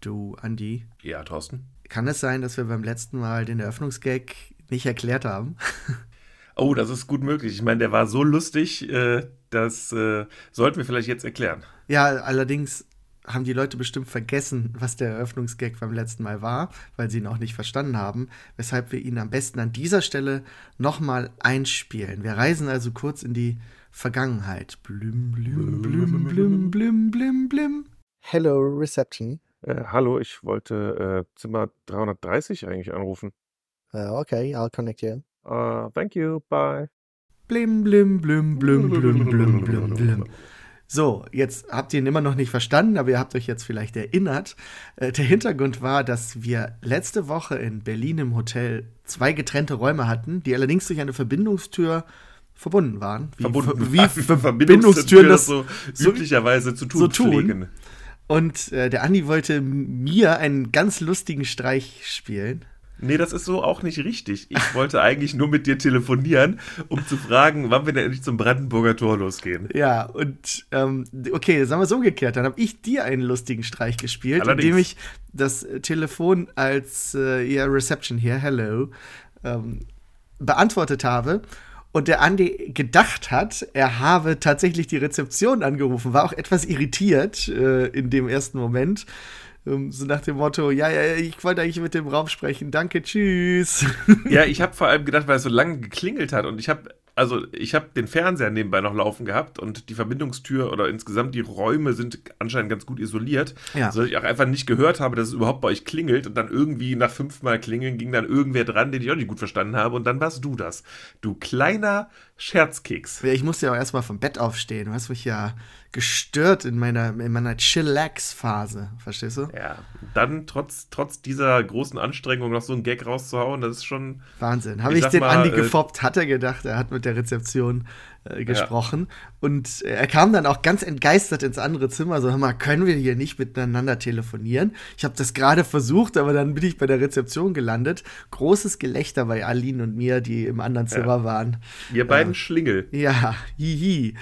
Du, Andi. Ja, Thorsten. Kann es sein, dass wir beim letzten Mal den Eröffnungsgag nicht erklärt haben? Oh, das ist gut möglich. Ich meine, der war so lustig, äh, das äh, sollten wir vielleicht jetzt erklären. Ja, allerdings haben die Leute bestimmt vergessen, was der Eröffnungsgag beim letzten Mal war, weil sie ihn auch nicht verstanden haben, weshalb wir ihn am besten an dieser Stelle nochmal einspielen. Wir reisen also kurz in die Vergangenheit. Blim, blim, blim, blim, blim, blim, blim. Hello, Reception. Äh, hallo, ich wollte äh, Zimmer 330 eigentlich anrufen. Uh, okay, I'll connect you. Uh, thank you, bye. Blim, blim, blim, blim, blim, blim, blim, blim. So, jetzt habt ihr ihn immer noch nicht verstanden, aber ihr habt euch jetzt vielleicht erinnert. Äh, der Hintergrund war, dass wir letzte Woche in Berlin im Hotel zwei getrennte Räume hatten, die allerdings durch eine Verbindungstür verbunden waren. Wie, verbunden wie Verbindungstüren das so, so üblicherweise zu tun, so tun. Und äh, der Andi wollte mir einen ganz lustigen Streich spielen. Nee, das ist so auch nicht richtig. Ich wollte eigentlich nur mit dir telefonieren, um zu fragen, wann wir denn endlich zum Brandenburger Tor losgehen. Ja, und ähm, okay, sagen wir es umgekehrt. Dann habe ich dir einen lustigen Streich gespielt, Allerdings. indem ich das Telefon als äh, ja, Reception hier, hello, ähm, beantwortet habe. Und der Andi gedacht hat, er habe tatsächlich die Rezeption angerufen, war auch etwas irritiert äh, in dem ersten Moment ähm, so nach dem Motto, ja, ja, ich wollte eigentlich mit dem Raum sprechen, danke, tschüss. Ja, ich habe vor allem gedacht, weil es so lange geklingelt hat und ich habe also ich habe den Fernseher nebenbei noch laufen gehabt und die Verbindungstür oder insgesamt die Räume sind anscheinend ganz gut isoliert, ja. sodass ich auch einfach nicht gehört habe, dass es überhaupt bei euch klingelt und dann irgendwie nach fünfmal klingeln ging dann irgendwer dran, den ich auch nicht gut verstanden habe und dann warst du das. Du kleiner Scherzkeks. Ja, ich musste ja auch erstmal vom Bett aufstehen. Du hast mich ja gestört in meiner, in meiner Chillax-Phase. Verstehst du? Ja, dann trotz, trotz dieser großen Anstrengung noch so einen Gag rauszuhauen, das ist schon. Wahnsinn. Habe ich, ich den mal, Andi äh, gefoppt, hat er gedacht, er hat mit der Rezeption äh, gesprochen. Ja. Und er kam dann auch ganz entgeistert ins andere Zimmer. So, hör mal, können wir hier nicht miteinander telefonieren? Ich habe das gerade versucht, aber dann bin ich bei der Rezeption gelandet. Großes Gelächter bei Aline und mir, die im anderen Zimmer ja. waren. Ihr beiden äh, Schlingel. Ja, hihi.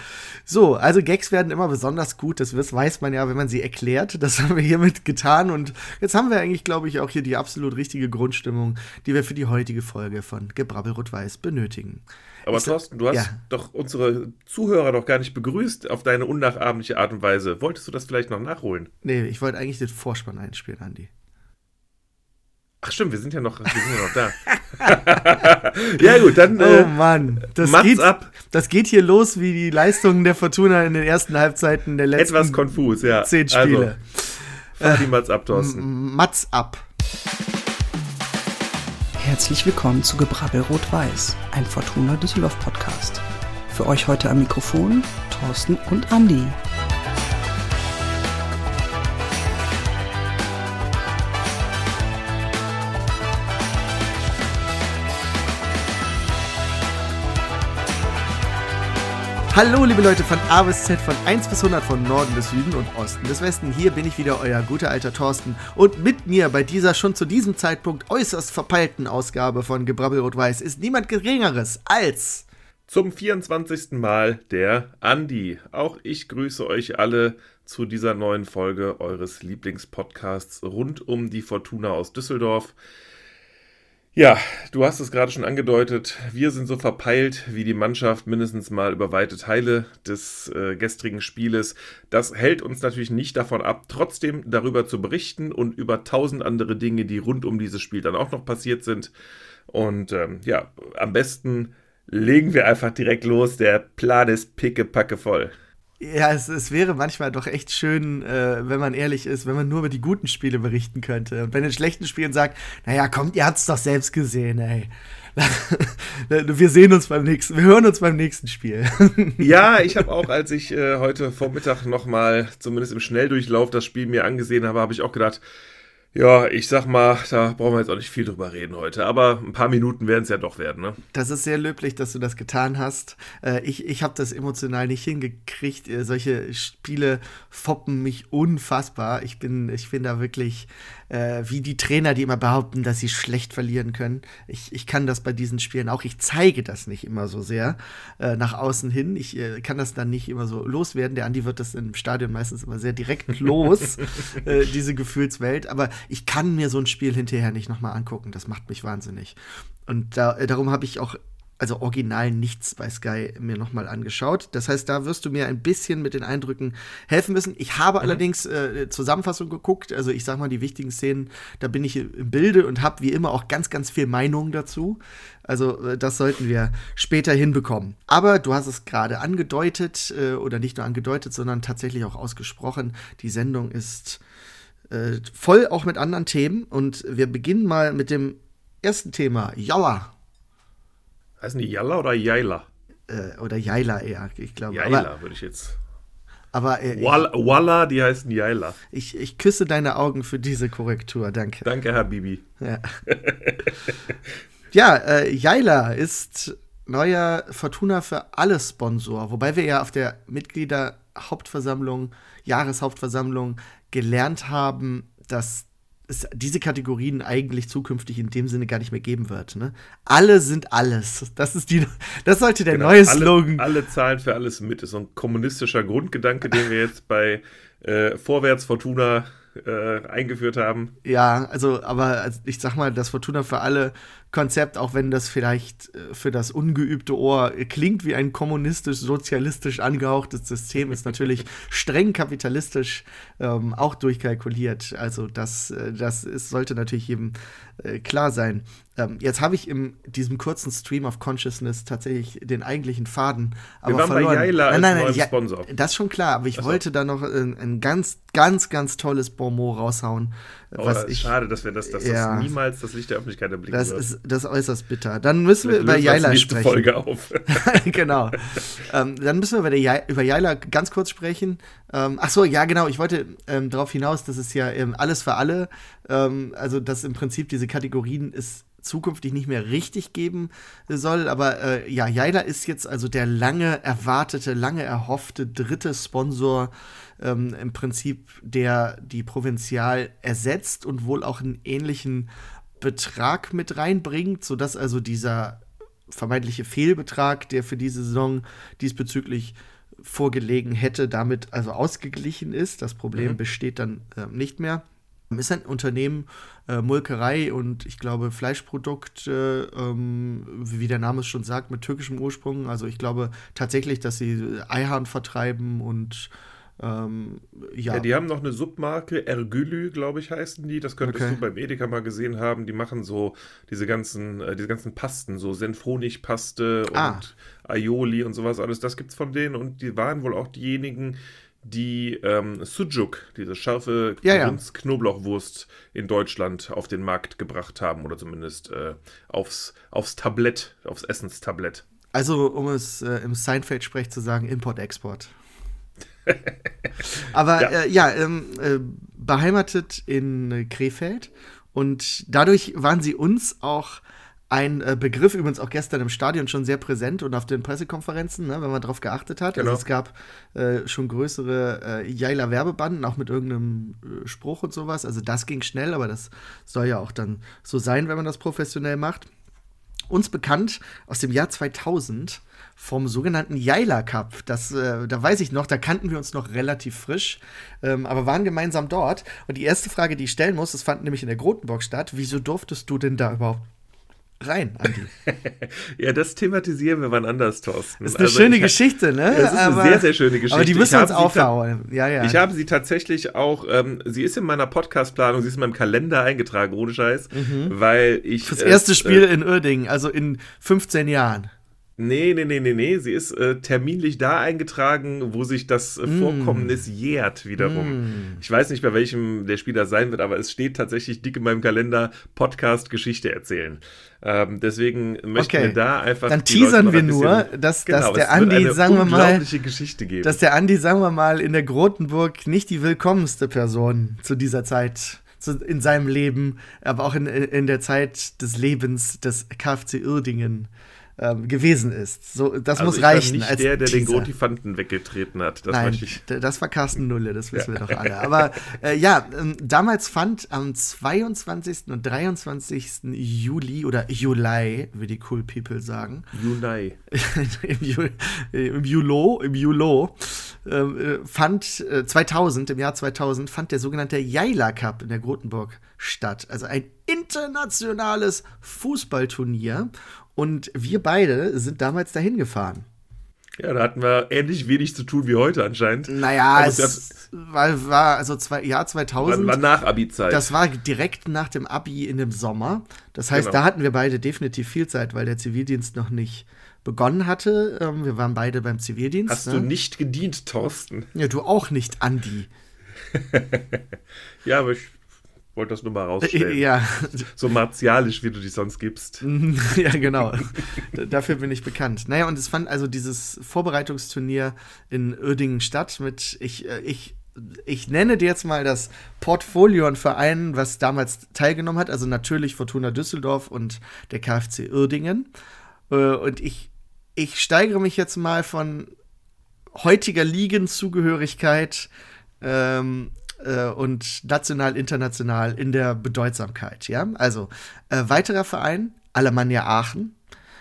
So, also Gags werden immer besonders gut. Das weiß man ja, wenn man sie erklärt. Das haben wir hiermit getan. Und jetzt haben wir eigentlich, glaube ich, auch hier die absolut richtige Grundstimmung, die wir für die heutige Folge von Gebrabbel Rot-Weiß benötigen. Aber Thorsten, du hast ja. doch unsere Zuhörer doch gar nicht begrüßt auf deine unnachahmliche Art und Weise. Wolltest du das vielleicht noch nachholen? Nee, ich wollte eigentlich den Vorspann einspielen, Andi. Ach stimmt, wir sind ja noch, wir sind ja noch da. ja gut, dann. Oh äh, Mann, das geht, ab. das geht hier los wie die Leistungen der Fortuna in den ersten Halbzeiten der letzten Etwas konfus, ja. zehn Spiele. Also, fahr die Mats ab, Thorsten. Mats ab. Herzlich willkommen zu Gebrabbel Rot-Weiß, ein Fortuna Düsseldorf Podcast. Für euch heute am Mikrofon Thorsten und Andi. Hallo liebe Leute von A bis Z, von 1 bis 100, von Norden bis Süden und Osten bis Westen. Hier bin ich wieder, euer guter alter Thorsten. Und mit mir bei dieser schon zu diesem Zeitpunkt äußerst verpeilten Ausgabe von Gebrabbel Rot-Weiß ist niemand Geringeres als... Zum 24. Mal der Andi. Auch ich grüße euch alle zu dieser neuen Folge eures Lieblingspodcasts rund um die Fortuna aus Düsseldorf. Ja, du hast es gerade schon angedeutet. Wir sind so verpeilt wie die Mannschaft mindestens mal über weite Teile des äh, gestrigen Spieles. Das hält uns natürlich nicht davon ab, trotzdem darüber zu berichten und über tausend andere Dinge, die rund um dieses Spiel dann auch noch passiert sind. Und ähm, ja, am besten legen wir einfach direkt los. Der Plan ist pickepacke voll. Ja, es, es wäre manchmal doch echt schön, äh, wenn man ehrlich ist, wenn man nur über die guten Spiele berichten könnte. Und bei den schlechten Spielen sagt, naja, kommt, ihr habt's doch selbst gesehen, ey. wir sehen uns beim nächsten, wir hören uns beim nächsten Spiel. ja, ich habe auch, als ich äh, heute Vormittag nochmal, zumindest im Schnelldurchlauf, das Spiel mir angesehen habe, habe ich auch gedacht, Ja, ich sag mal, da brauchen wir jetzt auch nicht viel drüber reden heute, aber ein paar Minuten werden es ja doch werden, ne? Das ist sehr löblich, dass du das getan hast. Äh, ich ich habe das emotional nicht hingekriegt. Äh, solche Spiele foppen mich unfassbar. Ich bin, ich bin da wirklich äh, wie die Trainer, die immer behaupten, dass sie schlecht verlieren können. Ich, ich kann das bei diesen Spielen auch. Ich zeige das nicht immer so sehr äh, nach außen hin. Ich äh, kann das dann nicht immer so loswerden. Der Andi wird das im Stadion meistens immer sehr direkt los, äh, diese Gefühlswelt. Aber ich kann mir so ein Spiel hinterher nicht nochmal angucken. Das macht mich wahnsinnig. Und da, äh, darum habe ich auch also original nichts bei Sky mir nochmal angeschaut. Das heißt, da wirst du mir ein bisschen mit den Eindrücken helfen müssen. Ich habe mhm. allerdings äh, Zusammenfassung geguckt, also ich sag mal die wichtigen Szenen, da bin ich im Bilde und habe wie immer auch ganz, ganz viel Meinung dazu. Also äh, das sollten wir später hinbekommen. Aber du hast es gerade angedeutet äh, oder nicht nur angedeutet, sondern tatsächlich auch ausgesprochen. Die Sendung ist äh, voll auch mit anderen Themen und wir beginnen mal mit dem ersten Thema. Jalla. Heißen die Jalla oder Jaila? Äh, oder Jaila eher, ich glaube. Jaila würde ich jetzt. Aber äh, Walla, die heißen Jaila. Ich, ich küsse deine Augen für diese Korrektur, danke. Danke, Herr Bibi. Ja, ja äh, Jaila ist neuer Fortuna für alle Sponsor, wobei wir ja auf der Mitgliederhauptversammlung, Jahreshauptversammlung gelernt haben, dass es diese Kategorien eigentlich zukünftig in dem Sinne gar nicht mehr geben wird. Ne? Alle sind alles. Das ist die, das sollte der genau, neue Slogan. Alle, alle zahlen für alles mit. Das ist so ein kommunistischer Grundgedanke, den wir jetzt bei äh, Vorwärts Fortuna äh, eingeführt haben. Ja, also, aber also ich sag mal, das Fortuna für alle Konzept, auch wenn das vielleicht äh, für das ungeübte Ohr klingt wie ein kommunistisch-sozialistisch angehauchtes System, ist natürlich streng kapitalistisch ähm, auch durchkalkuliert. Also das, äh, das ist, sollte natürlich jedem äh, klar sein. Ähm, jetzt habe ich in diesem kurzen Stream of Consciousness tatsächlich den eigentlichen Faden aber Wir waren verloren. bei Jaila nein, nein, nein, ja, Sponsor. Das ist schon klar, aber ich Achso. wollte da noch ein, ein, ganz, ganz, ganz tolles Bonmot raushauen. Oh, was ich, schade, dass wir das, dass ja, das niemals das Licht der Öffentlichkeit erblicken Das wird. ist das ist äußerst bitter. Dann müssen wir über Jaila sprechen. Folge auf. genau. ähm, dann müssen wir über, der über Jaila ganz kurz sprechen. Ähm, ach so, ja, genau. Ich wollte ähm, darauf hinaus, dass es ja ähm, alles für alle, ähm, also dass im Prinzip diese Kategorien ist zukünftig nicht mehr richtig geben soll. Aber äh, ja, Jaila ist jetzt also der lange erwartete, lange erhoffte dritte Sponsor ähm, im Prinzip, der die Provinzial ersetzt und wohl auch einen ähnlichen Betrag mit reinbringt, sodass also dieser vermeintliche Fehlbetrag, der für diese Saison diesbezüglich vorgelegen hätte, damit also ausgeglichen ist. Das Problem mhm. besteht dann äh, nicht mehr. Ist ein Unternehmen, äh, Molkerei und ich glaube Fleischprodukte, ähm, wie der Name es schon sagt, mit türkischem Ursprung. Also ich glaube tatsächlich, dass sie Eihahn vertreiben und ähm, ja. ja. die haben noch eine Submarke, Ergülü, glaube ich, heißen die. Das könntest okay. du beim Edeka mal gesehen haben. Die machen so diese ganzen, äh, diese ganzen Pasten, so Senfhonigpaste und ah. Aioli und sowas alles. Das gibt's von denen und die waren wohl auch diejenigen, die ähm, Sujuk, diese scharfe ja, ja. Knoblauchwurst in Deutschland auf den Markt gebracht haben oder zumindest äh, aufs, aufs Tablett, aufs Essenstablett. Also, um es äh, im Seinfeld-Sprech zu sagen, Import-Export. Aber ja, äh, ja ähm, äh, beheimatet in äh, Krefeld und dadurch waren sie uns auch ein äh, Begriff, übrigens auch gestern im Stadion schon sehr präsent und auf den Pressekonferenzen, ne, wenn man darauf geachtet hat. Also genau. Also es gab äh, schon größere äh, Jaila-Werbebanden, auch mit irgendeinem äh, Spruch und sowas. Also das ging schnell, aber das soll ja auch dann so sein, wenn man das professionell macht. Uns bekannt aus dem Jahr 2000 vom sogenannten Jaila Cup. Das, äh, da weiß ich noch, da kannten wir uns noch relativ frisch, ähm, aber waren gemeinsam dort. Und die erste Frage, die ich stellen muss, das fand nämlich in der Grotenburg statt, wieso durftest du denn da überhaupt rein, Andi. ja, das thematisieren wir wann anders, Thorsten. Das ist eine also schöne Geschichte, ne? Das ist aber, eine sehr, sehr schöne Geschichte. Aber die müssen wir uns aufhauen. Ja, ja. Ich habe sie tatsächlich auch, ähm, sie ist in meiner Podcastplanung, sie ist in meinem Kalender eingetragen, ohne Scheiß, mhm. weil ich. Das erste äh, Spiel in Uerdingen, also in 15 Jahren. Nee, nee, nee, nee, nee. Sie ist äh, terminlich da eingetragen, wo sich das äh, mm. Vorkommnis jährt wiederum. Mm. Ich weiß nicht, bei welchem der Spieler sein wird, aber es steht tatsächlich dick in meinem Kalender, Podcast Geschichte erzählen. Ähm, deswegen möchten okay. wir da einfach. Dann teasern wir nur, dass, genau, dass der Andi, sagen wir mal, Geschichte geben. dass der Andi, sagen wir mal, in der Grotenburg nicht die willkommenste Person zu dieser Zeit in seinem Leben, aber auch in, in der Zeit des Lebens des KfC Uerdingen ähm, gewesen ist. So, das also muss reichen. Nicht als der, der Teaser. den Grotifanten weggetreten hat. Das Nein, das war Carsten Nulle, das wissen ja. wir doch alle. Aber äh, ja, ähm, damals fand am 22. und 23. Juli oder Juli, wie die Cool People sagen. Juli. Im, Ju, Im Julo, im Julo ähm, äh, fand äh, 2000, im Jahr 2000, fand der sogenannte Jaila Cup in der Grotenburg statt. Also ein internationales Fußballturnier. Und wir beide sind damals dahin gefahren. Ja, da hatten wir ähnlich wenig zu tun wie heute anscheinend. Naja, es das, war, war also zwei, Jahr 2000. War, war nach Abi-Zeit. Das war direkt nach dem Abi in dem Sommer. Das heißt, genau. da hatten wir beide definitiv viel Zeit, weil der Zivildienst noch nicht begonnen hatte. Ähm, wir waren beide beim Zivildienst. Hast ne? du nicht gedient, Thorsten? Ja, du auch nicht, Andi. ja, aber ich wollte das nur mal rausstellen. Ja. So martialisch, wie du dich sonst gibst. ja, genau. Dafür bin ich bekannt. Naja, und es fand also dieses Vorbereitungsturnier in Uerdingen statt mit, ich, äh, ich, ich nenne dir jetzt mal das Portfolio an Vereinen, was damals teilgenommen hat. Also natürlich Fortuna Düsseldorf und der KfC Uerdingen. Äh, und ich, ich steigere mich jetzt mal von heutiger Ligenzugehörigkeit ähm, äh, und national, international in der Bedeutsamkeit. Ja, also äh, weiterer Verein, Alemannia Aachen,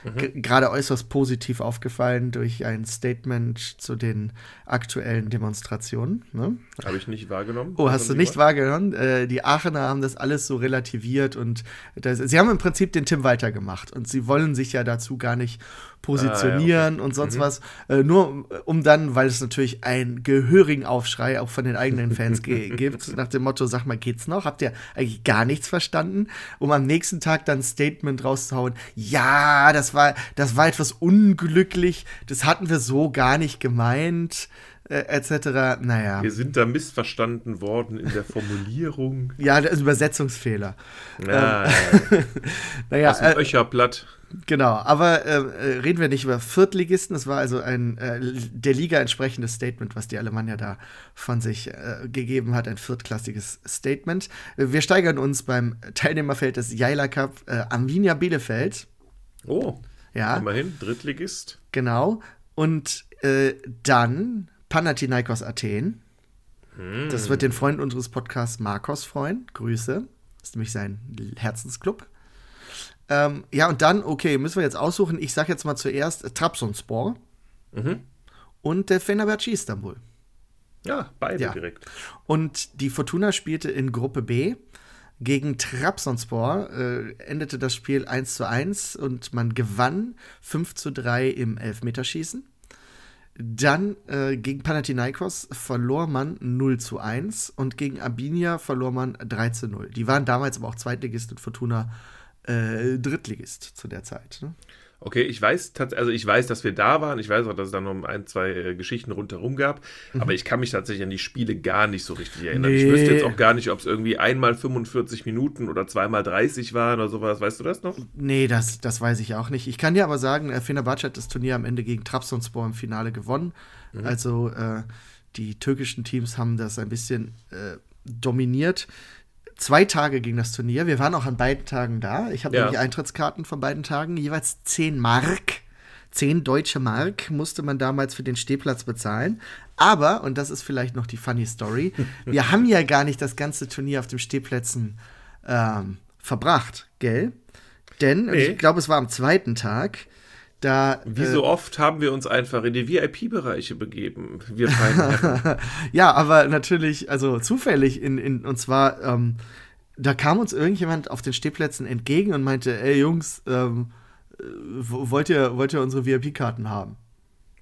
Mhm. Gerade äußerst positiv aufgefallen durch ein Statement zu den aktuellen Demonstrationen. Ne? Habe ich nicht wahrgenommen. Oh, hast du nicht wahrgenommen? Äh, die Aachener haben das alles so relativiert und das, sie haben im Prinzip den Tim weitergemacht und sie wollen sich ja dazu gar nicht positionieren ah, ja, okay. und sonst mhm. was. Äh, nur um dann, weil es natürlich einen gehörigen Aufschrei auch von den eigenen Fans gibt, nach dem Motto, sag mal, geht's noch? Habt ihr eigentlich gar nichts verstanden? Um am nächsten Tag dann ein Statement rauszuhauen, ja, das war, das war etwas unglücklich, das hatten wir so gar nicht gemeint. Äh, etc. Naja. Wir sind da missverstanden worden in der Formulierung. ja, das ist Übersetzungsfehler. Ja, ähm, naja, Aus dem äh, Öcherblatt. Genau, aber äh, reden wir nicht über Viertligisten. Es war also ein äh, der Liga entsprechendes Statement, was die Alemannia da von sich äh, gegeben hat. Ein viertklassiges Statement. Wir steigern uns beim Teilnehmerfeld des Jaila Cup äh, Arminia Bielefeld. Oh, ja. immerhin, Drittligist. Genau. Und äh, dann Panathinaikos Athen. Hm. Das wird den Freund unseres Podcasts Marcos freuen. Grüße. Das ist nämlich sein Herzensclub. Ähm, ja, und dann, okay, müssen wir jetzt aussuchen. Ich sage jetzt mal zuerst äh, Trabzonspor mhm. und der Fenerbahce Istanbul. Ja, beide ja. direkt. Und die Fortuna spielte in Gruppe B gegen Trabzonspor. Äh, endete das Spiel 1 zu 1 und man gewann 5 zu 3 im Elfmeterschießen. Dann äh, gegen Panathinaikos verlor man 0 zu 1 und gegen Arminia verlor man 3 zu 0. Die waren damals aber auch Zweitligist und Fortuna äh, Drittligist zu der Zeit. Ne? Okay, ich weiß, also ich weiß, dass wir da waren. Ich weiß auch, dass es da noch ein, zwei äh, Geschichten rundherum gab. Mhm. Aber ich kann mich tatsächlich an die Spiele gar nicht so richtig erinnern. Nee. Ich wüsste jetzt auch gar nicht, ob es irgendwie einmal 45 Minuten oder zweimal 30 waren oder sowas. Weißt du das noch? Nee, das, das weiß ich auch nicht. Ich kann dir aber sagen, äh, Fenerbahce hat das Turnier am Ende gegen Trabzonspor im Finale gewonnen. Mhm. Also äh, die türkischen Teams haben das ein bisschen äh, dominiert zwei Tage ging das Turnier. Wir waren auch an beiden Tagen da. Ich habe ja. nämlich Eintrittskarten von beiden Tagen, jeweils 10 Mark. 10 deutsche Mark musste man damals für den Stehplatz bezahlen. Aber, und das ist vielleicht noch die funny Story, wir haben ja gar nicht das ganze Turnier auf den Stehplätzen ähm, verbracht, gell? Denn, nee. ich glaube, es war am zweiten Tag, da, Wie äh, so oft haben wir uns einfach in die VIP-Bereiche begeben, wir Ja, aber natürlich, also zufällig, in, in, und zwar, ähm, da kam uns irgendjemand auf den Stehplätzen entgegen und meinte, ey Jungs, ähm, äh, wollt, ihr, wollt ihr unsere VIP-Karten haben?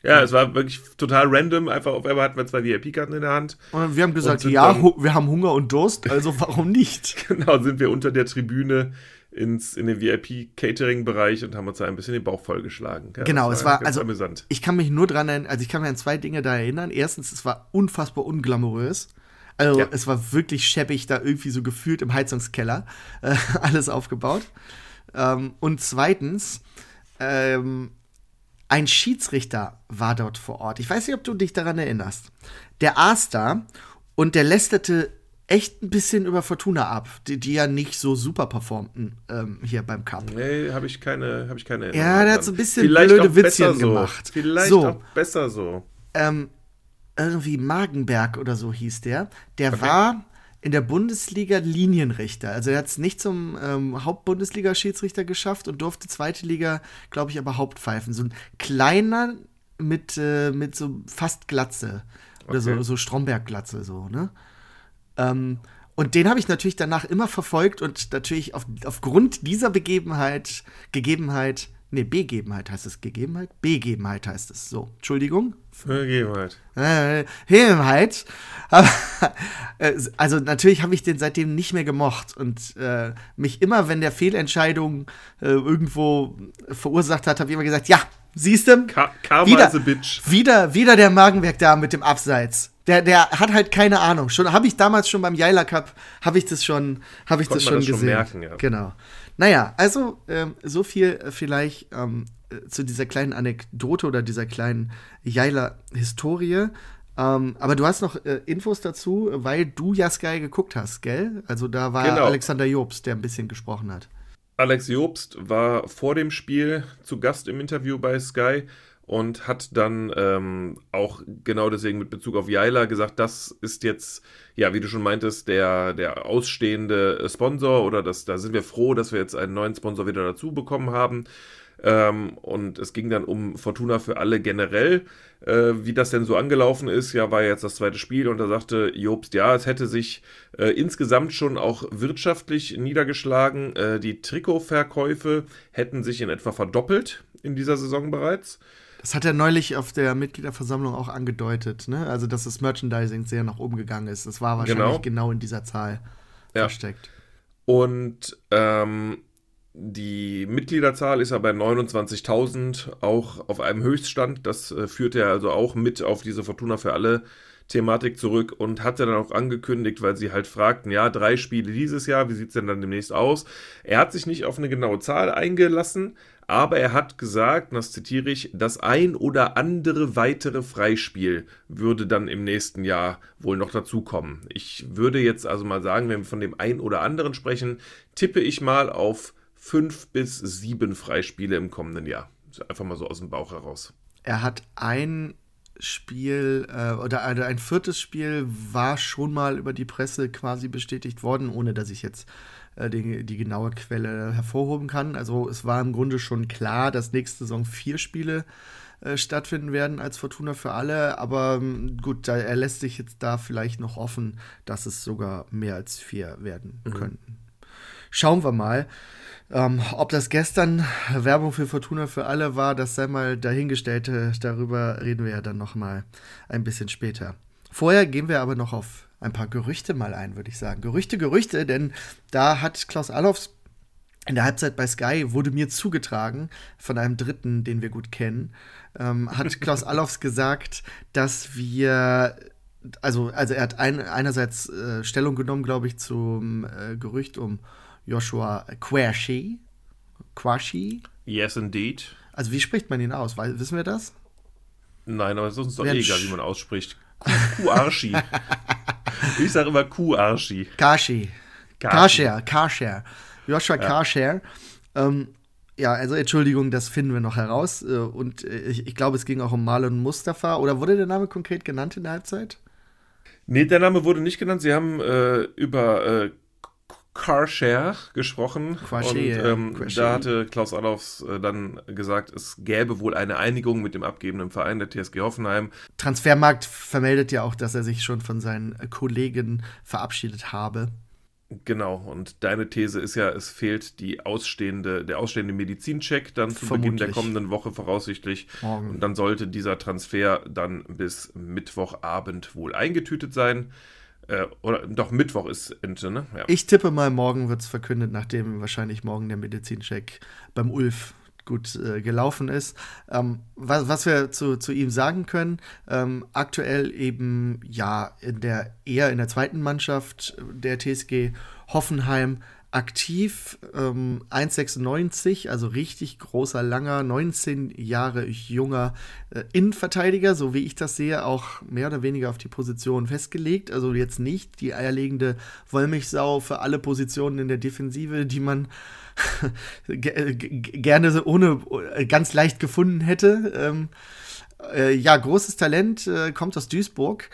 Ja, es war wirklich total random. Einfach auf einmal hatten wir zwei VIP-Karten in der Hand. Und wir haben gesagt, ja, wir haben Hunger und Durst, also warum nicht? genau, sind wir unter der Tribüne ins, in den VIP-Catering-Bereich und haben uns da ein bisschen den Bauch vollgeschlagen. Ja, genau, war es war also amüsant. Ich kann mich nur dran erinnern, also ich kann mich an zwei Dinge da erinnern. Erstens, es war unfassbar unglamourös. Also ja. es war wirklich scheppig, da irgendwie so gefühlt im Heizungskeller äh, alles aufgebaut. Ähm, und zweitens, ähm, ein Schiedsrichter war dort vor Ort. Ich weiß nicht, ob du dich daran erinnerst. Der aß da und der lästerte echt ein bisschen über Fortuna ab, die, die ja nicht so super performten ähm, hier beim Cup. Nee, habe ich keine, habe ich keine Erinnerung. Ja, der hat so ein bisschen Vielleicht blöde Witzchen so. gemacht. Vielleicht so. auch besser so. Ähm, irgendwie Magenberg oder so hieß der. Der okay. war in der Bundesliga Linienrichter. Also er hat es nicht zum ähm, Hauptbundesliga-Schiedsrichter geschafft und durfte zweite Liga, glaube ich, aber Hauptpfeifen. So ein kleiner mit, äh, mit so fast Glatze. Oder okay. so, so Stromberg-Glatze, so, ne? Ähm, und den habe ich natürlich danach immer verfolgt und natürlich auf, aufgrund dieser Begebenheit, Gegebenheit, nee, Begebenheit heißt es, Gegebenheit? Begebenheit heißt es, so, Entschuldigung. Begebenheit. Äh, Begebenheit. Äh, also natürlich habe ich den seitdem nicht mehr gemocht und äh, mich immer, wenn der Fehlentscheidung äh, irgendwo verursacht hat, habe ich immer gesagt, ja, siehst du? Karma wieder, is a bitch. Wieder, wieder der Magenwerk da mit dem Abseits. Der, der hat halt keine Ahnung. Schon habe ich damals schon beim Jaila Cup habe ich das schon, habe ich das schon das gesehen. Schon merken, ja. Genau. Naja, also ähm, so viel vielleicht ähm, äh, zu dieser kleinen Anekdote oder dieser kleinen Jaila-Historie. Ähm, aber du hast noch äh, Infos dazu, weil du ja Sky geguckt hast, gell? Also da war genau. Alexander Jobst, der ein bisschen gesprochen hat. Alex Jobst war vor dem Spiel zu Gast im Interview bei Sky und hat dann ähm, auch genau deswegen mit Bezug auf Jaila gesagt, das ist jetzt, ja, wie du schon meintest, der, der ausstehende Sponsor oder das, da sind wir froh, dass wir jetzt einen neuen Sponsor wieder dazu bekommen haben. Ähm, und es ging dann um Fortuna für alle generell, äh, wie das denn so angelaufen ist. Ja, war jetzt das zweite Spiel und da sagte Jobst, ja, es hätte sich äh, insgesamt schon auch wirtschaftlich niedergeschlagen. Äh, die Trikotverkäufe hätten sich in etwa verdoppelt in dieser Saison bereits. Das hat er neulich auf der Mitgliederversammlung auch angedeutet, ne? Also, dass das Merchandising sehr nach oben gegangen ist. Das war wahrscheinlich genau, genau in dieser Zahl ja. versteckt. Und ähm, die Mitgliederzahl ist ja bei 29.000 auch auf einem Höchststand. Das äh, führt er also auch mit auf diese Fortuna für alle Thematik zurück und hat dann auch angekündigt, weil sie halt fragten, ja, drei Spiele dieses Jahr, wie sieht es denn dann demnächst aus? Er hat sich nicht auf eine genaue Zahl eingelassen, aber er hat gesagt, das zitiere ich, das ein oder andere weitere Freispiel würde dann im nächsten Jahr wohl noch dazukommen. Ich würde jetzt also mal sagen, wenn wir von dem ein oder anderen sprechen, tippe ich mal auf fünf bis sieben Freispiele im kommenden Jahr. Einfach mal so aus dem Bauch heraus. Er hat ein Spiel äh, oder ein viertes Spiel war schon mal über die Presse quasi bestätigt worden, ohne dass ich jetzt die, die, genaue Quelle hervorhoben kann. Also es war im Grunde schon klar, dass nächste Saison vier Spiele äh, stattfinden werden als Fortuna für alle. Aber ähm, gut, da, er lässt sich jetzt da vielleicht noch offen, dass es sogar mehr als vier werden mhm. könnten. Schauen wir mal. Ähm, ob das gestern Werbung für Fortuna für alle war, das sei mal dahingestellt. Darüber reden wir ja dann noch mal ein bisschen später. Vorher gehen wir aber noch auf ein paar Gerüchte mal ein, würde ich sagen. Gerüchte, Gerüchte, denn da hat Klaus Allofs in der Halbzeit bei Sky wurde mir zugetragen von einem Dritten, den wir gut kennen, ähm, hat Klaus Allofs gesagt, dass wir also, also er hat ein, einerseits äh, Stellung genommen, glaube ich, zum äh, Gerücht um Joshua Quashi. Quashi? Yes, indeed. Also wie spricht man ihn aus? Weil, wissen wir das? Nein, aber es ist uns doch eh egal, wie man ausspricht. Kuarschi. ich sage immer Kuarschi. Kashi. Carshare, Carshare. Joshua ja. Ähm, ja, also Entschuldigung, das finden wir noch heraus. Äh, und äh, ich, ich glaube, es ging auch um Marlon Mustafa. Oder wurde der Name konkret genannt in der Halbzeit? Nee, der Name wurde nicht genannt. Sie haben äh, über äh, Carshare gesprochen. Quasche, und ähm, da hatte Klaus Adolfs äh, dann gesagt, es gäbe wohl eine Einigung mit dem abgebenden Verein der TSG Hoffenheim. Transfermarkt vermeldet ja auch, dass er sich schon von seinen Kollegen verabschiedet habe. Genau, und deine These ist ja, es fehlt die ausstehende, der ausstehende Medizincheck dann zu. Beginn der kommenden Woche voraussichtlich. Morgen. Und dann sollte dieser Transfer dann bis Mittwochabend wohl eingetütet sein. Äh, oder doch Mittwoch ist Ente, ne? Ja. Ich tippe mal, morgen wird es verkündet, nachdem wahrscheinlich morgen der Medizincheck beim Ulf gut äh, gelaufen ist. Ähm, was, was, wir zu, zu, ihm sagen können, ähm, aktuell eben ja in der eher in der zweiten Mannschaft der TSG Hoffenheim aktiv, ähm, 1,96, also richtig großer, langer, 19 Jahre junger äh, Innenverteidiger, so wie ich das sehe, auch mehr oder weniger auf die Position festgelegt. Also jetzt nicht die eierlegende Wollmilchsau für alle Positionen in der Defensive, die man äh, gerne so ohne äh, ganz leicht gefunden hätte. Ähm, äh, ja, großes Talent, äh, kommt aus Duisburg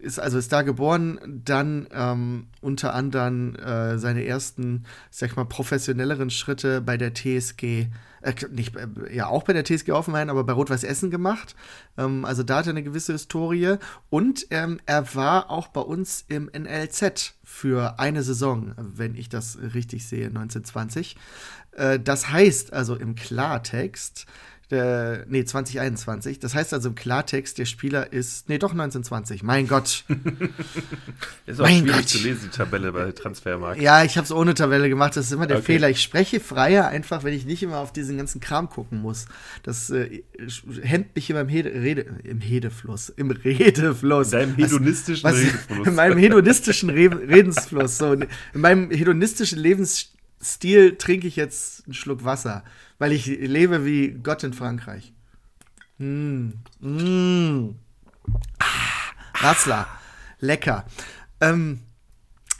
ist also ist da geboren, dann ähm, unter anderem äh, seine ersten, sag ich mal, professionelleren Schritte bei der TSG, äh, nicht, äh, ja auch bei der TSG Offenheim, aber bei Rot-Weiß Essen gemacht. Ähm, also da hat er eine gewisse Historie und ähm, er war auch bei uns im NLZ für eine Saison, wenn ich das richtig sehe, 1920. Äh, das heißt also im Klartext, der, nee, 2021. Das heißt also im Klartext, der Spieler ist, nee, doch 1920. Mein Gott. ist auch mein schwierig Gott. zu lesen, die Tabelle bei Transfermarkt. Ja, ich habe es ohne Tabelle gemacht. Das ist immer der okay. Fehler. Ich spreche freier einfach, wenn ich nicht immer auf diesen ganzen Kram gucken muss. Das äh, hemmt mich immer im, Hede, Rede, im Hedefluss. Im Redefluss. In deinem hedonistischen was, was, Redefluss. In meinem hedonistischen Re Redensfluss. So, in meinem hedonistischen Lebensstil trinke ich jetzt einen Schluck Wasser weil ich lebe wie Gott in Frankreich. Mm. Mm. Ah, Rassler. Lecker. Ähm,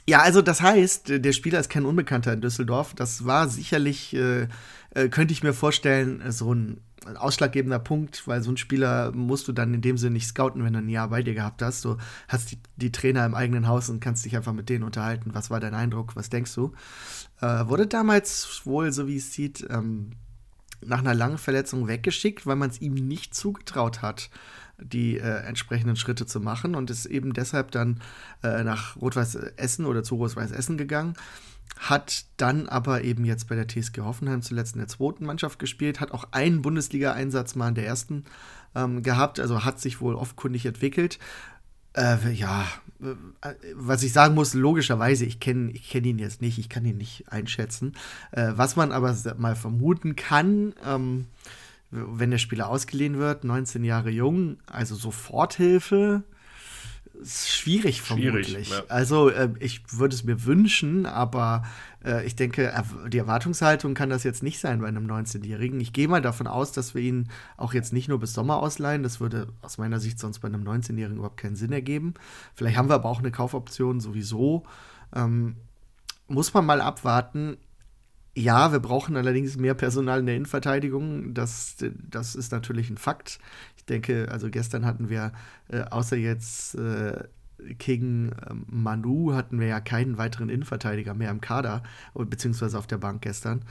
ja, also das heißt, der Spieler ist kein Unbekannter in Düsseldorf. Das war sicherlich, äh, äh, könnte ich mir vorstellen, so ein ausschlaggebender Punkt, weil so ein Spieler musst du dann in dem Sinne nicht scouten, wenn du ein Jahr bei dir gehabt hast. Du hast die, die Trainer im eigenen Haus und kannst dich einfach mit denen unterhalten. Was war dein Eindruck? Was denkst du? Äh, wurde damals wohl, so wie es sieht, ähm, nach einer langen Verletzung weggeschickt, weil man es ihm nicht zugetraut hat, die äh, entsprechenden Schritte zu machen und ist eben deshalb dann äh, nach Rot-Weiß Essen oder zu Rot-Weiß Essen gegangen. Hat dann aber eben jetzt bei der TSG Hoffenheim zuletzt in der zweiten Mannschaft gespielt, hat auch einen Bundesliga-Einsatz mal in der ersten ähm, gehabt, also hat sich wohl offenkundig entwickelt. Äh, ja, was ich sagen muss, logischerweise, ich kenne ich kenn ihn jetzt nicht, ich kann ihn nicht einschätzen. Äh, was man aber mal vermuten kann, ähm, wenn der Spieler ausgeliehen wird, 19 Jahre jung, also Soforthilfe, ist schwierig vermutlich. Schwierig, ja. Also äh, ich würde es mir wünschen, aber äh, ich denke, die Erwartungshaltung kann das jetzt nicht sein bei einem 19-Jährigen. Ich gehe mal davon aus, dass wir ihn auch jetzt nicht nur bis Sommer ausleihen. Das würde aus meiner Sicht sonst bei einem 19-Jährigen überhaupt keinen Sinn ergeben. Vielleicht haben wir aber auch eine Kaufoption sowieso. Ähm, muss man mal abwarten. Ja, wir brauchen allerdings mehr Personal in der Innenverteidigung. Das, das ist natürlich ein Fakt. Ich denke, also gestern hatten wir, äh, außer jetzt äh, King äh, Manu, hatten wir ja keinen weiteren Innenverteidiger mehr im Kader, beziehungsweise auf der Bank gestern.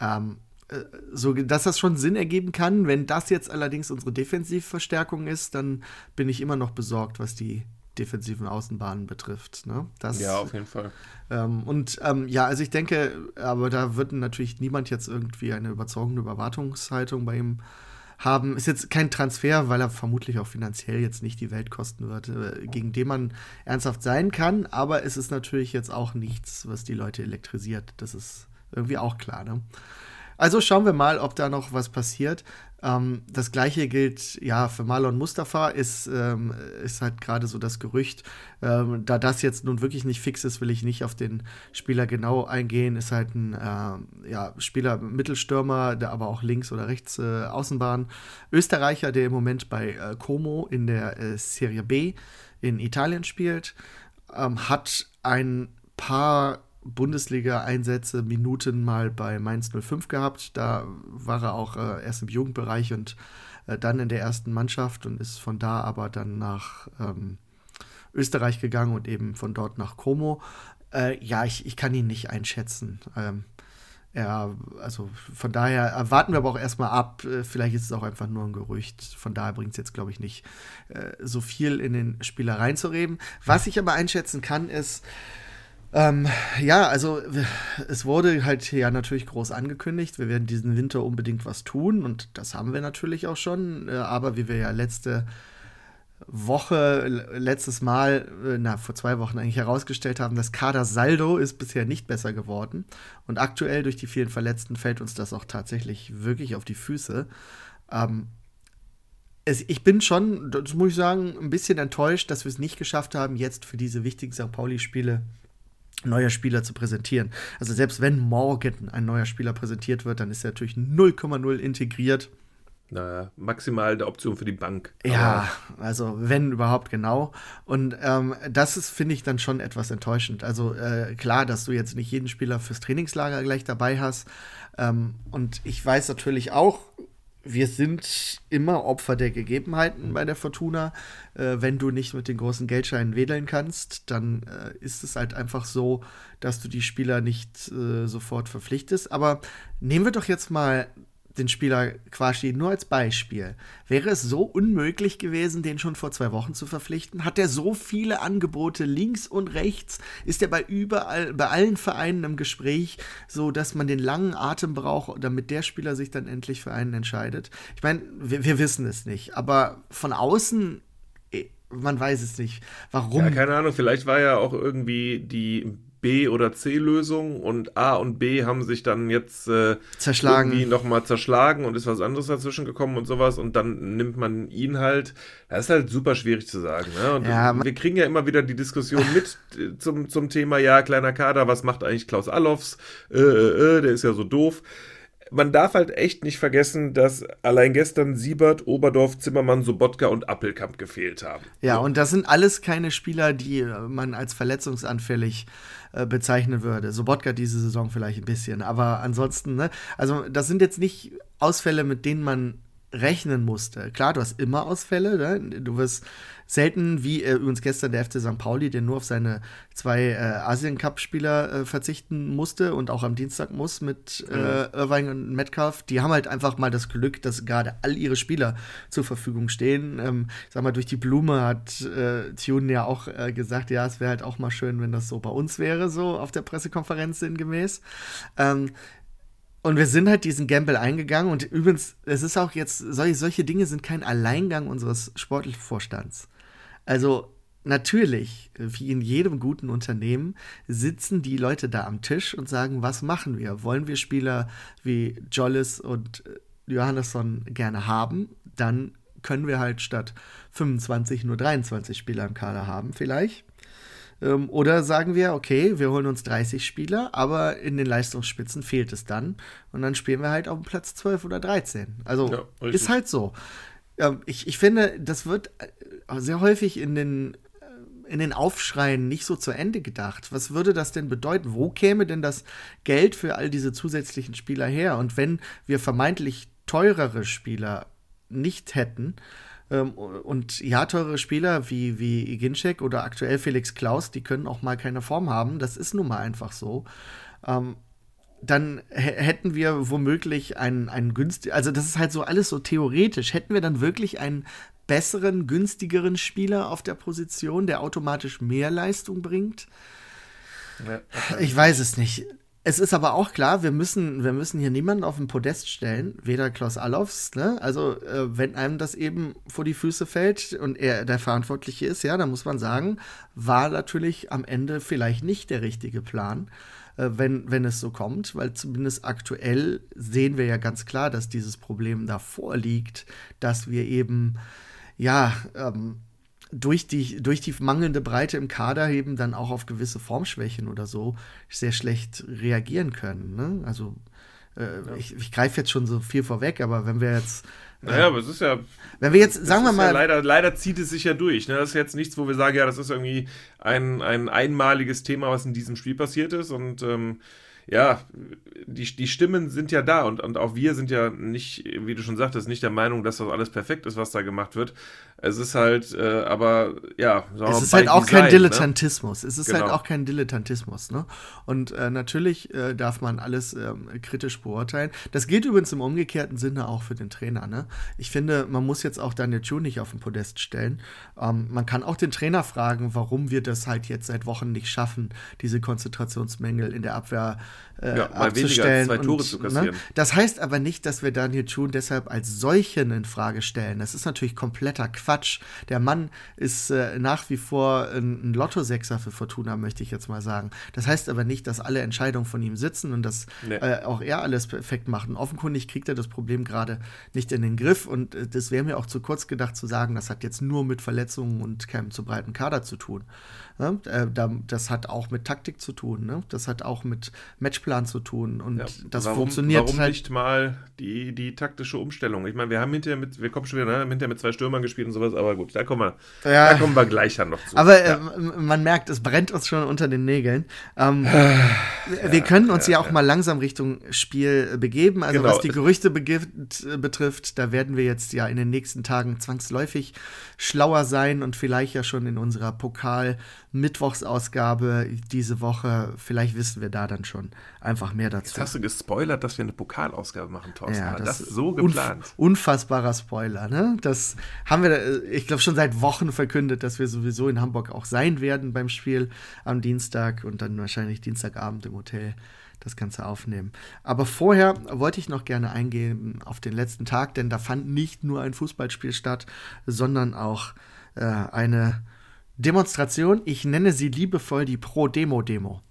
Ähm, äh, so, dass das schon Sinn ergeben kann. Wenn das jetzt allerdings unsere Defensivverstärkung ist, dann bin ich immer noch besorgt, was die defensiven Außenbahnen betrifft. Ne? Das, ja, auf jeden Fall. Ähm, und ähm, ja, also ich denke, aber da wird natürlich niemand jetzt irgendwie eine überzeugende Überwartungshaltung bei ihm haben. Ist jetzt kein Transfer, weil er vermutlich auch finanziell jetzt nicht die Welt kosten wird, äh, gegen den man ernsthaft sein kann. Aber es ist natürlich jetzt auch nichts, was die Leute elektrisiert. Das ist irgendwie auch klar. Ne? Also schauen wir mal, ob da noch was passiert. Ähm, das gleiche gilt ja für Marlon Mustafa, ist, ähm, ist halt gerade so das Gerücht. Ähm, da das jetzt nun wirklich nicht fix ist, will ich nicht auf den Spieler genau eingehen. Ist halt ein äh, ja, Spieler, Mittelstürmer, der aber auch links oder rechts äh, Außenbahn. Österreicher, der im Moment bei äh, Como in der äh, Serie B in Italien spielt, ähm, hat ein paar Bundesliga-Einsätze, Minuten mal bei Mainz 05 gehabt. Da war er auch äh, erst im Jugendbereich und äh, dann in der ersten Mannschaft und ist von da aber dann nach ähm, Österreich gegangen und eben von dort nach Como. Äh, ja, ich, ich kann ihn nicht einschätzen. Ähm, ja, also von daher warten wir aber auch erstmal ab. Äh, vielleicht ist es auch einfach nur ein Gerücht. Von daher bringt es jetzt, glaube ich, nicht äh, so viel in den Spieler reinzureden. Was ich aber einschätzen kann, ist, ähm, ja, also es wurde halt ja natürlich groß angekündigt, wir werden diesen Winter unbedingt was tun und das haben wir natürlich auch schon, äh, aber wie wir ja letzte Woche, letztes Mal, äh, na, vor zwei Wochen eigentlich herausgestellt haben, das Kader Saldo ist bisher nicht besser geworden und aktuell durch die vielen Verletzten fällt uns das auch tatsächlich wirklich auf die Füße. Ähm, es, ich bin schon, das muss ich sagen, ein bisschen enttäuscht, dass wir es nicht geschafft haben, jetzt für diese wichtigen St. Pauli-Spiele neuer Spieler zu präsentieren. Also selbst wenn morgen ein neuer Spieler präsentiert wird, dann ist er natürlich 0,0 integriert. Naja, maximal der Option für die Bank. Ja, also wenn überhaupt genau. Und ähm, das ist, finde ich, dann schon etwas enttäuschend. Also äh, klar, dass du jetzt nicht jeden Spieler fürs Trainingslager gleich dabei hast. Ähm, und ich weiß natürlich auch, wir sind immer Opfer der Gegebenheiten bei der Fortuna. Äh, wenn du nicht mit den großen Geldscheinen wedeln kannst, dann äh, ist es halt einfach so, dass du die Spieler nicht äh, sofort verpflichtest. Aber nehmen wir doch jetzt mal den Spieler Quashi nur als Beispiel. Wäre es so unmöglich gewesen, den schon vor zwei Wochen zu verpflichten? Hat er so viele Angebote links und rechts? Ist er bei überall, bei allen Vereinen im Gespräch, so dass man den langen Atem braucht, damit der Spieler sich dann endlich für einen entscheidet? Ich meine, wir, wir wissen es nicht, aber von außen eh, man weiß es nicht. Warum? Ja, keine Ahnung, vielleicht war ja auch irgendwie die B- oder C-Lösung und A und B haben sich dann jetzt äh, zerschlagen. irgendwie nochmal zerschlagen und ist was anderes dazwischen gekommen und sowas und dann nimmt man ihn halt. Das ist halt super schwierig zu sagen. Ne? Ja, wir kriegen ja immer wieder die Diskussion mit äh, zum, zum Thema, ja, kleiner Kader, was macht eigentlich Klaus Allofs? Äh, äh, äh, der ist ja so doof. Man darf halt echt nicht vergessen, dass allein gestern Siebert, Oberdorf, Zimmermann, Sobotka und Appelkamp gefehlt haben. Ja, und das sind alles keine Spieler, die man als verletzungsanfällig äh, bezeichnen würde. Sobotka diese Saison vielleicht ein bisschen, aber ansonsten, ne? Also, das sind jetzt nicht Ausfälle, mit denen man rechnen musste. Klar, du hast immer Ausfälle, ne? Du wirst selten, wie äh, übrigens gestern der FC St. Pauli, der nur auf seine zwei äh, Asien-Cup-Spieler äh, verzichten musste und auch am Dienstag muss mit äh, Irvine und Metcalf. Die haben halt einfach mal das Glück, dass gerade all ihre Spieler zur Verfügung stehen. Ähm, ich sag mal, durch die Blume hat äh, Tune ja auch äh, gesagt, ja, es wäre halt auch mal schön, wenn das so bei uns wäre, so auf der Pressekonferenz sinngemäß. Ähm, und wir sind halt diesen Gamble eingegangen und übrigens, es ist auch jetzt, solche, solche Dinge sind kein Alleingang unseres sportlichen Vorstands. Also natürlich, wie in jedem guten Unternehmen, sitzen die Leute da am Tisch und sagen, was machen wir? Wollen wir Spieler wie Jollis und äh, Johannesson gerne haben? Dann können wir halt statt 25 nur 23 Spieler im Kader haben, vielleicht. Ähm, oder sagen wir, okay, wir holen uns 30 Spieler, aber in den Leistungsspitzen fehlt es dann. Und dann spielen wir halt auf dem Platz 12 oder 13. Also Ja, ist halt so. Ähm, ich, ich finde, das wird äh, sehr häufig in den, äh, in den Aufschreien nicht so zu Ende gedacht. Was würde das denn bedeuten? Wo käme denn das Geld für all diese zusätzlichen Spieler her? Und wenn wir vermeintlich teurere Spieler nicht hätten, ähm, und ja, teure Spieler wie, wie Ginczek oder aktuell Felix Klaus, die können auch mal keine Form haben. Das ist nun mal einfach so. Ähm, dann hä- hätten wir womöglich einen, einen günstigen, also das ist halt so alles so theoretisch, hätten wir dann wirklich einen besseren, günstigeren Spieler auf der Position, der automatisch mehr Leistung bringt? Ich weiß es nicht. Es ist aber auch klar, wir müssen, wir müssen hier niemanden auf den Podest stellen, weder Klaus Allofs, ne? Also, äh, wenn einem das eben vor die Füße fällt und er der Verantwortliche ist, ja, dann muss man sagen, war natürlich am Ende vielleicht nicht der richtige Plan, äh, wenn, wenn es so kommt, weil zumindest aktuell sehen wir ja ganz klar, dass dieses Problem da vorliegt, dass wir eben, ja, ähm, durch die, durch die mangelnde Breite im Kader eben dann auch auf gewisse Formschwächen oder so sehr schlecht reagieren können. Ne? Also äh, ich, ich greife jetzt schon so viel vorweg, aber wenn wir jetzt, Naja, aber es ist ja. wenn wir jetzt, sagen wir mal, Ja leider, leider zieht es sich ja durch. Ne? Das ist jetzt nichts, wo wir sagen, ja, das ist irgendwie ein, ein einmaliges Thema, was in diesem Spiel passiert ist. Und ähm, ja, die, die Stimmen sind ja da und, und auch wir sind ja nicht, wie du schon sagtest, nicht der Meinung, dass das alles perfekt ist, was da gemacht wird. Es ist halt, äh, aber ja, sagen wir es ist halt auch Design, kein ne? Dilettantismus. Es ist halt Genau. auch kein Dilettantismus. Ne? Und äh, natürlich äh, darf man alles ähm, kritisch beurteilen. Das gilt übrigens im umgekehrten Sinne auch für den Trainer. Ne? Ich finde, man muss jetzt auch Daniel Chu nicht auf den Podest stellen. Ähm, man kann auch den Trainer fragen, warum wir das halt jetzt seit Wochen nicht schaffen, diese Konzentrationsmängel in der Abwehr äh, ja, abzustellen. Zwei Tore und, zu kassieren. Ne? Das heißt aber nicht, dass wir Daniel Thun deshalb als solchen in Frage stellen. Das ist natürlich kompletter Quatsch. Der Mann ist äh, nach wie vor ein, ein Lottosechser für Fortuna, möchte ich jetzt mal sagen. Das heißt aber nicht, dass alle Entscheidungen von ihm sitzen und dass nee. äh, auch er alles perfekt macht. Und offenkundig kriegt er das Problem gerade nicht in den Griff. Und äh, das wäre mir auch zu kurz gedacht zu sagen, das hat jetzt nur mit Verletzungen und keinem zu breiten Kader zu tun. Ja, äh, das hat auch mit Taktik zu tun. Ne? Das hat auch mit Matchplan zu tun. Und ja, das warum, funktioniert warum halt nicht mal die, die taktische Umstellung? Ich meine, wir haben hinterher mit, wir kommen schon wieder, ne, hinterher mit zwei Stürmern gespielt und sowas, aber gut, da kommen wir, ja, da kommen wir gleich dann noch zu. Aber äh, man merkt, es brennt uns schon unter den Nägeln. Ähm, wir können uns ja, auch mal langsam Richtung Spiel begeben. Also genau. was die Gerüchte betrifft, da werden wir jetzt ja in den nächsten Tagen zwangsläufig schlauer sein und vielleicht ja schon in unserer Pokal- Mittwochsausgabe diese Woche. Vielleicht wissen wir da dann schon einfach mehr dazu. Jetzt hast du gespoilert, dass wir eine Pokalausgabe machen, Thorsten. Ja, das, das ist so geplant. Unf unfassbarer Spoiler, ne? Das haben wir, ich glaube, schon seit Wochen verkündet, dass wir sowieso in Hamburg auch sein werden beim Spiel am Dienstag und dann wahrscheinlich Dienstagabend im Hotel das Ganze aufnehmen. Aber vorher wollte ich noch gerne eingehen auf den letzten Tag, denn da fand nicht nur ein Fußballspiel statt, sondern auch äh, eine Demonstration. Ich nenne sie liebevoll die Pro-Demo-Demo.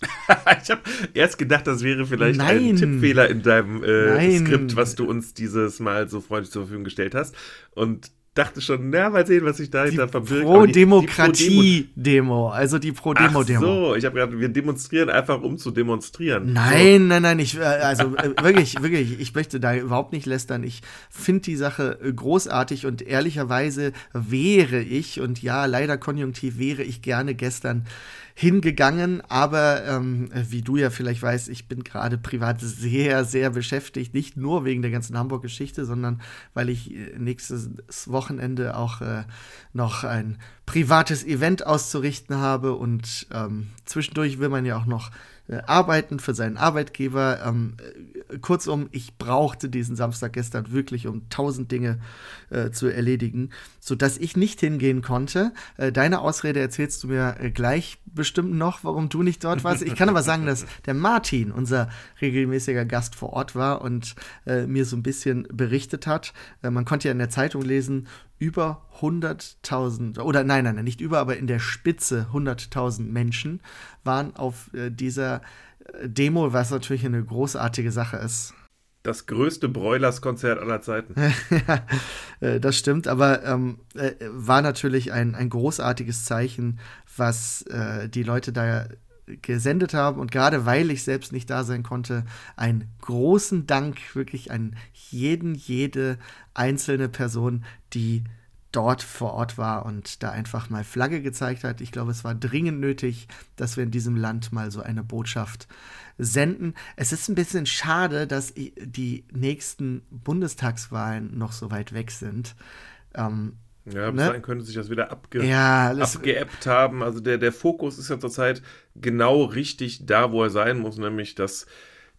ich habe erst gedacht, das wäre vielleicht Nein. ein Tippfehler in deinem äh, Skript, was du uns dieses Mal so freundlich zur Verfügung gestellt hast. Und dachte schon, na, mal sehen, was sich dahinter die verbirgt. Pro-Demokratie-Demo, also die Pro-Demo-Demo. so, ich habe gerade, wir demonstrieren einfach, um zu demonstrieren. Nein, so. nein, nein, ich, äh, also äh, wirklich, wirklich, ich möchte da überhaupt nicht lästern. Ich finde die Sache äh, großartig und ehrlicherweise wäre ich, und ja, leider konjunktiv wäre ich gerne gestern hingegangen. Aber ähm, wie du ja vielleicht weißt, ich bin gerade privat sehr, sehr beschäftigt. Nicht nur wegen der ganzen Hamburg-Geschichte, sondern weil ich äh, nächstes Wochenende auch äh, noch ein privates Event auszurichten habe. Und ähm, zwischendurch will man ja auch noch äh, arbeiten für seinen Arbeitgeber. Ähm, äh, kurzum, ich brauchte diesen Samstag gestern wirklich, um tausend Dinge äh, zu erledigen, sodass ich nicht hingehen konnte. Äh, deine Ausrede erzählst du mir äh, gleich bestimmt noch, warum du nicht dort warst. Ich kann aber sagen, dass der Martin, unser regelmäßiger Gast vor Ort war und äh, mir so ein bisschen berichtet hat. man konnte ja in der Zeitung lesen, über 100.000 oder nein, nein, nicht über, aber in der Spitze 100.000 Menschen waren auf äh, dieser äh, Demo, was natürlich eine großartige Sache ist. Das größte Broilers-Konzert aller Zeiten. ja, äh, das stimmt, aber ähm, äh, war natürlich ein, ein großartiges Zeichen, was äh, die Leute da gesendet haben und gerade weil ich selbst nicht da sein konnte, einen großen Dank wirklich an jeden, jede einzelne Person, die dort vor Ort war und da einfach mal Flagge gezeigt hat. Ich glaube, es war dringend nötig, dass wir in diesem Land mal so eine Botschaft senden. Es ist ein bisschen schade, dass die nächsten Bundestagswahlen noch so weit weg sind. Ähm, ja, bis ne? dahin könnte sich das wieder abge ja, abgeappt haben. Also der, der Fokus ist ja zurzeit genau richtig da, wo er sein muss, nämlich dass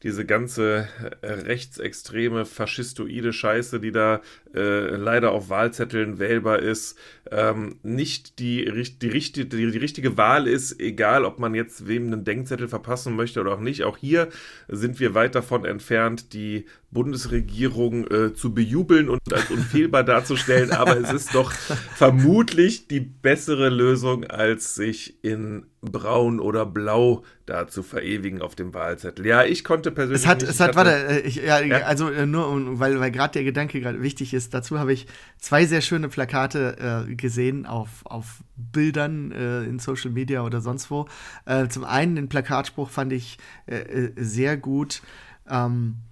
diese ganze äh, rechtsextreme, faschistoide Scheiße, die da äh, leider auf Wahlzetteln wählbar ist, ähm, nicht die, die, die, die, richtige Wahl ist, egal ob man jetzt wem einen Denkzettel verpassen möchte oder auch nicht. Auch hier sind wir weit davon entfernt, die Bundesregierung äh, zu bejubeln und als unfehlbar darzustellen, aber es ist doch vermutlich die bessere Lösung, als sich in braun oder blau da zu verewigen auf dem Wahlzettel. Ja, ich konnte persönlich. Es hat, nicht, es hat, warte, äh, ich, ja, ja, also äh, nur, weil, weil gerade der Gedanke gerade wichtig ist, dazu habe ich zwei sehr schöne Plakate äh, gesehen auf, auf Bildern äh, in Social Media oder sonst wo. Äh, zum einen den Plakatspruch fand ich sehr gut. Ähm, äh,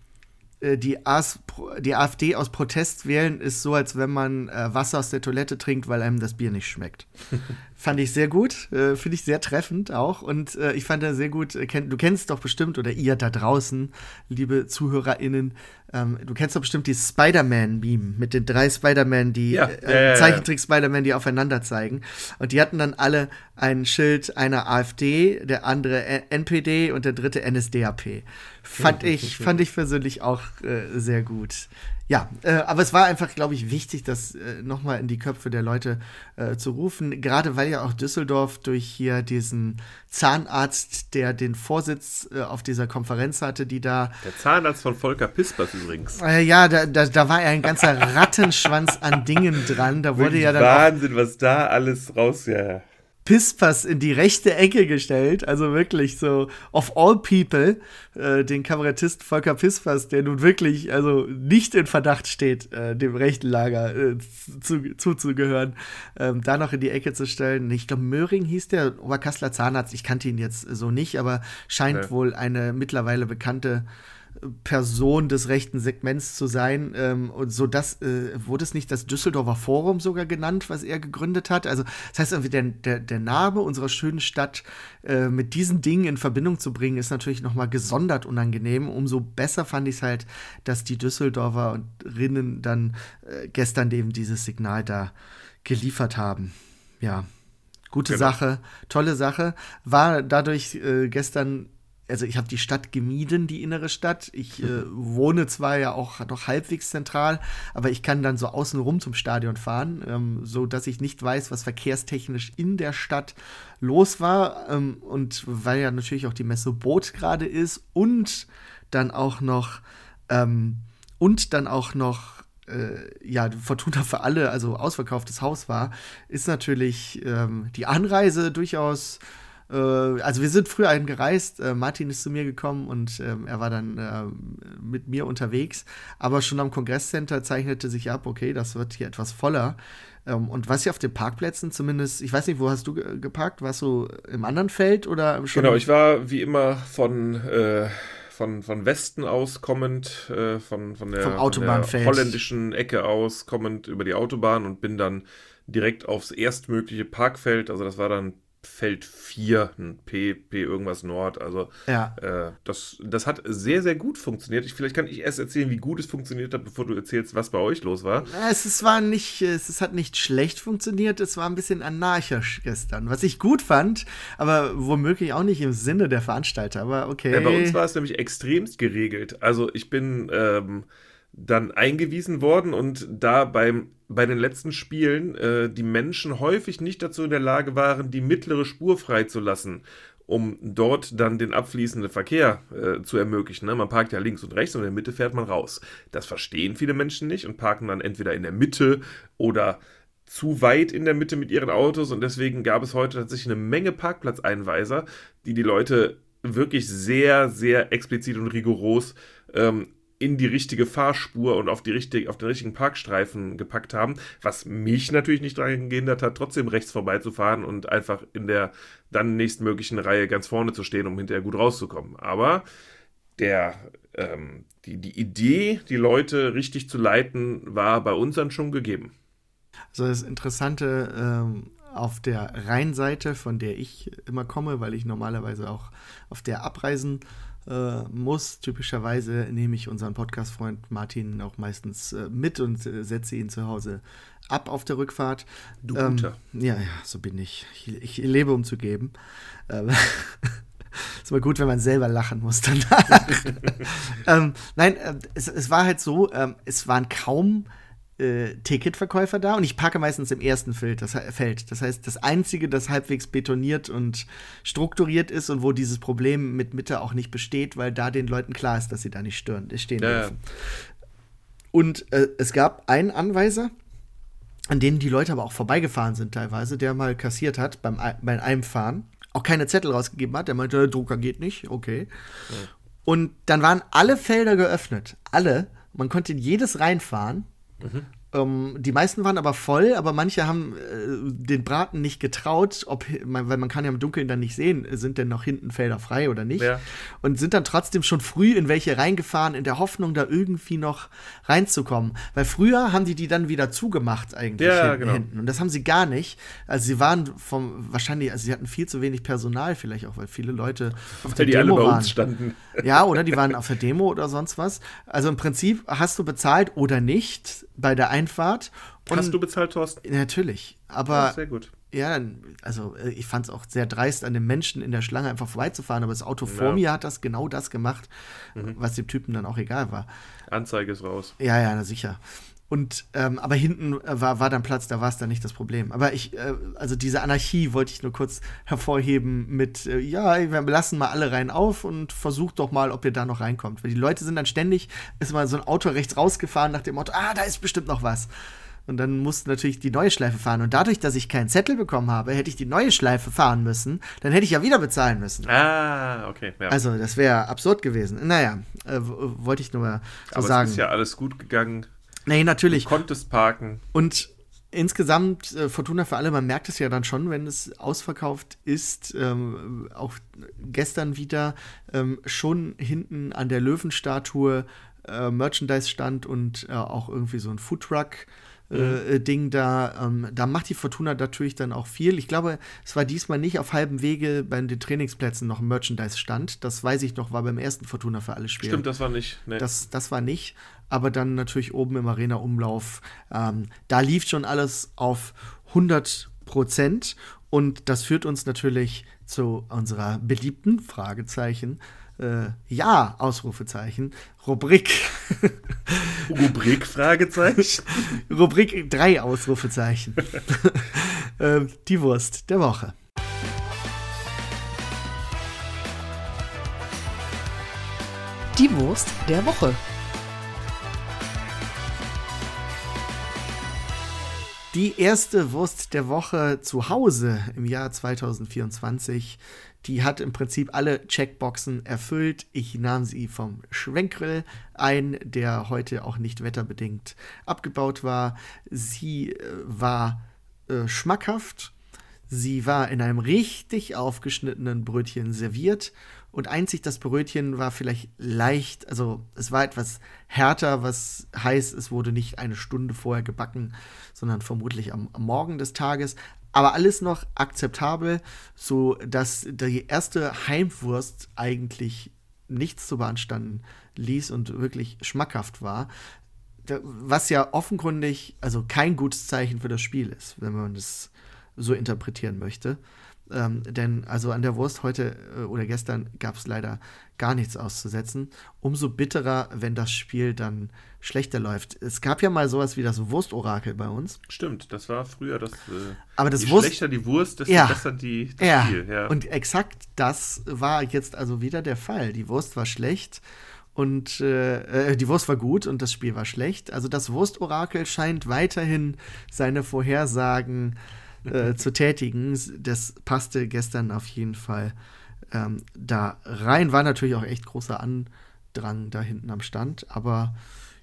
die, As die AfD aus Protest wählen, ist so, als wenn man äh, Wasser aus der Toilette trinkt, weil einem das Bier nicht schmeckt. fand ich sehr gut, äh, finde ich sehr treffend auch. Und äh, ich fand da sehr gut, äh, kenn, du kennst doch bestimmt, oder ihr da draußen, liebe ZuhörerInnen, ähm, du kennst doch bestimmt die Spider-Man-Meme mit den drei Spider-Man, die ja, äh, Zeichentrick-Spider-Man, die aufeinander zeigen. Und die hatten dann alle ein Schild einer AfD, der andere NPD und der dritte NSDAP. Fand ich, fand ich persönlich auch äh, sehr gut. Ja, äh, aber es war einfach, glaube ich, wichtig, das äh, nochmal in die Köpfe der Leute äh, zu rufen. Gerade weil ja auch Düsseldorf durch hier diesen Zahnarzt, der den Vorsitz äh, auf dieser Konferenz hatte, die da. Der Zahnarzt von Volker Pispers übrigens. Äh, ja, da, da, da war ja ein ganzer Rattenschwanz an Dingen dran. Da wurde ja dann. Wahnsinn, was da alles raus, ja. Pispas in die rechte Ecke gestellt. Also wirklich so, of all people, äh, den Kabarettist Volker Pispas, der nun wirklich, also nicht in Verdacht steht, äh, dem rechten Lager äh, zu, zuzugehören, ähm, da noch in die Ecke zu stellen. Ich glaube, Möhring hieß der Oberkassler Zahnarzt. Ich kannte ihn jetzt so nicht, aber scheint okay. wohl eine mittlerweile bekannte Person des rechten Segments zu sein. Ähm, und so das äh, wurde es nicht das Düsseldorfer Forum sogar genannt, was er gegründet hat. Also das heißt irgendwie der, der, der Name unserer schönen Stadt äh, mit diesen Dingen in Verbindung zu bringen, ist natürlich noch mal gesondert unangenehm. Umso besser fand ich es halt, dass die Düsseldorfer und Rinnen dann äh, gestern eben dieses Signal da geliefert haben. Ja, gute genau. Sache, tolle Sache. War dadurch äh, gestern also ich habe die Stadt gemieden, die innere Stadt. Ich äh, wohne zwar ja auch noch halbwegs zentral, aber ich kann dann so außenrum zum Stadion fahren, ähm, so dass ich nicht weiß, was verkehrstechnisch in der Stadt los war. Ähm, und weil ja natürlich auch die Messe Boot gerade ist und dann auch noch ähm, und dann auch noch äh, ja, Fortuna für alle, also ausverkauftes Haus war, ist natürlich ähm, die Anreise durchaus also wir sind früher gereist. Äh, Martin ist zu mir gekommen und ähm, er war dann äh, mit mir unterwegs. Aber schon am Kongresscenter zeichnete sich ab, okay, das wird hier etwas voller. Ähm, und was hier auf den Parkplätzen zumindest, ich weiß nicht, wo hast du geparkt? Warst du im anderen Feld oder schon? Genau, ich war wie immer von äh, von, von Westen aus kommend, äh, von, von, der, von der holländischen Ecke aus kommend über die Autobahn und bin dann direkt aufs erstmögliche Parkfeld. Also das war dann Feld 4, ein P, P irgendwas Nord. Also ja. äh, das, das hat sehr, sehr gut funktioniert. Ich, vielleicht kann ich erst erzählen, wie gut es funktioniert hat, bevor du erzählst, was bei euch los war. Es, es war nicht, es, es hat nicht schlecht funktioniert, es war ein bisschen anarchisch gestern, was ich gut fand, aber womöglich auch nicht im Sinne der Veranstalter, aber okay. Ja, bei uns war es nämlich extremst geregelt. Also ich bin ähm, dann eingewiesen worden und da beim bei den letzten Spielen äh, die Menschen häufig nicht dazu in der Lage waren, die mittlere Spur freizulassen, um dort dann den abfließenden Verkehr äh, zu ermöglichen. Ne? Man parkt ja links und rechts und in der Mitte fährt man raus. Das verstehen viele Menschen nicht und parken dann entweder in der Mitte oder zu weit in der Mitte mit ihren Autos und deswegen gab es heute tatsächlich eine Menge Parkplatzeinweiser, die die Leute wirklich sehr, sehr explizit und rigoros ähm, in die richtige Fahrspur und auf, die richtig, auf den richtigen Parkstreifen gepackt haben, was mich natürlich nicht daran gehindert hat, trotzdem rechts vorbeizufahren und einfach in der dann nächstmöglichen Reihe ganz vorne zu stehen, um hinterher gut rauszukommen. Aber der, ähm, die, die Idee, die Leute richtig zu leiten, war bei uns dann schon gegeben. Also das Interessante ähm, auf der Rheinseite, von der ich immer komme, weil ich normalerweise auch auf der abreisen äh, muss. Typischerweise nehme ich unseren Podcast-Freund Martin auch meistens äh, mit und äh, setze ihn zu Hause ab auf der Rückfahrt. Du ähm, guter. Ja, ja, so bin ich. Ich, ich lebe, um zu geben. Ähm, ist mal gut, wenn man selber lachen muss danach. ähm, nein, äh, es, es, war halt so, ähm, es waren kaum äh, Ticketverkäufer da und ich parke meistens im ersten Feld das, Feld. das heißt, das einzige, das halbwegs betoniert und strukturiert ist und wo dieses Problem mit Mitte auch nicht besteht, weil da den Leuten klar ist, dass sie da nicht stören, stehen ja, dürfen. Und äh, es gab einen Anweiser, an denen die Leute aber auch vorbeigefahren sind teilweise, der mal kassiert hat beim, beim Einfahren, auch keine Zettel rausgegeben hat, der meinte, der Drucker geht nicht, okay. Ja. Und dann waren alle Felder geöffnet, alle. Man konnte in jedes reinfahren Mhm. Ähm, die meisten waren aber voll, aber manche haben äh, den Braten nicht getraut, ob, weil man kann ja im Dunkeln dann nicht sehen, sind denn noch hinten Felder frei oder nicht. Ja. Und sind dann trotzdem schon früh in welche reingefahren, in der Hoffnung, da irgendwie noch reinzukommen. Weil früher haben die die dann wieder zugemacht eigentlich ja, hinten, genau. hinten. Und das haben sie gar nicht. Also sie waren vom, wahrscheinlich, also sie hatten viel zu wenig Personal vielleicht auch, weil viele Leute auf der die Demo alle bei uns standen. Ja, oder die waren auf der Demo oder sonst was. Also im Prinzip hast du bezahlt oder nicht bei der Einfahrt. Und Hast du bezahlt, Thorsten? Natürlich. Aber. Ja, sehr gut. ja, also äh, ich fand es auch sehr dreist, an den Menschen in der Schlange einfach vorbeizufahren, aber das Auto vor mir hat das genau das gemacht, mhm. was dem Typen dann auch egal war. Anzeige ist raus. Ja, ja, na sicher. Und ähm, aber hinten äh, war, war dann Platz, da war es dann nicht das Problem. Aber ich, äh, also diese Anarchie wollte ich nur kurz hervorheben mit, äh, ja, wir lassen mal alle rein auf und versucht doch mal, ob ihr da noch reinkommt. Weil die Leute sind dann ständig, ist mal so ein Auto rechts rausgefahren nach dem Motto, ah, da ist bestimmt noch was. Und dann musste natürlich die neue Schleife fahren. Und dadurch, dass ich keinen Zettel bekommen habe, hätte ich die neue Schleife fahren müssen. Dann hätte ich ja wieder bezahlen müssen. Ah, okay. Ja. Also, das wäre absurd gewesen. Naja, äh, wollte ich nur mal so Aber sagen. Aber es ist ja alles gut gegangen. Nee, natürlich. Du konntest parken. Und insgesamt, äh, Fortuna für alle, man merkt es ja dann schon, wenn es ausverkauft ist. Ähm, auch gestern wieder ähm, schon hinten an der Löwenstatue äh, Merchandise-Stand und äh, auch irgendwie so ein Foodtruck. Äh, mhm. Äh, Ding da. Ähm, da macht die Fortuna natürlich dann auch viel. Ich glaube, es war diesmal nicht auf halbem Wege bei den Trainingsplätzen noch ein Merchandise-Stand. Das weiß ich noch, war beim ersten Fortuna für alle Spiele. Stimmt, das war nicht. Nee. Das, das war nicht aber dann natürlich oben im Arena-Umlauf. Ähm, da lief schon alles auf 100 Prozent und das führt uns natürlich zu unserer beliebten Fragezeichen. Äh, ja, Ausrufezeichen. Rubrik. Rubrik, Fragezeichen. Rubrik drei Ausrufezeichen. äh, die Wurst der Woche. Die Wurst der Woche. Die erste Wurst der Woche zu Hause im Jahr 2024, die hat im Prinzip alle Checkboxen erfüllt. Ich nahm sie vom Schwenkgrill ein, der heute auch nicht wetterbedingt abgebaut war. Sie äh, war äh, schmackhaft. Sie war in einem richtig aufgeschnittenen Brötchen serviert und einzig das Brötchen war vielleicht leicht, also es war etwas härter, was heißt, es wurde nicht eine Stunde vorher gebacken, sondern vermutlich am, am Morgen des Tages. Aber alles noch akzeptabel, so dass die erste Heimwurst eigentlich nichts zu beanstanden ließ und wirklich schmackhaft war. Was ja offenkundig, also kein gutes Zeichen für das Spiel ist, wenn man das so interpretieren möchte. Ähm, denn also an der Wurst heute äh, oder gestern gab es leider gar nichts auszusetzen. Umso bitterer, wenn das Spiel dann schlechter läuft. Es gab ja mal sowas wie das Wurstorakel bei uns. Stimmt, das war früher das. Äh, Aber das je Wurst schlechter die Wurst, desto ja, besser die, das ja. Spiel. Ja. Und exakt das war jetzt also wieder der Fall. Die Wurst war schlecht und äh, äh, die Wurst war gut und das Spiel war schlecht. Also das Wurstorakel scheint weiterhin seine Vorhersagen äh, äh, zu tätigen. Das passte gestern auf jeden Fall ähm, da rein. War natürlich auch echt großer Andrang da hinten am Stand, aber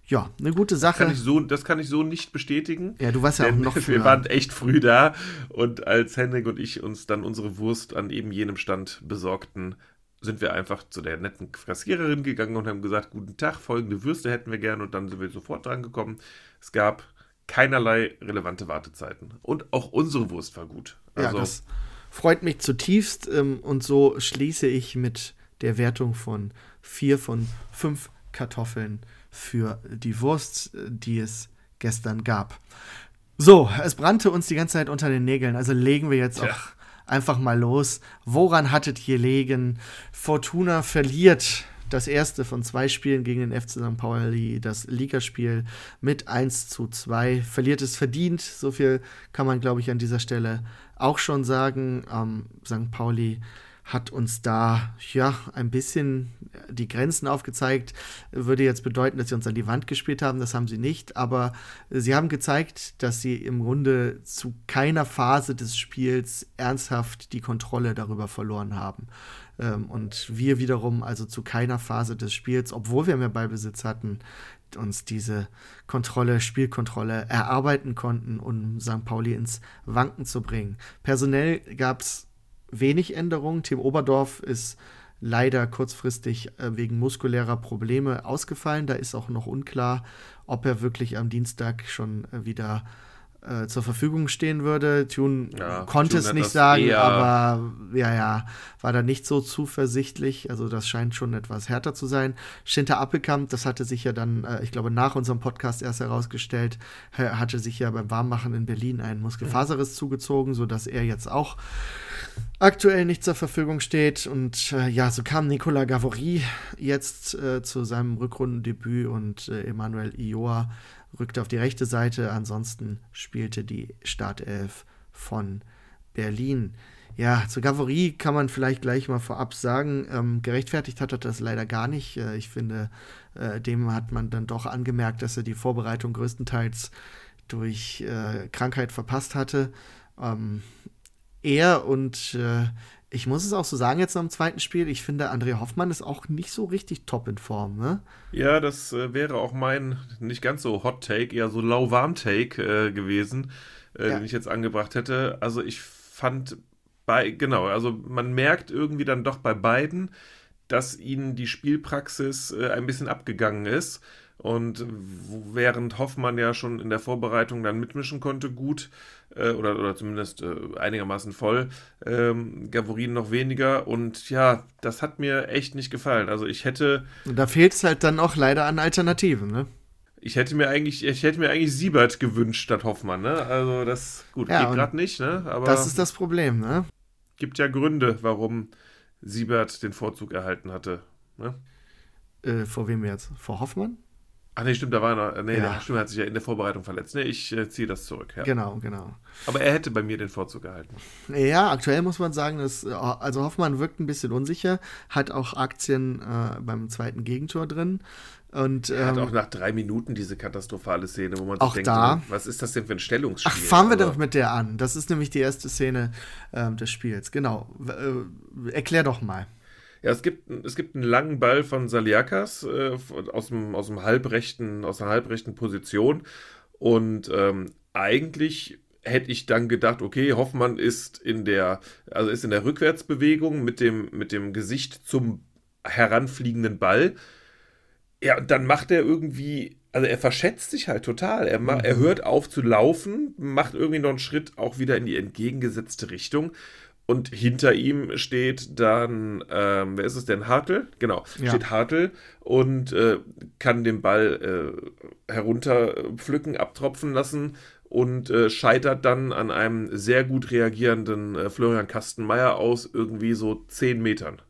ja, eine gute Sache. Das kann ich so, das kann ich so nicht bestätigen. Ja, du warst ja auch noch früher. Wir waren echt früh da und als Henrik und ich uns dann unsere Wurst an eben jenem Stand besorgten, sind wir einfach zu der netten Kassiererin gegangen und haben gesagt, guten Tag, folgende Würste hätten wir gern und dann sind wir sofort dran gekommen. Es gab keinerlei relevante Wartezeiten. Und auch unsere Wurst war gut. Also, ja, das freut mich zutiefst. Ähm, und so schließe ich mit der Wertung von vier von fünf Kartoffeln für die Wurst, die es gestern gab. So, es brannte uns die ganze Zeit unter den Nägeln, also legen wir jetzt Tja. auch einfach mal los. Woran hattet ihr legen? Fortuna verliert das erste von zwei Spielen gegen den FC St. Pauli, das Ligaspiel mit 1 zu 2. Verliert es verdient, so viel kann man, glaube ich, an dieser Stelle auch schon sagen. Ähm, St. Pauli hat uns da ja ein bisschen die Grenzen aufgezeigt. Würde jetzt bedeuten, dass sie uns an die Wand gespielt haben. Das haben sie nicht. Aber sie haben gezeigt, dass sie im Grunde zu keiner Phase des Spiels ernsthaft die Kontrolle darüber verloren haben. Ähm, und wir wiederum also zu keiner Phase des Spiels, obwohl wir mehr Ballbesitz hatten, uns diese Kontrolle, Spielkontrolle erarbeiten konnten, um St. Pauli ins Wanken zu bringen. Personell gab es wenig Änderungen. Tim Oberdorf ist leider kurzfristig äh, wegen muskulärer Probleme ausgefallen. Da ist auch noch unklar, ob er wirklich am Dienstag schon äh, wieder äh, zur Verfügung stehen würde. Tune Ja, konnte Tune es nicht sagen, aber ja, ja, war da nicht so zuversichtlich. Also das scheint schon etwas härter zu sein. Shinta Appelkamp, das hatte sich ja dann, äh, ich glaube, nach unserem Podcast erst herausgestellt, äh, hatte sich ja beim Warmmachen in Berlin einen Muskelfaserriss zugezogen, sodass er jetzt auch aktuell nicht zur Verfügung steht. Und äh, ja, so kam Nicolas Gavory jetzt äh, zu seinem Rückrundendebüt und äh, Emmanuel Ioa rückte auf die rechte Seite. Ansonsten spielte die Startelf von Berlin. Ja, zu Gavory kann man vielleicht gleich mal vorab sagen, ähm, gerechtfertigt hat er das leider gar nicht. Äh, ich finde, äh, dem hat man dann doch angemerkt, dass er die Vorbereitung größtenteils durch äh, Krankheit verpasst hatte. Ähm, er und äh, ich muss es auch so sagen jetzt im zweiten Spiel, ich finde, André Hoffmann ist auch nicht so richtig top in Form, ne? Ja, das äh, wäre auch mein nicht ganz so Hot Take, eher so lauwarm Take äh, gewesen, äh, Ja. den ich jetzt angebracht hätte. Also ich fand bei, genau, also man merkt irgendwie dann doch bei beiden, dass ihnen die Spielpraxis äh, ein bisschen abgegangen ist. Und während Hoffmann ja schon in der Vorbereitung dann mitmischen konnte, gut, äh, oder, oder zumindest äh, einigermaßen voll, ähm, Gavorin noch weniger. Und ja, das hat mir echt nicht gefallen. Also ich hätte, da fehlt es halt dann auch leider an Alternativen, ne? ich hätte mir eigentlich, ich hätte mir eigentlich Siebert gewünscht statt Hoffmann, ne? Also das, gut, Ja, geht gerade nicht, ne? Aber Das ist das Problem, ne? gibt ja Gründe, warum Siebert den Vorzug erhalten hatte. Ne? Äh, vor wem jetzt? Vor Hoffmann? Ach nee, stimmt, da war er noch, nee, Ja. der stimmt, er hat sich ja in der Vorbereitung verletzt. Nee, ich äh, ziehe das zurück, ja. Genau, genau. Aber er hätte bei mir den Vorzug erhalten. Ja, aktuell muss man sagen, dass, äh, also Hoffmann wirkt ein bisschen unsicher, hat auch Aktien äh, beim zweiten Gegentor drin. Und Er hat ähm, auch nach drei Minuten diese katastrophale Szene, wo man Auch sich denkt, da- was ist das denn für ein Stellungsspiel? Ach, fangen wir Also, doch mit der an. Das ist nämlich die erste Szene ähm, des Spiels. Genau. Äh, erklär doch mal. Ja, es gibt, es gibt einen langen Ball von Saliakas äh, aus, dem, aus, dem halbrechten, aus einer halbrechten Position. Und ähm, eigentlich hätte ich dann gedacht, okay, Hoffmann ist in der, also ist in der Rückwärtsbewegung mit dem, mit dem Gesicht zum heranfliegenden Ball. Ja, und dann macht er irgendwie, also er verschätzt sich halt total. Er, ma, er hört auf zu laufen, macht irgendwie noch einen Schritt auch wieder in die entgegengesetzte Richtung. Und hinter ihm steht dann, ähm, wer ist es denn? Hartl? Genau, Ja. steht Hartl und äh, kann den Ball äh, herunterpflücken, abtropfen lassen und äh, scheitert dann an einem sehr gut reagierenden äh, Florian Kastenmeier aus irgendwie so 10 Metern.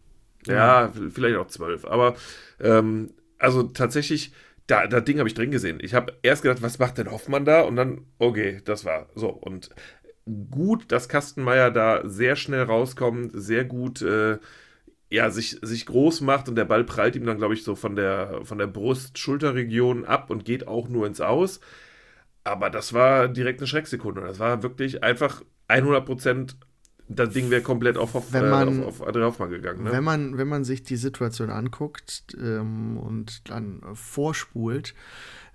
Ja, vielleicht auch 12. Aber ähm, also tatsächlich, da, das Ding habe ich drin gesehen. Ich habe erst gedacht, was macht denn Hoffmann da? Und dann, okay, das war so. Und gut, dass Kastenmeier da sehr schnell rauskommt, sehr gut äh, ja, sich, sich groß macht und der Ball prallt ihm dann, glaube ich, so von der, von der Brust-Schulterregion ab und geht auch nur ins Aus. Aber das war direkt eine Schrecksekunde. Das war wirklich einfach 100 Prozent. Das Ding wäre komplett auf, auf, Wenn äh, man- auf, auf André Hoffmann gegangen. Ne? Wenn, man, wenn man sich die Situation anguckt ähm, und dann äh, vorspult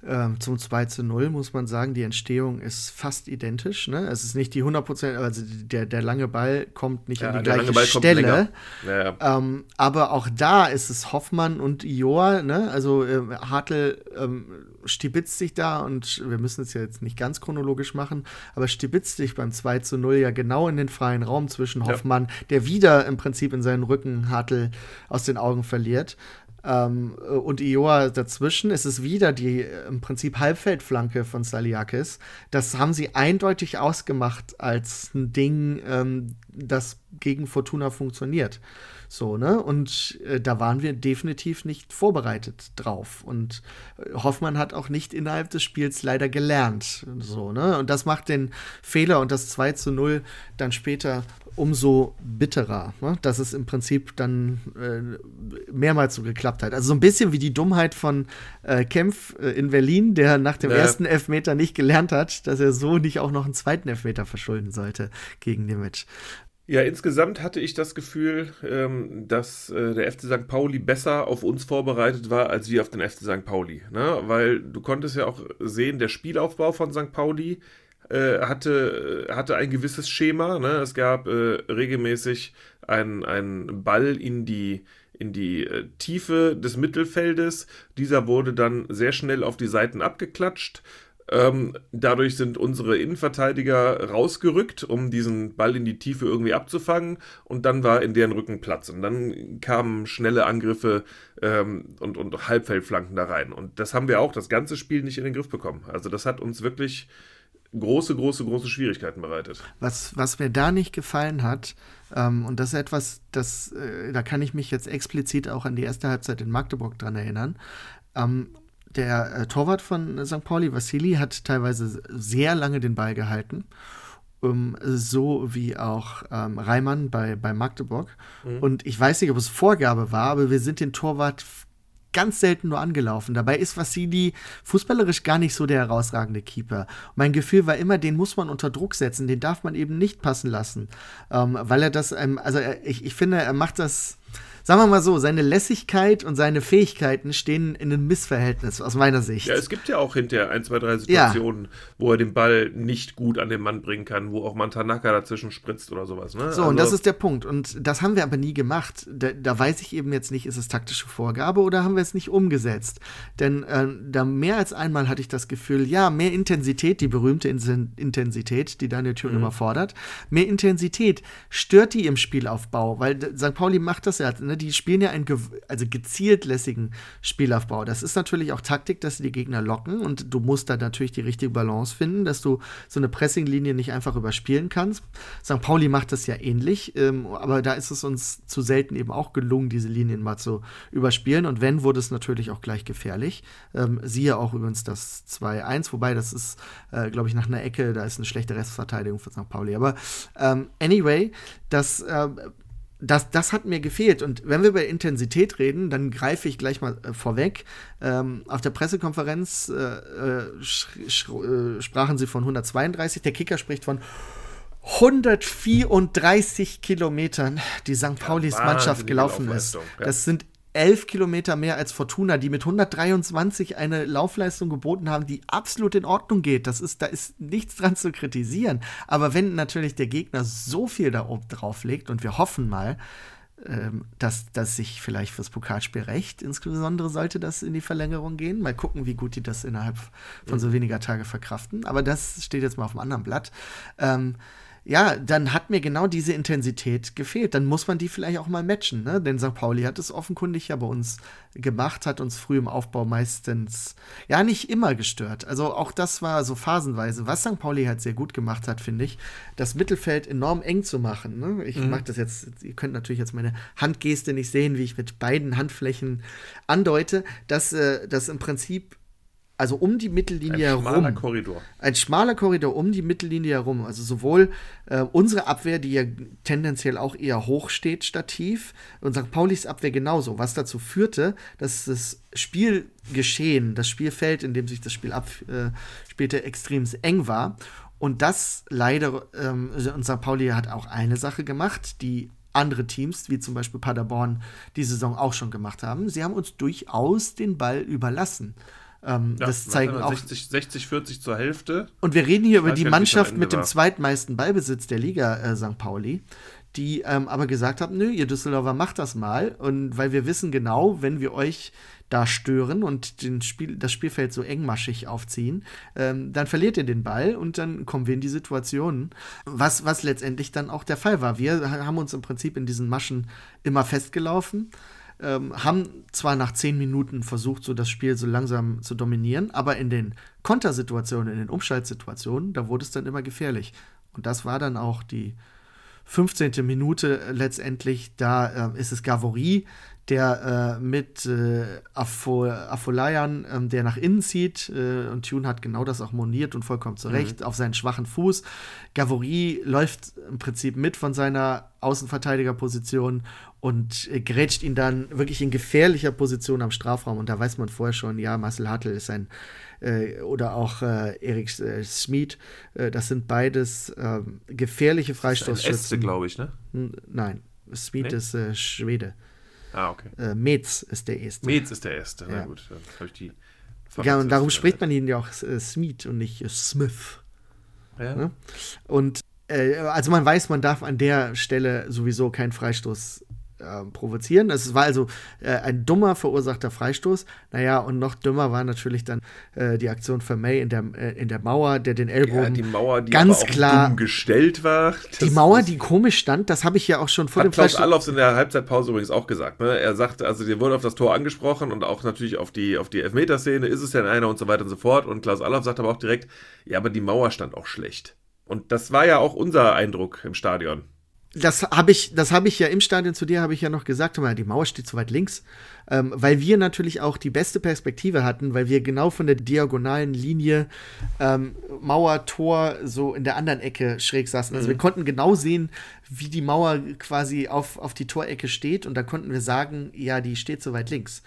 ähm, zum 2 zu 0, muss man sagen, die Entstehung ist fast identisch. Ne? Es ist nicht die 100%, also der, der lange Ball kommt nicht Ja, an die gleiche Stelle. Ja, ja. Ähm, aber auch da ist es Hoffmann und Ioa, ne? Also ähm, Hartl ähm, stibitzt sich da und wir müssen es ja jetzt nicht ganz chronologisch machen, aber stibitzt sich beim 2 zu 0 ja genau in den freien Raum zwischen. Hoffmann, der wieder im Prinzip in seinen Rücken Hartl aus den Augen verliert. Ähm, und Ioa dazwischen. Es ist wieder die äh, im Prinzip Halbfeldflanke von Saliakis. Das haben sie eindeutig ausgemacht als ein Ding, ähm, das gegen Fortuna funktioniert. So, ne? Und äh, da waren wir definitiv nicht vorbereitet drauf. Und äh, Hoffmann hat auch nicht innerhalb des Spiels leider gelernt. So, ne? Und das macht den Fehler und das 2 zu 0 dann später umso bitterer, ne? dass es im Prinzip dann äh, mehrmals so geklappt hat. Also so ein bisschen wie die Dummheit von äh, Kempf äh, in Berlin, der nach dem Ja. ersten Elfmeter nicht gelernt hat, dass er so nicht auch noch einen zweiten Elfmeter verschulden sollte gegen Nemec. Ja, insgesamt hatte ich das Gefühl, ähm, dass äh, der FC St. Pauli besser auf uns vorbereitet war, als wir auf den FC St. Pauli. Ne? Weil du konntest ja auch sehen, der Spielaufbau von St. Pauli äh, hatte, äh, hatte ein gewisses Schema. Ne? Es gab äh, regelmäßig einen, einen Ball in die, in die äh, Tiefe des Mittelfeldes. Dieser wurde dann sehr schnell auf die Seiten abgeklatscht. Ähm, dadurch sind unsere Innenverteidiger rausgerückt, um diesen Ball in die Tiefe irgendwie abzufangen. Und dann war in deren Rücken Platz. Und dann kamen schnelle Angriffe ähm, und, und Halbfeldflanken da rein. Und das haben wir auch das ganze Spiel nicht in den Griff bekommen. Also das hat uns wirklich große, große, große Schwierigkeiten bereitet. Was, was mir da nicht gefallen hat, ähm, und das ist etwas, das, äh, da kann ich mich jetzt explizit auch an die erste Halbzeit in Magdeburg dran erinnern. Ähm, der äh, Torwart von St. Pauli, Vassili, hat teilweise sehr lange den Ball gehalten. Um, so wie auch ähm, Reimann bei, bei Magdeburg. Mhm. Und ich weiß nicht, ob es Vorgabe war, aber wir sind den Torwart ganz selten nur angelaufen. Dabei ist Vassili fußballerisch gar nicht so der herausragende Keeper. mein Gefühl war immer, den muss man unter Druck setzen, den darf man eben nicht passen lassen. Ähm, weil er das, ähm, also er, ich, ich finde, er macht das sagen wir mal so, seine Lässigkeit und seine Fähigkeiten stehen in einem Missverhältnis aus meiner Sicht. Ja, es gibt ja auch hinterher ein, zwei, drei Situationen, ja. wo er den Ball nicht gut an den Mann bringen kann, wo auch Mantanaka dazwischen spritzt oder sowas. Ne? So, also, und das ist der Punkt. Und das haben wir aber nie gemacht. Da, da, weiß ich eben jetzt nicht, ist es taktische Vorgabe oder haben wir es nicht umgesetzt? Denn äh, da mehr als einmal hatte ich das Gefühl, ja, mehr Intensität, die berühmte Intensität, die Daniel Thune mhm. immer fordert, mehr Intensität stört die im Spielaufbau, weil St. Pauli macht das ja, ne? Die spielen ja einen ge also gezielt lässigen Spielaufbau. Das ist natürlich auch Taktik, dass sie die Gegner locken und du musst da natürlich die richtige Balance finden, dass du so eine Pressinglinie nicht einfach überspielen kannst. St. Pauli macht das ja ähnlich, ähm, aber da ist es uns zu selten eben auch gelungen, diese Linien mal zu überspielen. Und wenn, wurde es natürlich auch gleich gefährlich. Ähm, siehe auch übrigens das 2-1, wobei das ist, äh, glaube ich, nach einer Ecke, da ist eine schlechte Restverteidigung für St. Pauli. Aber ähm, anyway, das äh, das, das hat mir gefehlt. Und wenn wir über Intensität reden, dann greife ich gleich mal äh, vorweg. Ähm, auf der Pressekonferenz äh, äh, äh sprachen sie von 132, der Kicker spricht von 134 Kilometern, die St. Paulis Mannschaft gelaufen ist. Das sind elf Kilometer mehr als Fortuna, die mit 123 eine Laufleistung geboten haben, die absolut in Ordnung geht. Das ist, da ist nichts dran zu kritisieren. Aber wenn natürlich der Gegner so viel da oben drauf legt und wir hoffen mal, ähm, dass das sich vielleicht fürs Pokalspiel recht, insbesondere sollte das in die Verlängerung gehen. Mal gucken, wie gut die das innerhalb von so weniger Tage verkraften. Aber das steht jetzt mal auf dem anderen Blatt. Ähm, ja, dann hat mir genau diese Intensität gefehlt. Dann muss man die vielleicht auch mal matchen, ne? Denn St. Pauli hat es offenkundig ja bei uns gemacht, hat uns früh im Aufbau meistens, ja, nicht immer gestört. Also auch das war so phasenweise. Was St. Pauli halt sehr gut gemacht hat, finde ich, das Mittelfeld enorm eng zu machen. Ne? Ich mhm. mache das jetzt, ihr könnt natürlich jetzt meine Handgeste nicht sehen, wie ich mit beiden Handflächen andeute, dass äh, das im Prinzip also um die Mittellinie herum. Ein schmaler Korridor. Ein schmaler Korridor um die Mittellinie herum. Also sowohl äh, unsere Abwehr, die ja tendenziell auch eher hoch steht, stativ, und St. Paulis Abwehr genauso, was dazu führte, dass das Spielgeschehen, das Spielfeld, in dem sich das Spiel abspielte, äh, extrem eng war. Und das leider, ähm, und St. Pauli hat auch eine Sache gemacht, die andere Teams, wie zum Beispiel Paderborn, die Saison auch schon gemacht haben. Sie haben uns durchaus den Ball überlassen. Ähm, ja, das zeigen auch 60, 60, 40 zur Hälfte. Und wir reden hier über die Mannschaft mit dem zweitmeisten Ballbesitz der Liga, äh, St. Pauli, die ähm, aber gesagt haben, nö, ihr Düsseldorfer macht das mal. Und weil wir wissen genau, wenn wir euch da stören und den Spiel, das Spielfeld so engmaschig aufziehen, ähm, dann verliert ihr den Ball und dann kommen wir in die Situation, was, was letztendlich dann auch der Fall war. Wir haben uns im Prinzip in diesen Maschen immer festgelaufen ähm, haben zwar nach zehn Minuten versucht, so das Spiel so langsam zu dominieren, aber in den Kontersituationen, in den Umschaltsituationen, da wurde es dann immer gefährlich. Und das war dann auch die 15. Minute letztendlich. Da äh, ist es Gavori, der äh, mit äh, Afolayan, äh, der nach innen zieht. Äh, und Tune hat genau das auch moniert und vollkommen zurecht mhm. auf seinen schwachen Fuß. Gavori läuft im Prinzip mit von seiner Außenverteidigerposition und äh, grätscht ihn dann wirklich in gefährlicher Position am Strafraum. Und da weiß man vorher schon, ja, Marcel Hartl ist ein, äh, oder auch äh, Erik äh, Schmid, äh, das sind beides ähm, gefährliche Freistoßschützen. glaube ich, ne? nein, Schmid nee? ist äh, Schwede. Ah, okay. Äh, Metz ist der erste. Metz ist der erste, na ja. gut. Dann habe ich die. Ja, und darum spricht man ihn ja auch Smith und nicht Smith. Ja. Ne? Und also man weiß, man darf an der Stelle sowieso keinen Freistoß äh, provozieren. Es war also äh, ein dummer verursachter Freistoß. Naja, und noch dümmer war natürlich dann äh, die Aktion von May in der, äh, in der Mauer, der den Ellbogen ja, die Mauer, die ganz klar gestellt war. Die Mauer, die komisch stand, das habe ich ja auch schon vor hat dem Klaus Allofs in der Halbzeitpause übrigens auch gesagt. Ne? Er sagt, also der wurde auf das Tor angesprochen und auch natürlich auf die, auf die Elfmeterszene, ist es denn einer und so weiter und so fort. Und Klaus Allof sagt aber auch direkt, ja, aber die Mauer stand auch schlecht. Und das war ja auch unser Eindruck im Stadion das habe ich, das habe ich ja im Stadion zu dir habe ich ja noch gesagt, mal, die Mauer steht zu weit links, ähm, weil wir natürlich auch die beste Perspektive hatten, weil wir genau von der diagonalen Linie ähm, Mauer Tor so in der anderen Ecke schräg saßen. Also mhm. wir konnten genau sehen, wie die Mauer quasi auf auf die Torecke steht und da konnten wir sagen, ja, die steht zu weit links.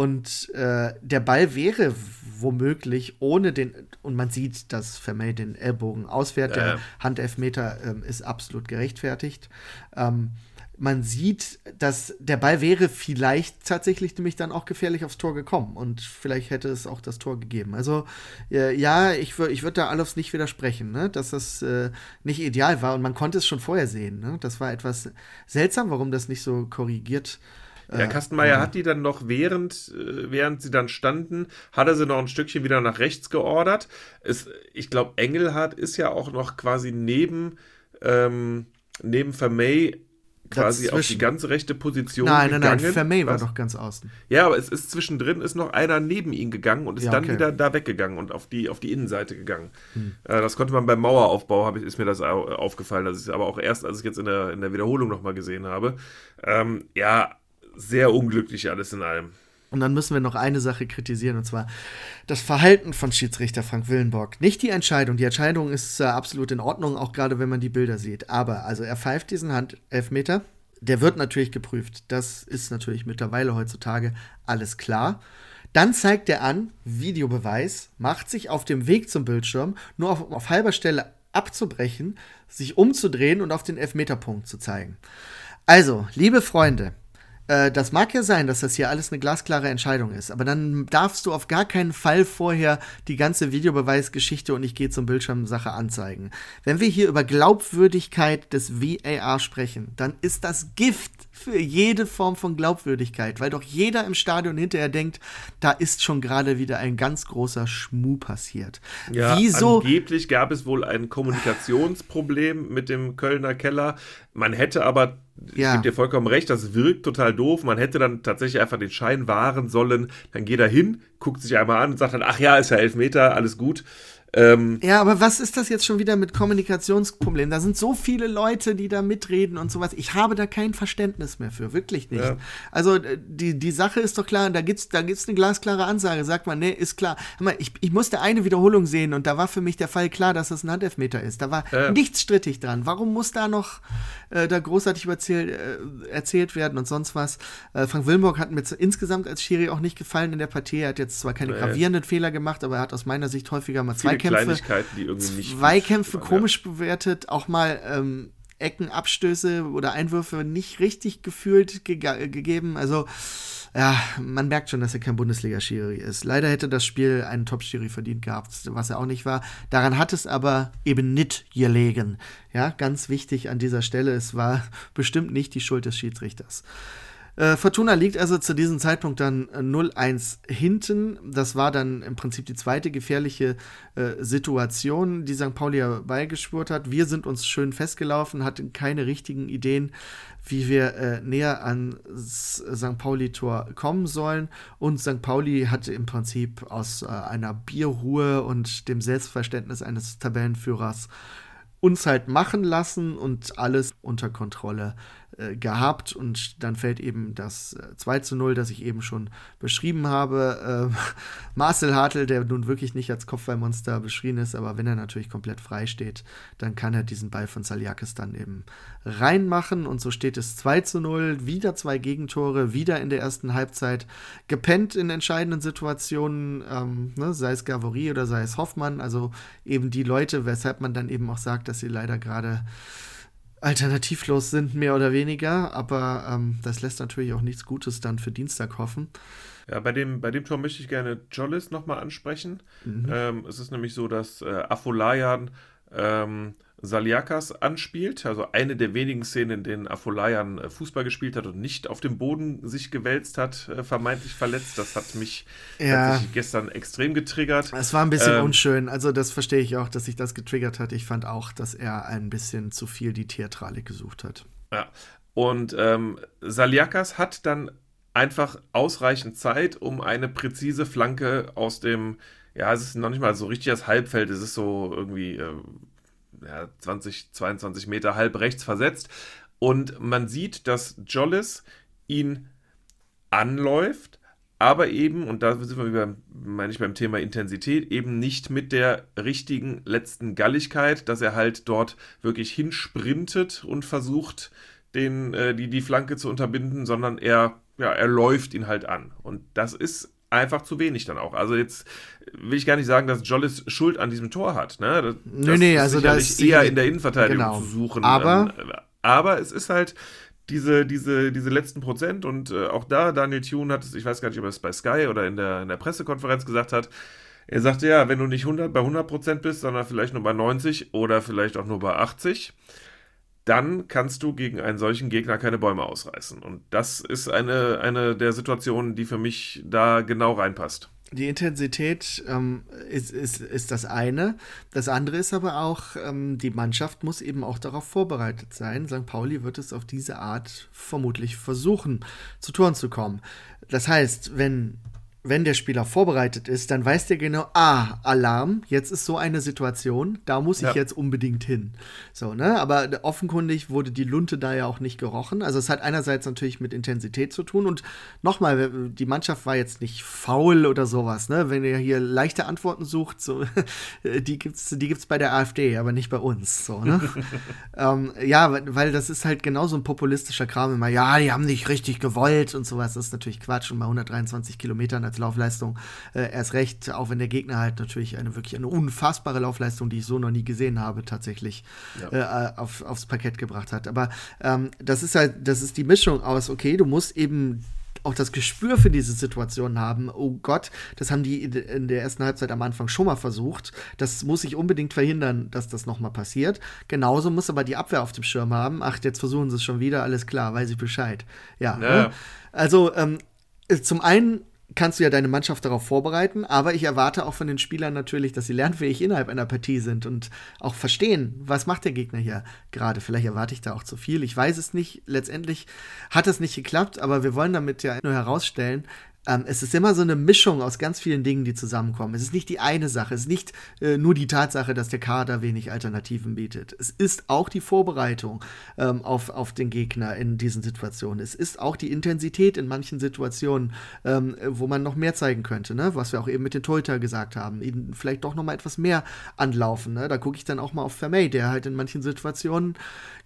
Und äh, der Ball wäre womöglich ohne den, und man sieht, dass Vermey den Ellbogen ausfährt, ja. der Handelfmeter ähm, ist absolut gerechtfertigt. Ähm, man sieht, dass der Ball wäre vielleicht tatsächlich nämlich dann auch gefährlich aufs Tor gekommen und vielleicht hätte es auch das Tor gegeben. Also äh, ja, ich, ich würde da Alofs nicht widersprechen, ne? dass das äh, nicht ideal war und man konnte es schon vorher sehen. Ne? Das war etwas seltsam, warum das nicht so korrigiert ja, Kastenmeier mhm. hat die dann noch während, äh, während sie dann standen, hat er sie noch ein Stückchen wieder nach rechts geordert. Es, ich glaube, Engelhardt ist ja auch noch quasi neben, ähm, neben Vermey quasi Dazwischen. auf die ganze rechte Position nein, gegangen. Nein, nein, nein, Vermey war doch ganz außen. Ja, aber es ist zwischendrin ist noch einer neben ihn gegangen und ist ja, dann okay. wieder da weggegangen und auf die, auf die Innenseite gegangen. Hm. Äh, das konnte man beim Maueraufbau, ich, ist mir das aufgefallen. Das ist aber auch erst, als ich jetzt in der, in der Wiederholung nochmal gesehen habe. Ähm, ja, sehr unglücklich alles in allem. Und dann müssen wir noch eine Sache kritisieren, und zwar das Verhalten von Schiedsrichter Frank Willenborg. Nicht die Entscheidung. Die Entscheidung ist äh, absolut in Ordnung, auch gerade wenn man die Bilder sieht. Aber, also er pfeift diesen Handelfmeter. Der wird natürlich geprüft. Das ist natürlich mittlerweile heutzutage alles klar. Dann zeigt er an, Videobeweis, macht sich auf dem Weg zum Bildschirm, nur auf, auf halber Stelle abzubrechen, sich umzudrehen und auf den Elfmeterpunkt zu zeigen. Also, liebe Freunde, äh, das mag ja sein, dass das hier alles eine glasklare Entscheidung ist, aber dann darfst du auf gar keinen Fall vorher die ganze Videobeweisgeschichte und ich gehe zum Bildschirm Sache anzeigen. Wenn wir hier über Glaubwürdigkeit des VAR sprechen, dann ist das Gift für jede Form von Glaubwürdigkeit, weil doch jeder im Stadion hinterher denkt, da ist schon gerade wieder ein ganz großer Schmuh passiert. Ja, Wieso? angeblich gab es wohl ein Kommunikationsproblem mit dem Kölner Keller. Man hätte aber ja. ich gebe dir vollkommen recht, das wirkt total doof. Man hätte dann tatsächlich einfach den Schein wahren sollen. Dann geht er hin, guckt sich einmal an und sagt dann, ach ja, ist ja elf Meter, alles gut. Ähm, ja, aber was ist das jetzt schon wieder mit Kommunikationsproblemen? Da sind so viele Leute, die da mitreden und sowas. Ich habe da kein Verständnis mehr für, wirklich nicht. Ja. Also äh, die, die Sache ist doch klar, da gibt's da gibt's eine glasklare Ansage. Sagt man, nee, ist klar. Mal, ich, ich musste eine Wiederholung sehen und da war für mich der Fall klar, dass das ein Handelfmeter ist. Da war ja. nichts strittig dran. Warum muss da noch äh, da großartig erzählt, äh, erzählt werden und sonst was? Äh, Frank Wilmborg hat mir insgesamt als Schiri auch nicht gefallen in der Partie. Er hat jetzt zwar keine gravierenden Fehler gemacht, aber er hat aus meiner Sicht häufiger mal zwei Zweikämpfe, die irgendwie nicht Zweikämpfe komisch ja. bewertet, auch mal ähm, Eckenabstöße oder Einwürfe nicht richtig gefühlt ge gegeben. Also ja, man merkt schon, dass er kein Bundesliga-Schiri ist. Leider hätte das Spiel einen Top-Schiri verdient gehabt, was er auch nicht war. Daran hat es aber eben nicht gelegen. Ja, ganz wichtig an dieser Stelle, es war bestimmt nicht die Schuld des Schiedsrichters. Äh, Fortuna liegt also zu diesem Zeitpunkt dann 0-1 hinten. Das war dann im Prinzip die zweite gefährliche äh, Situation, die St. Pauli beigeschwört hat. Wir sind uns schön festgelaufen, hatten keine richtigen Ideen, wie wir äh, näher an St. Pauli-Tor kommen sollen. Und St. Pauli hatte im Prinzip aus äh, einer Bierruhe und dem Selbstverständnis eines Tabellenführers uns halt machen lassen und alles unter Kontrolle äh, gehabt und dann fällt eben das äh, 2 zu 0, das ich eben schon beschrieben habe. Äh, Marcel Hartl, der nun wirklich nicht als Kopfballmonster beschrieben ist, aber wenn er natürlich komplett frei steht, dann kann er diesen Ball von Saliakis dann eben reinmachen und so steht es 2 zu 0, wieder zwei Gegentore, wieder in der ersten Halbzeit gepennt in entscheidenden Situationen, ähm, ne, sei es Gavory oder sei es Hoffmann, also eben die Leute, weshalb man dann eben auch sagt, dass sie leider gerade alternativlos sind, mehr oder weniger. Aber ähm, das lässt natürlich auch nichts Gutes dann für Dienstag hoffen. Ja, bei dem, bei dem Tor möchte ich gerne Jollis nochmal ansprechen. Mhm. Ähm, es ist nämlich so, dass äh, Afolayan ähm, Saliakas anspielt. Also eine der wenigen Szenen, in denen Afolayan äh, Fußball gespielt hat und nicht auf dem Boden sich gewälzt hat, äh, vermeintlich verletzt. Das hat mich ja. gestern extrem getriggert. Es war ein bisschen ähm, unschön. Also das verstehe ich auch, dass sich das getriggert hat. Ich fand auch, dass er ein bisschen zu viel die Theatralik gesucht hat. Ja. Und ähm, Saliakas hat dann einfach ausreichend Zeit, um eine präzise Flanke aus dem, ja, es ist noch nicht mal so richtig das Halbfeld, es ist so irgendwie äh, ja, 20, 22 Meter halb rechts versetzt. Und man sieht, dass Jollis ihn anläuft, aber eben, und da sind wir wieder, meine ich, beim Thema Intensität, eben nicht mit der richtigen letzten Galligkeit, dass er halt dort wirklich hinsprintet und versucht, den, äh, die, die Flanke zu unterbinden, sondern er, ja, er läuft ihn halt an. Und das ist einfach zu wenig dann auch. Also jetzt will ich gar nicht sagen, dass Jollis Schuld an diesem Tor hat. Ne? Das, nee, nee, also das ist eher in der Innenverteidigung genau. zu suchen. Aber, ähm, aber es ist halt diese, diese, diese letzten Prozent und äh, auch da, Daniel Thune hat es, ich weiß gar nicht, ob er es bei Sky oder in der, in der Pressekonferenz gesagt hat, er sagte ja, wenn du nicht 100, bei 100 Prozent bist, sondern vielleicht nur bei 90 oder vielleicht auch nur bei 80, dann kannst du gegen einen solchen Gegner keine Bäume ausreißen. Und das ist eine, eine der Situationen, die für mich da genau reinpasst. Die Intensität ähm, ist, ist, ist das eine. Das andere ist aber auch, ähm, die Mannschaft muss eben auch darauf vorbereitet sein. St. Pauli wird es auf diese Art vermutlich versuchen, zu Toren zu kommen. Das heißt, wenn wenn der Spieler vorbereitet ist, dann weiß der genau, ah, Alarm, jetzt ist so eine Situation, da muss ich ja. jetzt unbedingt hin. So, ne? Aber offenkundig wurde die Lunte da ja auch nicht gerochen. Also es hat einerseits natürlich mit Intensität zu tun und nochmal, die Mannschaft war jetzt nicht faul oder sowas, ne? Wenn ihr hier leichte Antworten sucht, so, die gibt's, die gibt's bei der AfD, aber nicht bei uns. So, ne? ähm, ja, weil das ist halt genauso ein populistischer Kram immer, ja, die haben nicht richtig gewollt und sowas. Das ist natürlich Quatsch und bei 123 Kilometern als Laufleistung äh, erst recht, auch wenn der Gegner halt natürlich eine wirklich eine unfassbare Laufleistung, die ich so noch nie gesehen habe, tatsächlich ja. äh, auf, aufs Parkett gebracht hat. Aber ähm, das ist halt, das ist die Mischung aus, okay, du musst eben auch das Gespür für diese Situation haben. Oh Gott, das haben die in der ersten Halbzeit am Anfang schon mal versucht. Das muss ich unbedingt verhindern, dass das nochmal passiert. Genauso muss aber die Abwehr auf dem Schirm haben. Ach, jetzt versuchen sie es schon wieder, alles klar, weiß ich Bescheid. Ja. ja. Ne? Also, ähm, zum einen kannst du ja deine Mannschaft darauf vorbereiten, aber ich erwarte auch von den Spielern natürlich, dass sie lernfähig innerhalb einer Partie sind und auch verstehen, was macht der Gegner hier gerade. Vielleicht erwarte ich da auch zu viel. Ich weiß es nicht. Letztendlich hat es nicht geklappt, aber wir wollen damit ja nur herausstellen, ähm, es ist immer so eine Mischung aus ganz vielen Dingen, die zusammenkommen. Es ist nicht die eine Sache, es ist nicht äh, nur die Tatsache, dass der Kader wenig Alternativen bietet. Es ist auch die Vorbereitung ähm, auf, auf den Gegner in diesen Situationen. Es ist auch die Intensität in manchen Situationen, ähm, wo man noch mehr zeigen könnte, ne? was wir auch eben mit den Torhüter gesagt haben. Ihnen vielleicht doch noch mal etwas mehr anlaufen. Ne? Da gucke ich dann auch mal auf Vermey, der halt in manchen Situationen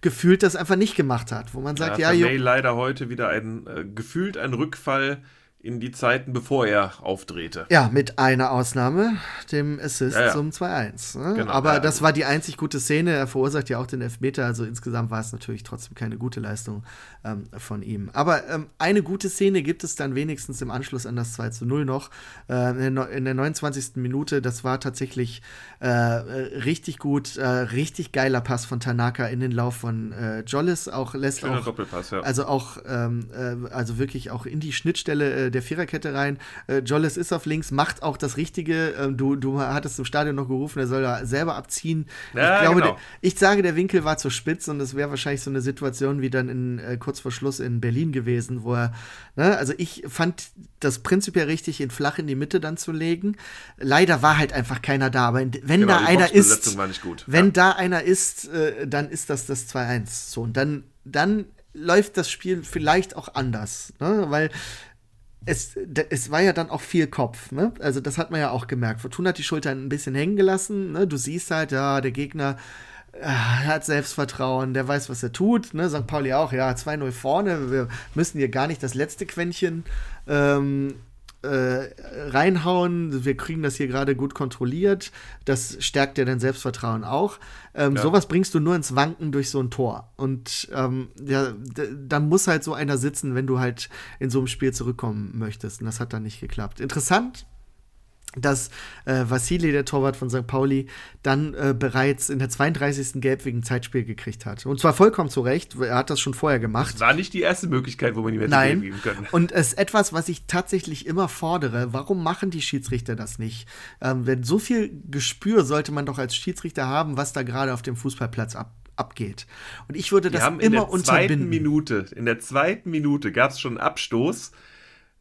gefühlt das einfach nicht gemacht hat, wo man sagt, ja, ja Vermey leider heute wieder ein äh, gefühlt ein Rückfall in die Zeiten, bevor er aufdrehte. Ja, mit einer Ausnahme, dem Assist ja, ja. zum 2-1. Ne? Genau, Aber ja, das war die einzig gute Szene. Er verursacht ja auch den Elfmeter. Also insgesamt war es natürlich trotzdem keine gute Leistung ähm, von ihm. Aber ähm, eine gute Szene gibt es dann wenigstens im Anschluss an das 2 0 noch. Äh, in der 29. Minute, das war tatsächlich äh, richtig gut, äh, richtig geiler Pass von Tanaka in den Lauf von äh, Jollis. Auch lässt Schöner auch, Doppelpass, ja. Also auch, ähm, äh, also wirklich auch in die Schnittstelle äh, der Viererkette rein. Äh, Jolles ist auf links, macht auch das Richtige. Ähm, du, du hattest im Stadion noch gerufen, er soll da selber abziehen. Ja, ich glaube, genau. der, ich sage, der Winkel war zu spitz und es wäre wahrscheinlich so eine Situation wie dann in, äh, kurz vor Schluss in Berlin gewesen, wo er, ne, also ich fand das prinzipiell richtig, ihn flach in die Mitte dann zu legen. Leider war halt einfach keiner da, aber wenn genau, da einer ist, wenn ja. da einer ist, äh, dann ist das das 2-1. So, und dann, dann läuft das Spiel vielleicht auch anders, ne? weil es, es war ja dann auch viel Kopf, ne? Also das hat man ja auch gemerkt. Fortuna hat die Schultern ein bisschen hängen gelassen, ne? Du siehst halt, ja, der Gegner äh, hat Selbstvertrauen, der weiß, was er tut, ne? St. Pauli auch, ja, 2-0 vorne, wir müssen hier gar nicht das letzte Quäntchen ähm, äh, reinhauen. Wir kriegen das hier gerade gut kontrolliert. Das stärkt ja dein Selbstvertrauen auch. Ähm, ja. Sowas bringst du nur ins Wanken durch so ein Tor. Und ähm, ja, dann muss halt so einer sitzen, wenn du halt in so einem Spiel zurückkommen möchtest. Und das hat dann nicht geklappt. Interessant dass äh, Vassili, der Torwart von St. Pauli, dann äh, bereits in der 32. Gelb wegen Zeitspiel gekriegt hat. Und zwar vollkommen zu Recht, er hat das schon vorher gemacht. Das war nicht die erste Möglichkeit, wo man ihm hätte Nein. geben können. Und es ist etwas, was ich tatsächlich immer fordere. Warum machen die Schiedsrichter das nicht? Ähm, wenn so viel Gespür sollte man doch als Schiedsrichter haben, was da gerade auf dem Fußballplatz ab abgeht. Und ich würde das immer in der unterbinden. Minute, in der zweiten Minute gab es schon einen Abstoß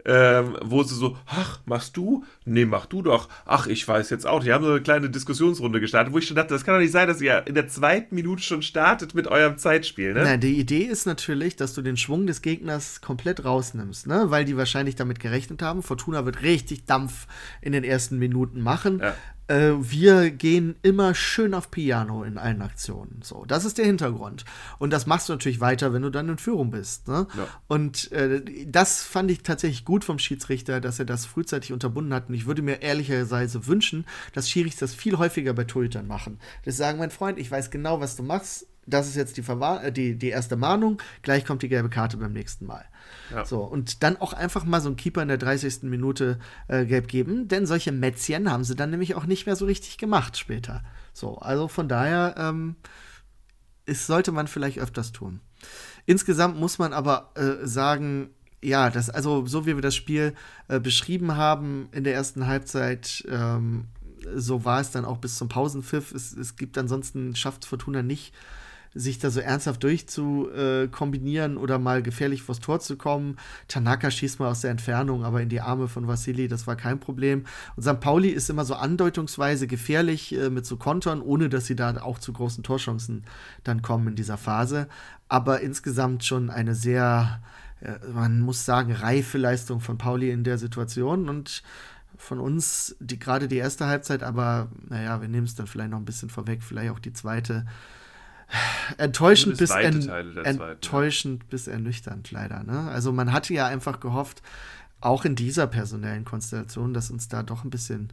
ähm, wo sie so, ach, machst du? Nee, mach du doch. Ach, ich weiß jetzt auch. Die haben so eine kleine Diskussionsrunde gestartet, wo ich schon dachte, das kann doch nicht sein, dass ihr in der zweiten Minute schon startet mit eurem Zeitspiel, ne? Nein, die Idee ist natürlich, dass du den Schwung des Gegners komplett rausnimmst, ne? Weil die wahrscheinlich damit gerechnet haben. Fortuna wird richtig Dampf in den ersten Minuten machen. Ja äh, wir gehen immer schön auf Piano in allen Aktionen. So, das ist der Hintergrund. Und das machst du natürlich weiter, wenn du dann in Führung bist. Ne? Ja. Und äh, das fand ich tatsächlich gut vom Schiedsrichter, dass er das frühzeitig unterbunden hat. Und ich würde mir ehrlicherweise wünschen, dass Schiris das viel häufiger bei Torhütern machen. Das sagen, mein Freund, ich weiß genau, was du machst. Das ist jetzt die, äh, die, die erste Mahnung. Gleich kommt die gelbe Karte beim nächsten Mal. Ja. So, und dann auch einfach mal so einen Keeper in der 30. Minute äh, gelb geben, denn solche Mätzchen haben sie dann nämlich auch nicht mehr so richtig gemacht später. So, also von daher ähm, ist, sollte man vielleicht öfters tun. Insgesamt muss man aber äh, sagen, ja, das, also so wie wir das Spiel äh, beschrieben haben in der ersten Halbzeit, ähm, so war es dann auch bis zum Pausenpfiff. Es, es gibt ansonsten, schafft Fortuna nicht sich da so ernsthaft durchzukombinieren äh, oder mal gefährlich vors Tor zu kommen. Tanaka schießt mal aus der Entfernung, aber in die Arme von Vasili, das war kein Problem. Und St. Pauli ist immer so andeutungsweise gefährlich äh, mit so Kontern, ohne dass sie da auch zu großen Torchancen dann kommen in dieser Phase. Aber insgesamt schon eine sehr, äh, man muss sagen, reife Leistung von Pauli in der Situation und von uns die gerade die erste Halbzeit, aber naja, wir nehmen es dann vielleicht noch ein bisschen vorweg, vielleicht auch die zweite enttäuschend bis, en enttäuschend ja. bis ernüchternd leider. Ne? Also man hatte ja einfach gehofft, auch in dieser personellen Konstellation, dass uns da doch ein bisschen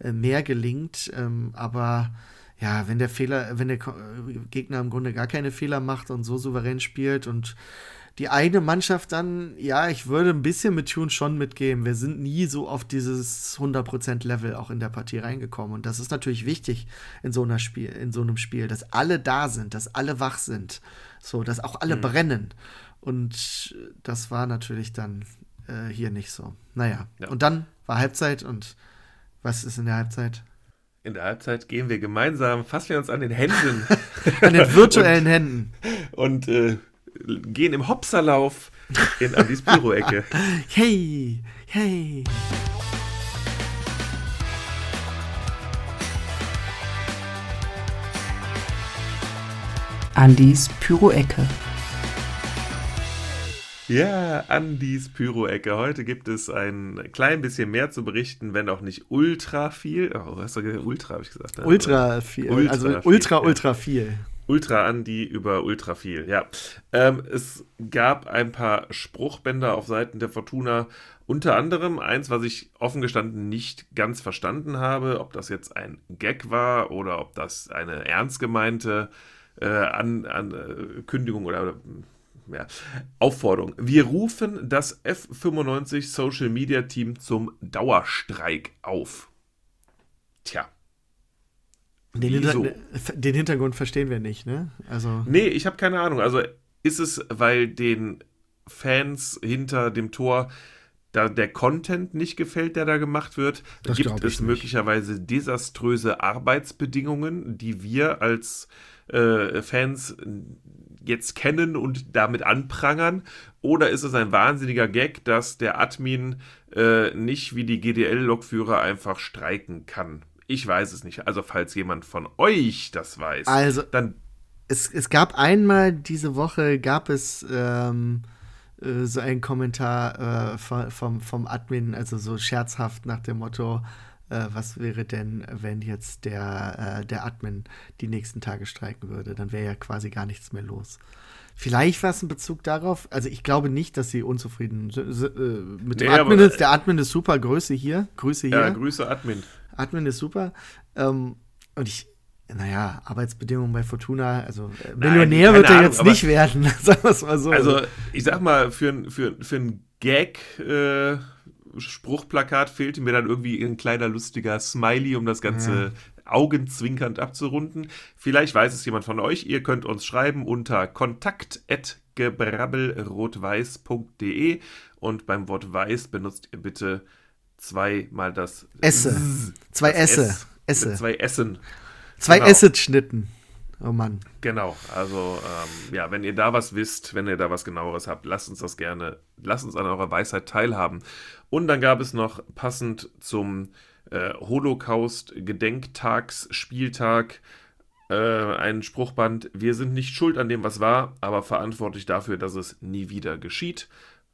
äh, mehr gelingt. Ähm, aber ja, wenn der Fehler, wenn der Gegner im Grunde gar keine Fehler macht und so souverän spielt und die eigene Mannschaft dann, ja, ich würde ein bisschen mit Tune schon mitgeben. Wir sind nie so auf dieses 100% Level auch in der Partie reingekommen. Und das ist natürlich wichtig in so, einer Spiel, in so einem Spiel, dass alle da sind, dass alle wach sind. So, dass auch alle mhm. brennen. Und das war natürlich dann äh, hier nicht so. Naja, ja. und dann war Halbzeit und was ist in der Halbzeit? In der Halbzeit gehen wir gemeinsam, fassen wir uns an den Händen. an den virtuellen und, Händen. Und äh, gehen im Hopserlauf in Andis Büroecke. hey, hey. Andis Pyroecke. Ja, Andis Pyroecke. Heute gibt es ein klein bisschen mehr zu berichten, wenn auch nicht ultra viel. Oh, hast du gesagt? Ultra, habe ich gesagt. Ultra viel. Ultra also ultra, viel, ultra viel. Ultra Andi über Ultra viel, ja. Ähm, es gab ein paar Spruchbänder auf Seiten der Fortuna, unter anderem eins, was ich offen gestanden nicht ganz verstanden habe, ob das jetzt ein Gag war oder ob das eine ernst gemeinte äh, An Ankündigung äh, oder ja, Aufforderung. Wir rufen das F95 Social Media Team zum Dauerstreik auf. Tja, den, Hinter den, Hintergrund verstehen wir nicht, ne? Also nee, ich habe keine Ahnung. Also ist es, weil den Fans hinter dem Tor da der Content nicht gefällt, der da gemacht wird? Das Gibt es möglicherweise desaströse Arbeitsbedingungen, die wir als äh, Fans jetzt kennen und damit anprangern? Oder ist es ein wahnsinniger Gag, dass der Admin äh, nicht wie die GDL-Lokführer einfach streiken kann? Ich weiß es nicht. Also, falls jemand von euch das weiß, also, dann. Es, es gab einmal diese Woche, gab es ähm, äh, so einen Kommentar äh, vom, vom Admin, also so scherzhaft nach dem Motto, äh, was wäre denn, wenn jetzt der, äh, der Admin die nächsten Tage streiken würde? Dann wäre ja quasi gar nichts mehr los. Vielleicht war es ein Bezug darauf, also ich glaube nicht, dass sie unzufrieden sind. Äh, mit dem nee, Admin ist, der Admin ist super, Grüße hier, Grüße hier. Ja, Grüße Admin. Admin ist super. Ähm, und ich, naja, Arbeitsbedingungen bei Fortuna, also äh, Millionär wird er Ahnung, jetzt nicht werden, sagen wir es mal so. Also, ich sag mal, für, für, für einen Gag äh, Spruchplakat fehlte mir dann irgendwie ein kleiner lustiger Smiley, um das Ganze ja. augenzwinkernd abzurunden. Vielleicht weiß es jemand von euch. Ihr könnt uns schreiben unter kontakt.gebrabbelrotweiß.de und beim Wort weiß benutzt ihr bitte zweimal das Esse. Zwei das Esse. Esse. Zwei Essen. Zwei genau. Esset-Schnitten. Oh Mann. Genau, also ähm, ja, wenn ihr da was wisst, wenn ihr da was genaueres habt, lasst uns das gerne, lasst uns an eurer Weisheit teilhaben. Und dann gab es noch passend zum äh, Holocaust-Gedenktagsspieltag äh, einen Spruchband, wir sind nicht schuld an dem, was war, aber verantwortlich dafür, dass es nie wieder geschieht.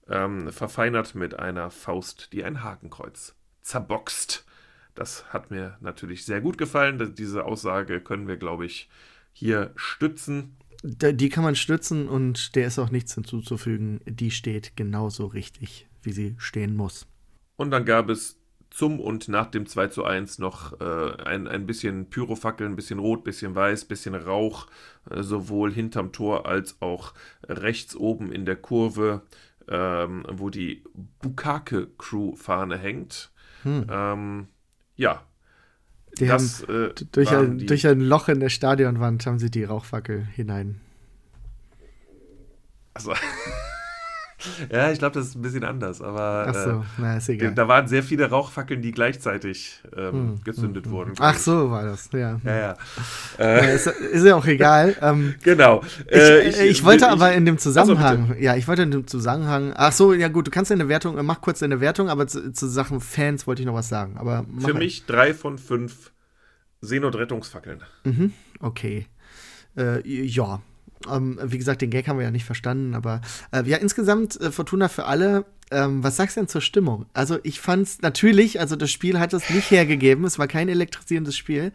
Ähm, verfeinert mit einer Faust, die ein Hakenkreuz zerboxt. Das hat mir natürlich sehr gut gefallen. Diese Aussage können wir, glaube ich, hier stützen. Die kann man stützen und der ist auch nichts hinzuzufügen. Die steht genauso richtig, wie sie stehen muss. Und dann gab es zum und nach dem 2 zu 1 noch äh, ein, ein bisschen Pyrofackeln, ein bisschen rot, ein bisschen weiß, ein bisschen Rauch, äh, sowohl hinterm Tor als auch rechts oben in der Kurve, ähm, wo die Bukake-Crew-Fahne hängt. Hm. Ähm, ja, die das, haben, äh, durch, ein, durch ein Loch in der Stadionwand haben sie die Rauchfackel hinein. Also. ja, ich glaube, das ist ein bisschen anders, aber Ach so, äh, na, ist egal. da waren sehr viele Rauchfackeln, die gleichzeitig ähm, hm, gezündet hm, wurden. Ach so, war das, ja. Ja, ja. Äh, ist, ist, ja auch egal. Ähm, genau. Äh, ich, ich, wollte ich, aber in dem Zusammenhang, also ja, ich wollte in dem Zusammenhang, ach so, ja gut, du kannst deine Wertung, mach kurz deine Wertung, aber zu, zu Sachen Fans wollte ich noch was sagen. Aber Für halt. mich drei von fünf Seenotrettungsfackeln. Mhm, okay. Äh, ja, ähm, wie gesagt, den Gag haben wir ja nicht verstanden, aber äh, ja, insgesamt äh, Fortuna für alle. Ähm, was sagst du denn zur Stimmung? Also, ich fand's natürlich, also das Spiel hat es nicht hergegeben, es war kein elektrisierendes Spiel.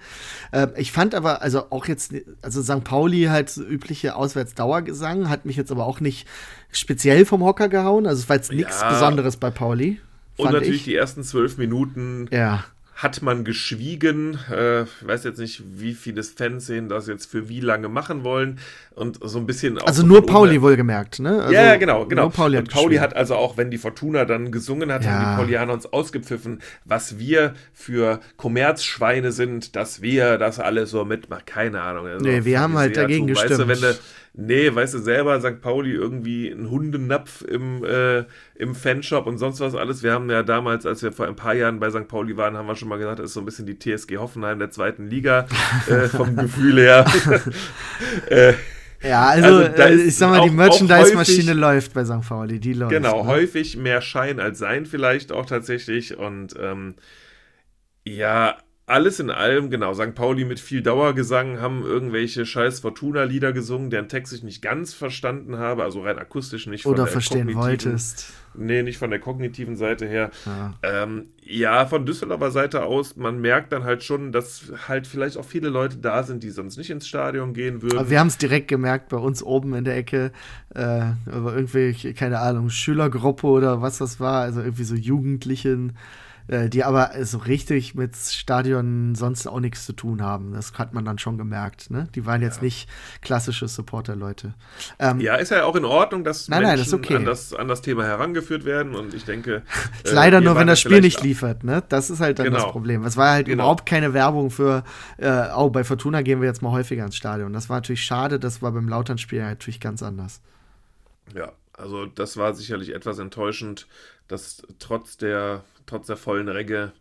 Äh, ich fand aber, also auch jetzt, also St. Pauli halt so übliche Auswärtsdauergesang, hat mich jetzt aber auch nicht speziell vom Hocker gehauen. Also, es war jetzt nichts ja. Besonderes bei Pauli. Und natürlich ich. die ersten zwölf Minuten. Ja hat man geschwiegen. Äh, ich weiß jetzt nicht, wie viele Fans sehen das jetzt für wie lange machen wollen. Und so ein bisschen auch. Also nur Pauli wohlgemerkt, ne? Also ja, genau, genau. Pauli und Pauli hat also auch, wenn die Fortuna dann gesungen hat, ja. haben die Paulianer uns ausgepfiffen, was wir für Kommerzschweine sind, dass wir das alles so mitmachen. Keine Ahnung. Also nee, wir haben halt dagegen gestimmt. Weißt du, wenn du, nee, weißt du selber, St. Pauli irgendwie ein Hundenapf im, äh, im Fanshop und sonst was alles. Wir haben ja damals, als wir vor ein paar Jahren bei St. Pauli waren, haben wir schon mal gesagt, das ist so ein bisschen die TSG Hoffenheim der zweiten Liga äh, vom Gefühl her. äh, ja, also, also äh, ich sag mal, die Merchandise-Maschine läuft bei St. Pauli, die läuft. Genau, ne? häufig mehr Schein als Sein vielleicht auch tatsächlich und ähm, ja, alles in allem, genau, St. Pauli mit viel Dauergesang haben irgendwelche scheiß Fortuna-Lieder gesungen, deren Text ich nicht ganz verstanden habe, also rein akustisch nicht Oder verstehen wolltest. Nee, nicht von der kognitiven Seite her. Ja. Ähm, ja, von Düsseldorfer Seite aus, man merkt dann halt schon, dass halt vielleicht auch viele Leute da sind, die sonst nicht ins Stadion gehen würden. Aber wir haben es direkt gemerkt bei uns oben in der Ecke, äh, irgendwie, keine Ahnung, Schülergruppe oder was das war, also irgendwie so Jugendlichen äh, die aber so richtig mit Stadion sonst auch nichts zu tun haben. Das hat man dann schon gemerkt. Ne? Die waren jetzt ja. nicht klassische Supporter-Leute. Ähm, ja, ist ja auch in Ordnung, dass nein, Menschen nein, das okay. an, das, an das Thema herangeführt werden und ich denke. Äh, leider nur, wenn das Spiel nicht liefert. Ne? Das ist halt dann genau. das Problem. Es war halt genau. überhaupt keine Werbung für, äh, oh, bei Fortuna gehen wir jetzt mal häufiger ins Stadion. Das war natürlich schade, das war beim Lautern-Spiel natürlich ganz anders. Ja, also das war sicherlich etwas enttäuschend, dass trotz der trotz der vollen Regge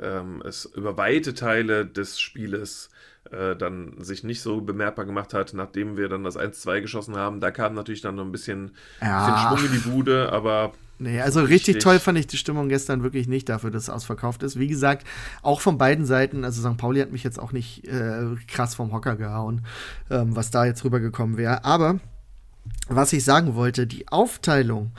ähm, es über weite Teile des Spieles äh, dann sich nicht so bemerkbar gemacht hat, nachdem wir dann das 1-2 geschossen haben. Da kam natürlich dann noch ein bisschen, ja. bisschen Schwung in die Bude, aber Nee, also richtig, richtig, toll fand ich die Stimmung gestern wirklich nicht dafür, dass es ausverkauft ist. Wie gesagt, auch von beiden Seiten, also St. Pauli hat mich jetzt auch nicht äh, krass vom Hocker gehauen, ähm, was da jetzt rübergekommen wäre. Aber was ich sagen wollte, die Aufteilung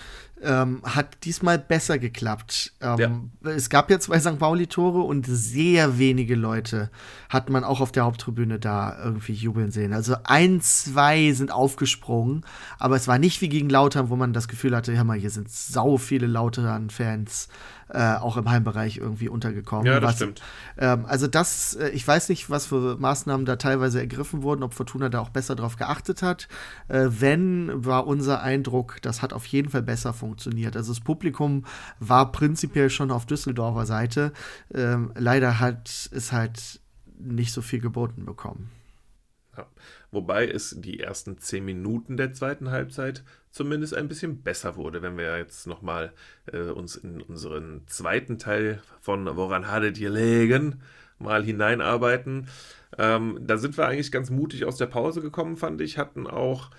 ähm, hat diesmal besser geklappt. Ähm, ja. Es gab ja zwei St. Pauli-Tore und sehr wenige Leute hat man auch auf der Haupttribüne da irgendwie jubeln sehen. Also ein, zwei sind aufgesprungen, aber es war nicht wie gegen Lautern, wo man das Gefühl hatte, hör mal, hier sind sau viele Lautern-Fans äh, auch im Heimbereich irgendwie untergekommen. Ja, das was, stimmt. Ähm, also das, äh, ich weiß nicht, was für Maßnahmen da teilweise ergriffen wurden, ob Fortuna da auch besser drauf geachtet hat. Äh, wenn, war unser Eindruck, das hat auf jeden Fall besser funktioniert. Also das Publikum war prinzipiell schon auf Düsseldorfer Seite. Ähm, leider hat es halt nicht so viel geboten bekommen. Ja. Wobei es die ersten zehn Minuten der zweiten Halbzeit zumindest ein bisschen besser wurde, wenn wir jetzt nochmal äh, uns in unseren zweiten Teil von Woran hattet ihr legen mal hineinarbeiten. Ähm, da sind wir eigentlich ganz mutig aus der Pause gekommen, fand ich, hatten auch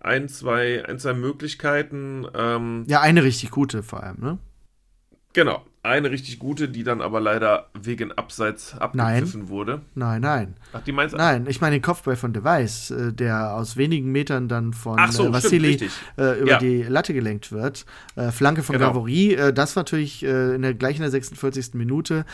ein, zwei, ein, zwei Möglichkeiten. Ähm, ja, eine richtig gute vor allem, ne? Genau, eine richtig gute, die dann aber leider wegen Abseits abgepfiffen nein. wurde. Nein, nein. Ach, die meinst Nein, ich meine den Kopfball von Device, äh, der aus wenigen Metern dann von Ach so, äh, Vassili stimmt, äh, über Ja. die Latte gelenkt wird. Äh, Flanke von Genau. Gavory, äh, das war natürlich äh, in der, gleich in der 46. Minute.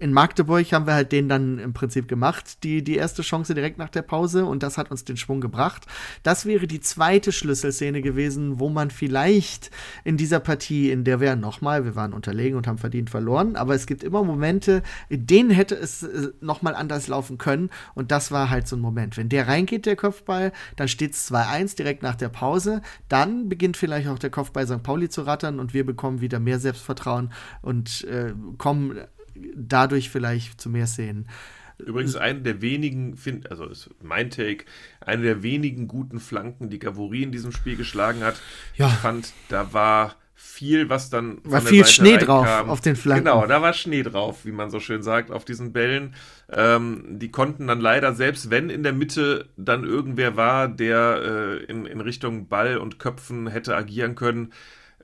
In Magdeburg haben wir halt den dann im Prinzip gemacht, die, die erste Chance direkt nach der Pause und das hat uns den Schwung gebracht. Das wäre die zweite Schlüsselszene gewesen, wo man vielleicht in dieser Partie, in der wir nochmal, wir waren unterlegen und haben verdient verloren, aber es gibt immer Momente, in denen hätte es äh, nochmal anders laufen können und das war halt so ein Moment. Wenn der reingeht, der Kopfball, dann steht es 2-1 direkt nach der Pause, dann beginnt vielleicht auch der Kopfball St. Pauli zu rattern und wir bekommen wieder mehr Selbstvertrauen und äh, kommen dadurch vielleicht zu mehr Szenen. Übrigens eine der wenigen, find, also ist mein Take, eine der wenigen guten Flanken, die Gavory in diesem Spiel geschlagen hat. Ja. Ich fand, da war viel, was dann War viel Seite Schnee drauf reinkam. auf den Flanken. Genau, da war Schnee drauf, wie man so schön sagt, auf diesen Bällen. Ähm, die konnten dann leider, selbst wenn in der Mitte dann irgendwer war, der äh, in, in Richtung Ball und Köpfen hätte agieren können,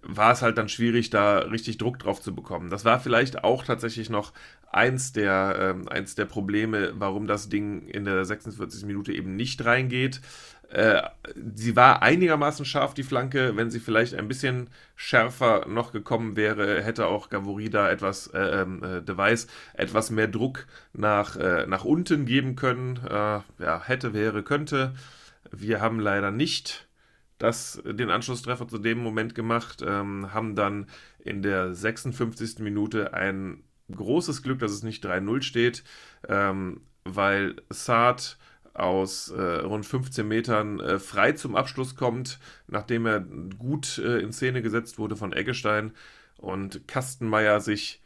war es halt dann schwierig, da richtig Druck drauf zu bekommen. Das war vielleicht auch tatsächlich noch eins der, ähm, eins der Probleme, warum das Ding in der 46. Minute eben nicht reingeht. Äh, sie war einigermaßen scharf, die Flanke. Wenn sie vielleicht ein bisschen schärfer noch gekommen wäre, hätte auch Gavory da etwas, äh, ähm, äh, Device, etwas mehr Druck nach, äh, nach unten geben können. Äh, ja, hätte, wäre, könnte. Wir haben leider nicht das, den Anschlusstreffer zu dem Moment gemacht, ähm, haben dann in der 56. Minute ein großes Glück, dass es nicht 3-0 steht, ähm, weil Saad aus äh, rund 15 Metern äh, frei zum Abschluss kommt, nachdem er gut äh, in Szene gesetzt wurde von Eggestein und Kastenmeier sich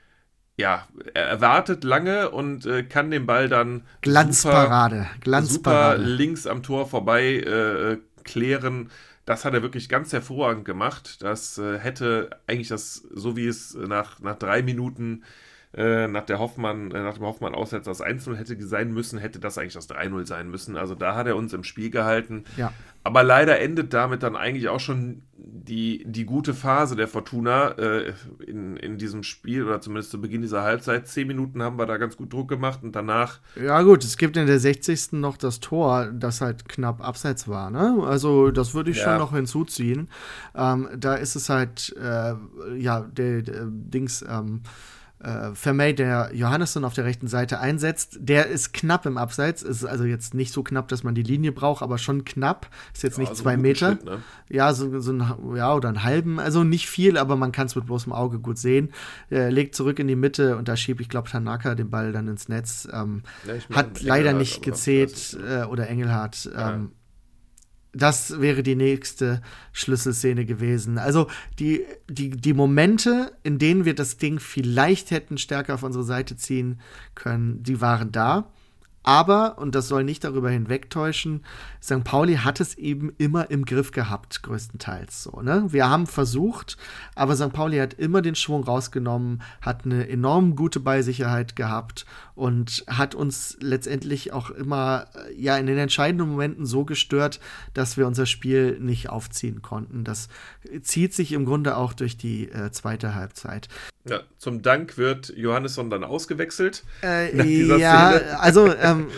ja, er erwartet lange und äh, kann den Ball dann Glanzparade, super, Glanzparade. super links am Tor vorbei äh, klären. Das hat er wirklich ganz hervorragend gemacht. Das äh, hätte eigentlich das, so wie es nach, nach drei Minuten äh, nach, der Hoffmann, äh, nach dem Hoffmann-Aussetzer das 1-0 hätte sein müssen, hätte das eigentlich das 3-0 sein müssen. Also da hat er uns im Spiel gehalten. Ja. Aber leider endet damit dann eigentlich auch schon die, die gute Phase der Fortuna äh, in, in diesem Spiel oder zumindest zu Beginn dieser Halbzeit. Zehn Minuten haben wir da ganz gut Druck gemacht und danach Ja, gut, es gibt in der 60. noch das Tor, das halt knapp abseits war, ne? Also, das würde ich Ja. schon noch hinzuziehen. Ähm, da ist es halt, äh, ja, der, der Dings, ähm, äh, Vermey, der Johannesson auf der rechten Seite einsetzt, der ist knapp im Abseits. Ist also jetzt nicht so knapp, dass man die Linie braucht, aber schon knapp. Ist jetzt nicht also zwei Meter. Schritt, ne? Ja, so, so ein, ja, oder einen halben, also nicht viel, aber man kann es mit bloßem Auge gut sehen. Er legt zurück in die Mitte und da schiebt, ich glaube, Tanaka den Ball dann ins Netz. Ähm, Ja, ich mein, hat leider Engelhardt, nicht gezählt äh, oder Engelhardt. Ja. Ähm, das wäre die nächste Schlüsselszene gewesen. Also die, die, die Momente, in denen wir das Ding vielleicht hätten stärker auf unsere Seite ziehen können, die waren da. Aber, und das soll nicht darüber hinwegtäuschen, St. Pauli hat es eben immer im Griff gehabt, größtenteils so. Ne? Wir haben versucht, aber St. Pauli hat immer den Schwung rausgenommen, hat eine enorm gute Ballsicherheit gehabt und hat uns letztendlich auch immer äh, ja in den entscheidenden Momenten so gestört, dass wir unser Spiel nicht aufziehen konnten. Das zieht sich im Grunde auch durch die äh, zweite Halbzeit. Ja, zum Dank wird Johannesson dann ausgewechselt. Äh, ja, Szene. also ähm,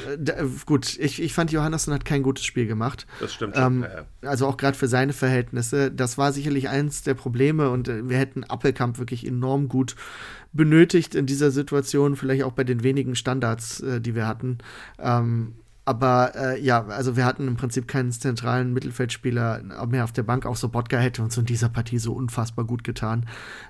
gut, ich, ich fand Johannesson hat kein gutes Spiel gemacht. Das stimmt. Ähm, ja, ja. Also auch gerade für seine Verhältnisse. Das war sicherlich eins der Probleme und äh, wir hätten Appelkamp wirklich enorm gut benötigt in dieser Situation, vielleicht auch bei den wenigen Standards, äh, die wir hatten. Ähm, aber äh, ja, also wir hatten im Prinzip keinen zentralen Mittelfeldspieler mehr auf der Bank. Auch so Bodka hätte uns in dieser Partie so unfassbar gut getan.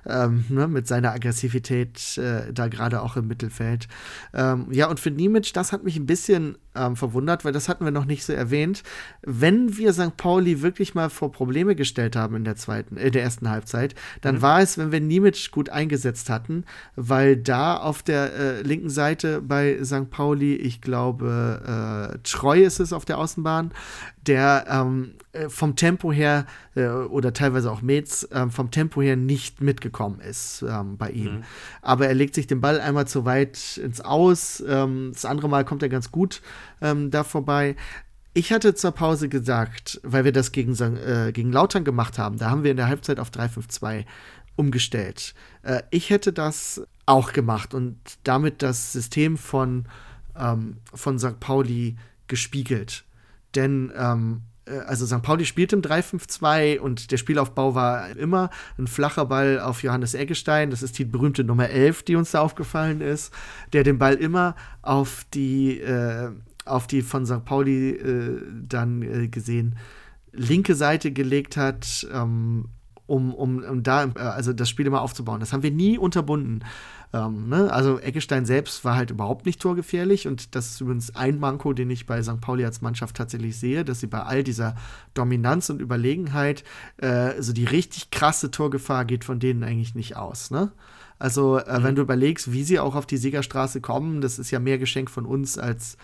Ähm, ne, mit seiner Aggressivität äh, da gerade auch im Mittelfeld. Ähm, ja, und für Niemic, das hat mich ein bisschen ähm, verwundert, weil das hatten wir noch nicht so erwähnt. Wenn wir St. Pauli wirklich mal vor Probleme gestellt haben in der zweiten, äh, der ersten Halbzeit, dann mhm. war es, wenn wir Niemic gut eingesetzt hatten, weil da auf der äh, linken Seite bei St. Pauli, ich glaube, Treu ist es auf der Außenbahn, der ähm, äh, vom Tempo her äh, oder teilweise auch Metz äh, vom Tempo her nicht mitgekommen ist ähm, bei ihm. Mhm. Aber er legt sich den Ball einmal zu weit ins Aus. Ähm, das andere Mal kommt er ganz gut ähm, da vorbei. Ich hatte zur Pause gesagt, weil wir das gegen, äh, gegen Lautern gemacht haben, da haben wir in der Halbzeit auf 3-5-2 umgestellt. Äh, ich hätte das auch gemacht und damit das System von, ähm, von St. Pauli gespiegelt. Denn ähm, äh, also St. Pauli spielt im 3-5-2 und der Spielaufbau war immer ein flacher Ball auf Johannes Eggestein. Das ist die berühmte Nummer 11, die uns da aufgefallen ist, der den Ball immer auf die, äh, auf die von St. Pauli äh, dann äh, gesehen linke Seite gelegt hat, ähm, um, um, um da äh, also das Spiel immer aufzubauen. Das haben wir nie unterbunden. Ähm, ne? Also Eggestein selbst war halt überhaupt nicht torgefährlich und das ist übrigens ein Manko, den ich bei St. Pauli als Mannschaft tatsächlich sehe, dass sie bei all dieser Dominanz und Überlegenheit äh, so die richtig krasse Torgefahr geht von denen eigentlich nicht aus. Ne? Also, äh, mhm. wenn du überlegst, wie sie auch auf die Siegerstraße kommen, das ist ja mehr Geschenk von uns als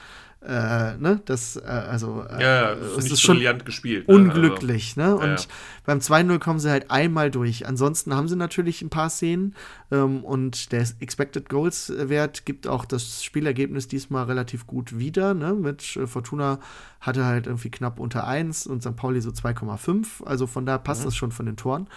äh, ne, das, äh, also, äh, ja, ja, das ist schon gespielt. Ne? Unglücklich, ne? Und ja, beim 2-0 kommen sie halt einmal durch. Ansonsten haben sie natürlich ein paar Szenen ähm, und der Expected Goals Wert gibt auch das Spielergebnis diesmal relativ gut wieder, ne? Mit äh, Fortuna hatte halt irgendwie knapp unter 1 und St. Pauli so 2,5. Also von da passt mhm. das schon von den Toren.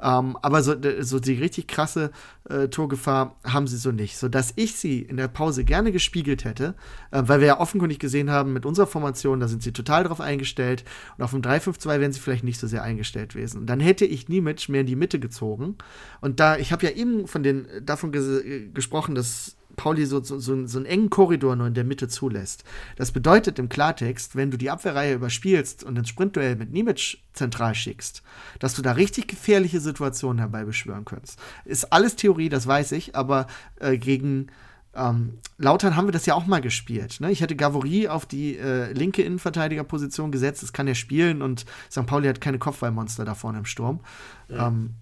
Ähm, aber so, so die richtig krasse äh, Torgefahr haben sie so nicht. Sodass ich sie in der Pause gerne gespiegelt hätte, äh, weil wir ja offenkundig gesehen haben, mit unserer Formation, da sind sie total drauf eingestellt. Und auf dem 3-5-2 wären sie vielleicht nicht so sehr eingestellt gewesen. Und dann hätte ich Niemic mehr in die Mitte gezogen. Und da, ich habe ja eben von den, davon ges gesprochen, dass Pauli so, so, so, einen engen Korridor nur in der Mitte zulässt. Das bedeutet im Klartext, wenn du die Abwehrreihe überspielst und ins Sprintduell mit Nimic zentral schickst, dass du da richtig gefährliche Situationen herbeibeschwören könntest. Ist alles Theorie, das weiß ich, aber äh, gegen ähm, Lautern haben wir das ja auch mal gespielt. Ne? Ich hätte Gavory auf die äh, linke Innenverteidigerposition gesetzt, das kann er spielen und St. Pauli hat keine Kopfballmonster da vorne im Sturm. Ja. Ähm,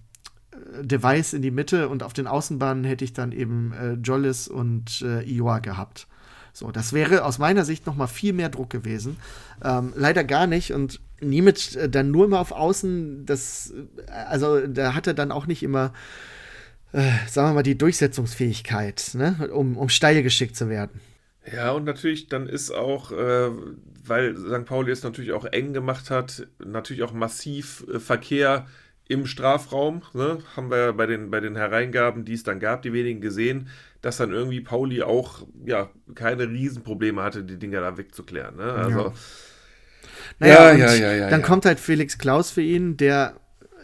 Device in die Mitte und auf den Außenbahnen hätte ich dann eben äh, Jollis und äh, Ioa gehabt. So, das wäre aus meiner Sicht noch mal viel mehr Druck gewesen. Ähm, leider gar nicht und Niemitz äh, dann nur immer auf Außen, das, äh, also da hat er dann auch nicht immer, äh, sagen wir mal, die Durchsetzungsfähigkeit, ne, um, um steil geschickt zu werden. Ja, und natürlich dann ist auch, äh, weil St. Pauli es natürlich auch eng gemacht hat, natürlich auch massiv äh, Verkehr im Strafraum, ne, haben wir bei den, bei den Hereingaben, die es dann gab, die wenigen gesehen, dass dann irgendwie Pauli auch ja, keine Riesenprobleme hatte, die Dinger da wegzuklären. Ne? Also, ja. Naja, ja, ja, ja, dann kommt halt Felix Klaus für ihn, der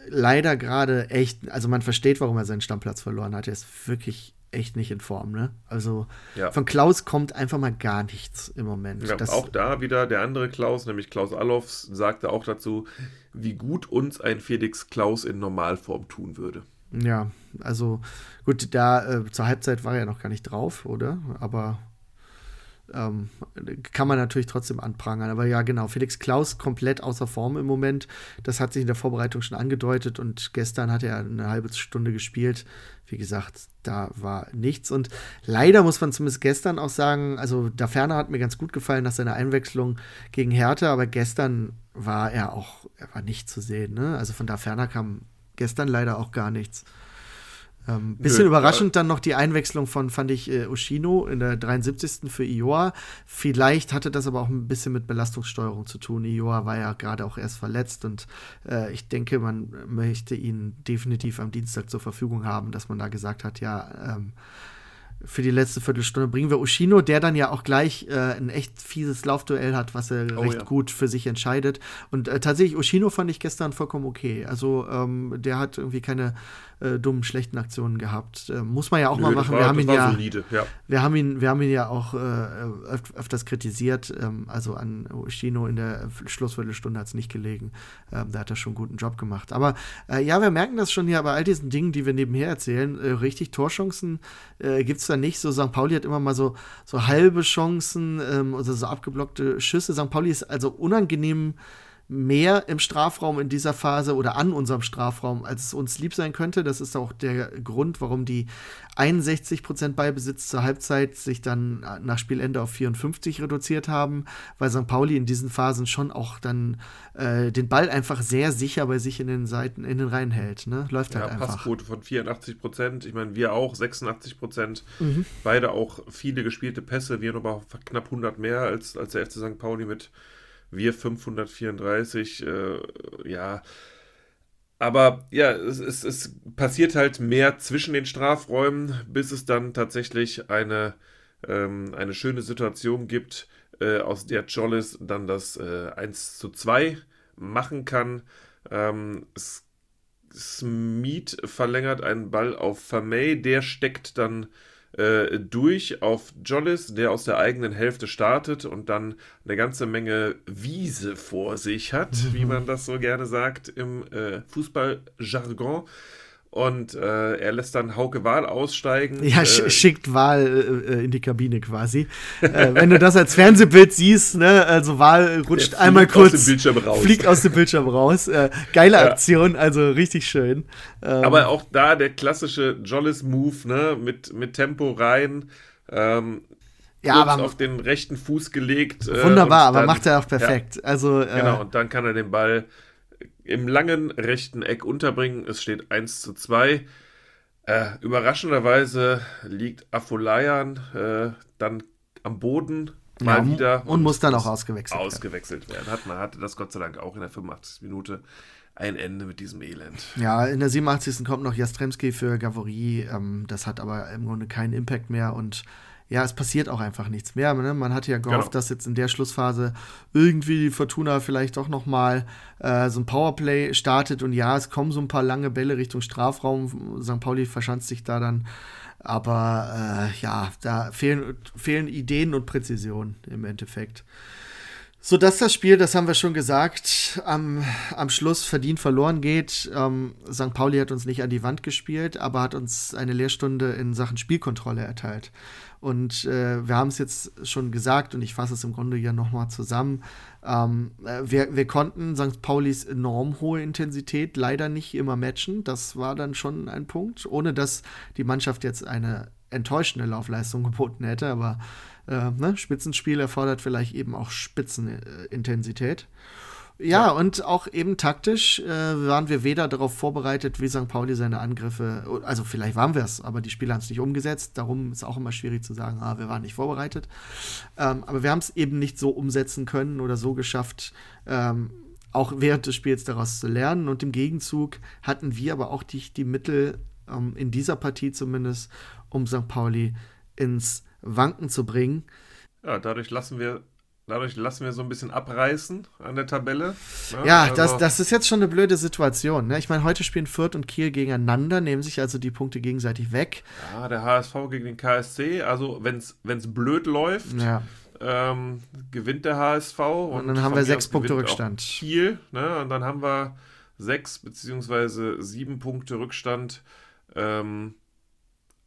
leider gerade echt, also man versteht, warum er seinen Stammplatz verloren hat. Er ist wirklich echt nicht in Form, ne? Also ja. von Klaus kommt einfach mal gar nichts im Moment. Ja, auch da wieder der andere Klaus, nämlich Klaus Allofs, sagte auch dazu, wie gut uns ein Felix Klaus in Normalform tun würde. Ja, also gut, da äh, zur Halbzeit war er ja noch gar nicht drauf, oder? Aber ähm, kann man natürlich trotzdem anprangern. Aber ja, genau, Felix Klaus komplett außer Form im Moment. Das hat sich in der Vorbereitung schon angedeutet und gestern hat er eine halbe Stunde gespielt. Wie gesagt, da war nichts. Und leider muss man zumindest gestern auch sagen, also da Ferner hat mir ganz gut gefallen nach seiner Einwechslung gegen Hertha, aber gestern war er auch, er war nicht zu sehen. Ne? Also von da Ferner kam gestern leider auch gar nichts. Ähm, bisschen Nö, überraschend dann noch die Einwechslung von, fand ich, äh, Ushino in der 73. für Ioa. Vielleicht hatte das aber auch ein bisschen mit Belastungssteuerung zu tun. Ioa war ja gerade auch erst verletzt und äh, ich denke, man möchte ihn definitiv am Dienstag zur Verfügung haben, dass man da gesagt hat, ja, ähm, für die letzte Viertelstunde bringen wir Ushino, der dann ja auch gleich äh, ein echt fieses Laufduell hat, was er oh, recht ja. gut für sich entscheidet. Und äh, tatsächlich, Ushino fand ich gestern vollkommen okay. Also ähm, der hat irgendwie keine äh, dummen, schlechten Aktionen gehabt. Äh, muss man ja auch Nö, mal machen. War, wir, haben ihn ja, solide, ja, Wir, haben ihn, wir haben ihn ja auch äh, öf öfters kritisiert. Ähm, also an Ushino in der Schlussviertelstunde hat es nicht gelegen. Ähm, da hat er schon einen guten Job gemacht. Aber äh, ja, wir merken das schon hier bei all diesen Dingen, die wir nebenher erzählen. Äh, richtig Torchancen äh, gibt es da nicht. So St. Pauli hat immer mal so, so halbe Chancen ähm, oder so abgeblockte Schüsse. St. Pauli ist also unangenehm mehr im Strafraum in dieser Phase oder an unserem Strafraum, als es uns lieb sein könnte. Das ist auch der Grund, warum die 61% Ballbesitz zur Halbzeit sich dann nach Spielende auf 54 reduziert haben, weil St. Pauli in diesen Phasen schon auch dann äh, den Ball einfach sehr sicher bei sich in den Seiten, in den Reihen hält. Ne? Läuft halt ja, einfach. Passquote von 84%, ich meine, wir auch 86%, mhm. beide auch viele gespielte Pässe, wir haben aber knapp 100 mehr als, als der FC St. Pauli mit wir 534, äh, ja. Aber ja, es, es, es, passiert halt mehr zwischen den Strafräumen, bis es dann tatsächlich eine, ähm, eine schöne Situation gibt, äh, aus der Jollis dann das äh, 1 zu 2 machen kann. Ähm, Smith verlängert einen Ball auf Vermey, der steckt dann äh, durch auf Jollis, der aus der eigenen Hälfte startet und dann eine ganze Menge Wiese vor sich hat, wie man das so gerne sagt im äh, Fußballjargon. Und äh, er lässt dann Hauke Wahl aussteigen. Ja, äh, schickt Wahl äh, in die Kabine quasi. äh, wenn du das als Fernsehbild siehst, ne, also Wahl rutscht einmal kurz. Aus dem Bildschirm raus. Fliegt aus dem Bildschirm raus. Äh, geile ja. Aktion, also richtig schön. Ähm, Aber auch da der klassische Jollis-Move, ne, mit, mit Tempo rein. Ähm, ja, aber auf den rechten Fuß gelegt. Äh, wunderbar, aber macht er auch perfekt. Ja, also, genau, und dann kann er den Ball im langen rechten Eck unterbringen. Es steht 1 zu 2. Äh, überraschenderweise liegt Afolayan äh, dann am Boden mal ja, wieder. Und, und, muss dann auch ausgewechselt, ausgewechselt werden. werden. Hat, man hatte das Gott sei Dank auch in der 85. Minute ein Ende mit diesem Elend. Ja, in der 87. kommt noch Jastremski für Gavory. Ähm, das hat aber im Grunde keinen Impact mehr und ja, es passiert auch einfach nichts mehr. Ne? Man hatte ja gehofft, genau. dass jetzt in der Schlussphase irgendwie die Fortuna vielleicht doch noch mal äh, so ein Powerplay startet und ja, es kommen so ein paar lange Bälle Richtung Strafraum. St. Pauli verschanzt sich da dann. Aber äh, ja, da fehlen, fehlen Ideen und Präzision im Endeffekt. So dass das Spiel, das haben wir schon gesagt, am, am Schluss verdient verloren geht. Ähm, St. Pauli hat uns nicht an die Wand gespielt, aber hat uns eine Lehrstunde in Sachen Spielkontrolle erteilt. Und äh, wir haben es jetzt schon gesagt und ich fasse es im Grunde ja nochmal zusammen. Ähm, äh, wir, wir konnten St. Paulis enorm hohe Intensität leider nicht immer matchen. Das war dann schon ein Punkt, ohne dass die Mannschaft jetzt eine enttäuschende Laufleistung geboten hätte. Aber äh, ne, Spitzenspiel erfordert vielleicht eben auch Spitzenintensität. Ja, ja, und auch eben taktisch äh, waren wir weder darauf vorbereitet, wie St. Pauli seine Angriffe, also vielleicht waren wir es, aber die Spieler haben es nicht umgesetzt. Darum ist auch immer schwierig zu sagen, ah, wir waren nicht vorbereitet. Ähm, aber wir haben es eben nicht so umsetzen können oder so geschafft, ähm, auch während des Spiels daraus zu lernen. Und im Gegenzug hatten wir aber auch die, die Mittel, ähm, in dieser Partie zumindest, um St. Pauli ins Wanken zu bringen. Ja, dadurch lassen wir Dadurch lassen wir so ein bisschen abreißen an der Tabelle. Ne? Ja, also das, das ist jetzt schon eine blöde Situation. Ne? Ich meine, heute spielen Fürth und Kiel gegeneinander, nehmen sich also die Punkte gegenseitig weg. Ja, der HSV gegen den KSC. Also, wenn es blöd läuft, ja. ähm, gewinnt der HSV. Und, und dann haben wir sechs Punkte Rückstand. Kiel. Ne? Und dann haben wir sechs beziehungsweise sieben Punkte Rückstand. Ähm,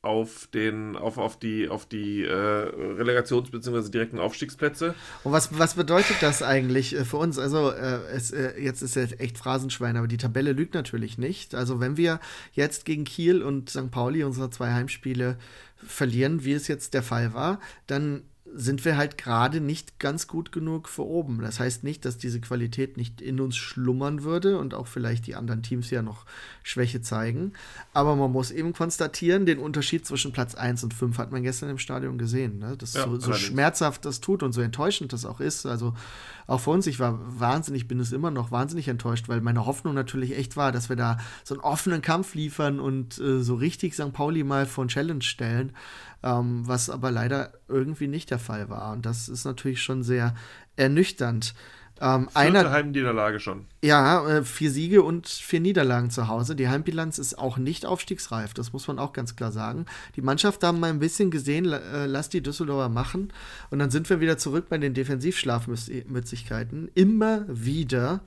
auf den auf, auf die auf die äh, Relegations- bzw. direkten Aufstiegsplätze. Und was, was bedeutet das eigentlich äh, für uns? Also äh, es, äh, jetzt ist es echt Phrasenschwein, aber die Tabelle lügt natürlich nicht. Also wenn wir jetzt gegen Kiel und St. Pauli unsere zwei Heimspiele verlieren, wie es jetzt der Fall war, dann sind wir halt gerade nicht ganz gut genug für oben. Das heißt nicht, dass diese Qualität nicht in uns schlummern würde und auch vielleicht die anderen Teams ja noch Schwäche zeigen. Aber man muss eben konstatieren, den Unterschied zwischen Platz 1 und 5 hat man gestern im Stadion gesehen. Ne? Das ja, so, so schmerzhaft das tut und so enttäuschend das auch ist. Also auch für uns, ich war wahnsinnig, bin es immer noch wahnsinnig enttäuscht, weil meine Hoffnung natürlich echt war, dass wir da so einen offenen Kampf liefern und äh, so richtig St. Pauli mal von Challenge stellen. Ähm, was aber leider irgendwie nicht der Fall war. Und das ist natürlich schon sehr ernüchternd. Ähm, einer, Heimniederlage schon. Ja, äh, vier Siege und vier Niederlagen zu Hause. Die Heimbilanz ist auch nicht aufstiegsreif, das muss man auch ganz klar sagen. Die Mannschaft haben mal ein bisschen gesehen, äh, lass die Düsseldorfer machen. Und dann sind wir wieder zurück bei den Defensivschlafmützigkeiten. Immer wieder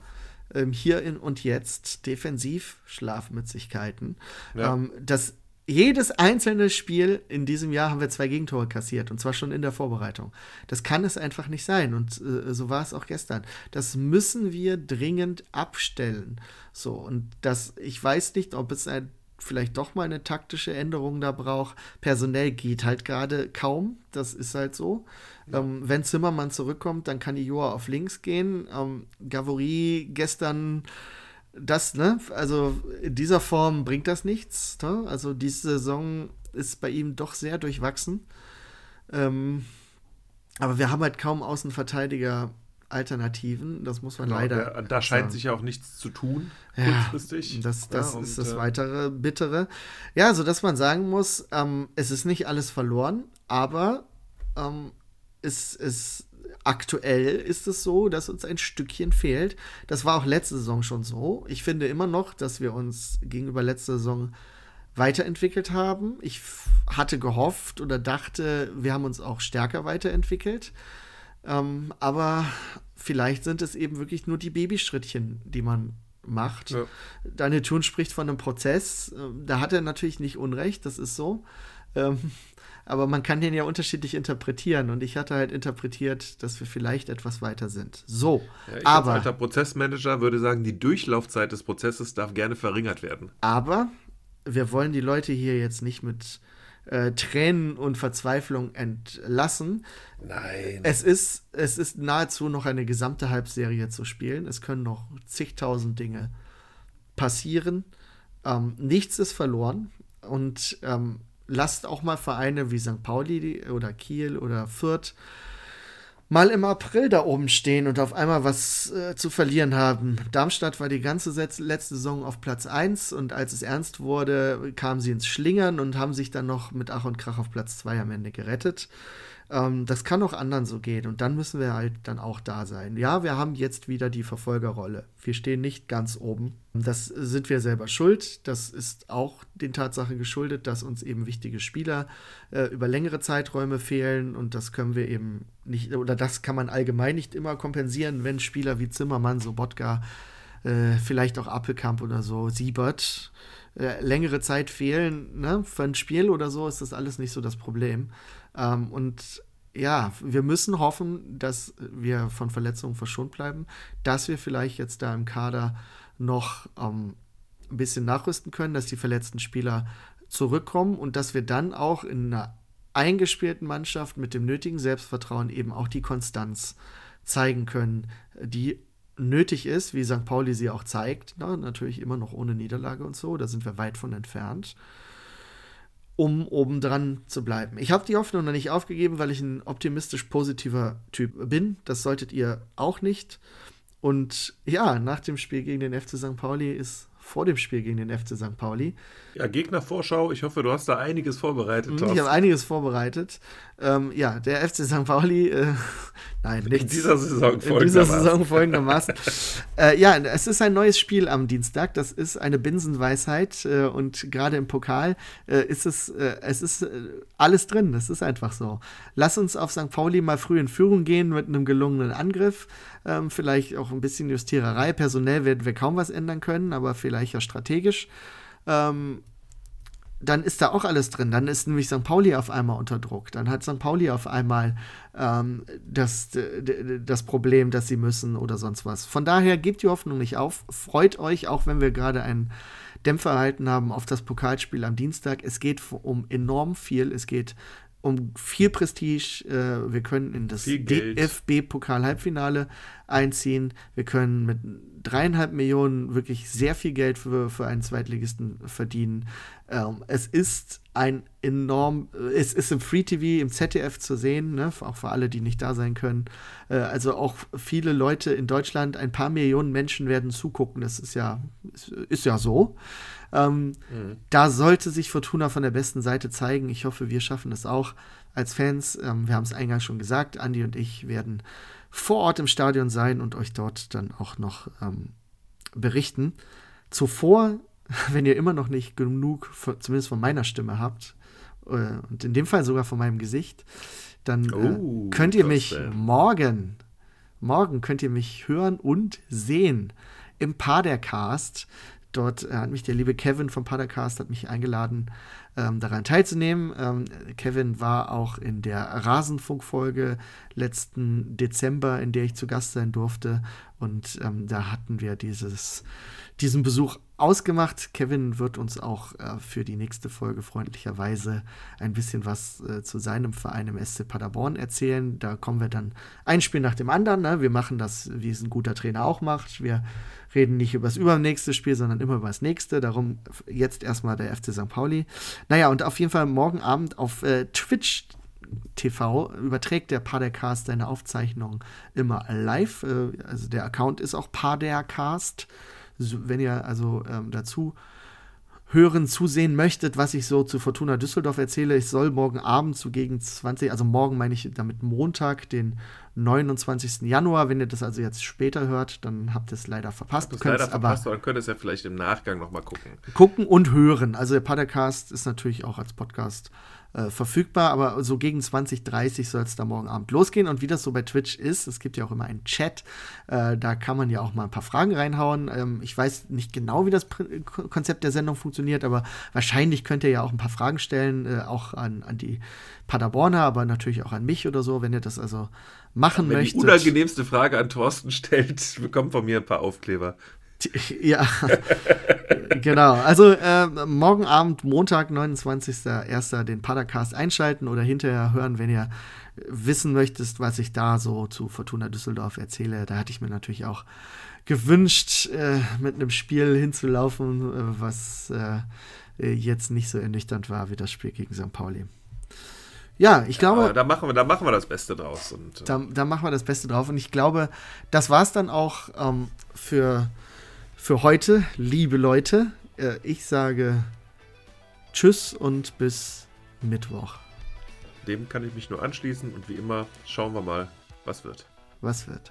ähm, hier in und jetzt Defensivschlafmützigkeiten. Ja. Ähm, das jedes einzelne Spiel in diesem Jahr haben wir zwei Gegentore kassiert und zwar schon in der Vorbereitung. Das kann es einfach nicht sein und äh, so war es auch gestern. Das müssen wir dringend abstellen. So und das, ich weiß nicht, ob es ein, vielleicht doch mal eine taktische Änderung da braucht. Personell geht halt gerade kaum, das ist halt so. Ja. Ähm, wenn Zimmermann zurückkommt, dann kann Joa auf links gehen. Ähm, Gavory gestern das, ne, also in dieser Form bringt das nichts. Ne? Also diese Saison ist bei ihm doch sehr durchwachsen. Ähm, aber wir haben halt kaum Außenverteidiger Alternativen, das muss man genau, leider. Der, da scheint sagen. sich ja auch nichts zu tun, kurzfristig. das, das ja, ist das äh, weitere Bittere. Ja, so dass man sagen muss, ähm, es ist nicht alles verloren, aber ähm, es, es Aktuell ist es so, dass uns ein Stückchen fehlt. Das war auch letzte Saison schon so. Ich finde immer noch, dass wir uns gegenüber letzter Saison weiterentwickelt haben. Ich hatte gehofft oder dachte, wir haben uns auch stärker weiterentwickelt. Ähm, aber vielleicht sind es eben wirklich nur die Babyschrittchen, die man macht. Ja. Daniel Thun spricht von einem Prozess. Ähm, da hat er natürlich nicht Unrecht, das ist so. Ähm, aber man kann den ja unterschiedlich interpretieren und ich hatte halt interpretiert, dass wir vielleicht etwas weiter sind. So, ja, ich aber als alter Prozessmanager würde sagen, die Durchlaufzeit des Prozesses darf gerne verringert werden. Aber wir wollen die Leute hier jetzt nicht mit äh, Tränen und Verzweiflung entlassen. Nein. Es ist, es ist nahezu noch eine gesamte Halbserie zu spielen. Es können noch zigtausend Dinge passieren. Ähm, nichts ist verloren. Und ähm, lasst auch mal Vereine wie St. Pauli oder Kiel oder Fürth mal im April da oben stehen und auf einmal was äh, zu verlieren haben. Darmstadt war die ganze letzte Saison auf Platz 1 und als es ernst wurde, kamen sie ins Schlingern und haben sich dann noch mit Ach und Krach auf Platz 2 am Ende gerettet. Ähm, das kann auch anderen so gehen und dann müssen wir halt dann auch da sein. Ja, wir haben jetzt wieder die Verfolgerrolle. Wir stehen nicht ganz oben. Das sind wir selber schuld. Das ist auch den Tatsache geschuldet, dass uns eben wichtige Spieler äh, über längere Zeiträume fehlen und das können wir eben nicht, oder das kann man allgemein nicht immer kompensieren, wenn Spieler wie Zimmermann, Sobotka, äh, vielleicht auch Appelkamp oder so, Siebert, äh, längere Zeit fehlen, ne? für ein Spiel oder so ist das alles nicht so das Problem. Ähm, und ja, wir müssen hoffen, dass wir von Verletzungen verschont bleiben, dass wir vielleicht jetzt da im Kader noch ähm, ein bisschen nachrüsten können, dass die verletzten Spieler zurückkommen und dass wir dann auch in einer eingespielten Mannschaft mit dem nötigen Selbstvertrauen eben auch die Konstanz zeigen können, die nötig ist, wie St. Pauli sie auch zeigt. Na, natürlich immer noch ohne Niederlage und so, da sind wir weit von entfernt um obendran zu bleiben. Ich habe die Hoffnung noch nicht aufgegeben, weil ich ein optimistisch positiver Typ bin. Das solltet ihr auch nicht. Und ja, nach dem Spiel gegen den FC St. Pauli ist vor dem Spiel gegen den FC St. Pauli. Ja, Gegnervorschau. Ich hoffe, du hast da einiges vorbereitet. Mhm, Thorsten. Ich habe einiges vorbereitet. Ähm, ja, der FC St. Pauli, äh, nein, nichts. In dieser Saison folgendermaßen. In dieser Saison folgendermaßen. äh, ja, es ist ein neues Spiel am Dienstag. Das ist eine Binsenweisheit. Äh, und gerade im Pokal äh, ist es, äh, es ist äh, alles drin. Das ist einfach so. Lass uns auf St. Pauli mal früh in Führung gehen mit einem gelungenen Angriff. Ähm, vielleicht auch ein bisschen Justiererei. Personell werden wir kaum was ändern können, aber vielleicht ja strategisch. Ähm, dann ist da auch alles drin. Dann ist nämlich St. Pauli auf einmal unter Druck. Dann hat St. Pauli auf einmal ähm, das, das Problem, dass sie müssen oder sonst was. Von daher gebt die Hoffnung nicht auf. Freut euch, auch wenn wir gerade einen Dämpfer erhalten haben auf das Pokalspiel am Dienstag. Es geht um enorm viel. Es geht um viel Prestige. Äh, wir können in das DFB-Pokal-Halbfinale einziehen. Wir können mit dreieinhalb Millionen wirklich sehr viel Geld für, für einen Zweitligisten verdienen. Ähm, es ist ein enorm, es ist im Free TV, im ZDF zu sehen, ne? auch für alle, die nicht da sein können. Äh, also auch viele Leute in Deutschland, ein paar Millionen Menschen werden zugucken. Das ist ja, ist, ist ja so. Ähm, mhm. Da sollte sich Fortuna von der besten Seite zeigen. Ich hoffe, wir schaffen es auch als Fans. Ähm, wir haben es eingangs schon gesagt, Andi und ich werden vor Ort im Stadion sein und euch dort dann auch noch ähm, berichten. Zuvor, wenn ihr immer noch nicht genug, zumindest von meiner Stimme habt, äh, und in dem Fall sogar von meinem Gesicht, dann äh, oh, könnt ihr mich denn? morgen, morgen könnt ihr mich hören und sehen im Padercast. Dort äh, hat mich der liebe Kevin vom Padercast hat mich eingeladen, ähm, daran teilzunehmen. Ähm, Kevin war auch in der Rasenfunkfolge letzten Dezember, in der ich zu Gast sein durfte. Und ähm, da hatten wir dieses, diesen Besuch ausgemacht. Kevin wird uns auch äh, für die nächste Folge freundlicherweise ein bisschen was äh, zu seinem Verein im SC Paderborn erzählen. Da kommen wir dann ein Spiel nach dem anderen. Ne? Wir machen das, wie es ein guter Trainer auch macht. Wir reden nicht über das übernächste Spiel, sondern immer über das nächste. Darum jetzt erstmal der FC St. Pauli. Naja, und auf jeden Fall morgen Abend auf äh, Twitch TV überträgt der Padercast seine Aufzeichnung immer live. Äh, also der Account ist auch Padercast. Wenn ihr also ähm, dazu hören, zusehen möchtet, was ich so zu Fortuna Düsseldorf erzähle, ich soll morgen Abend zu gegen 20, also morgen meine ich damit Montag, den 29. Januar. Wenn ihr das also jetzt später hört, dann habt ihr es leider verpasst. Habt leider verpasst, aber dann könnt ihr es ja vielleicht im Nachgang nochmal gucken. Gucken und hören. Also der Podcast ist natürlich auch als Podcast äh, verfügbar, aber so gegen 2030 soll es da morgen Abend losgehen. Und wie das so bei Twitch ist, es gibt ja auch immer einen Chat, äh, da kann man ja auch mal ein paar Fragen reinhauen. Ähm, ich weiß nicht genau, wie das Pr Konzept der Sendung funktioniert, aber wahrscheinlich könnt ihr ja auch ein paar Fragen stellen, äh, auch an, an die Paderborner, aber natürlich auch an mich oder so, wenn ihr das also machen wenn möchtet. Die unangenehmste Frage an Thorsten stellt, bekommt von mir ein paar Aufkleber. Ja, genau. Also äh, morgen Abend, Montag, 29.01. den Padercast einschalten oder hinterher hören, wenn ihr wissen möchtest, was ich da so zu Fortuna Düsseldorf erzähle. Da hatte ich mir natürlich auch gewünscht, äh, mit einem Spiel hinzulaufen, äh, was äh, jetzt nicht so ernüchternd war wie das Spiel gegen St. Pauli. Ja, ich glaube. Ja, da, machen wir, da machen wir das Beste draus. Und, äh, da, da, machen wir das Beste drauf. Und ich glaube, das war es dann auch ähm, für für heute, liebe Leute. Äh, ich sage Tschüss und bis Mittwoch. Dem kann ich mich nur anschließen und wie immer schauen wir mal, was wird. Was wird.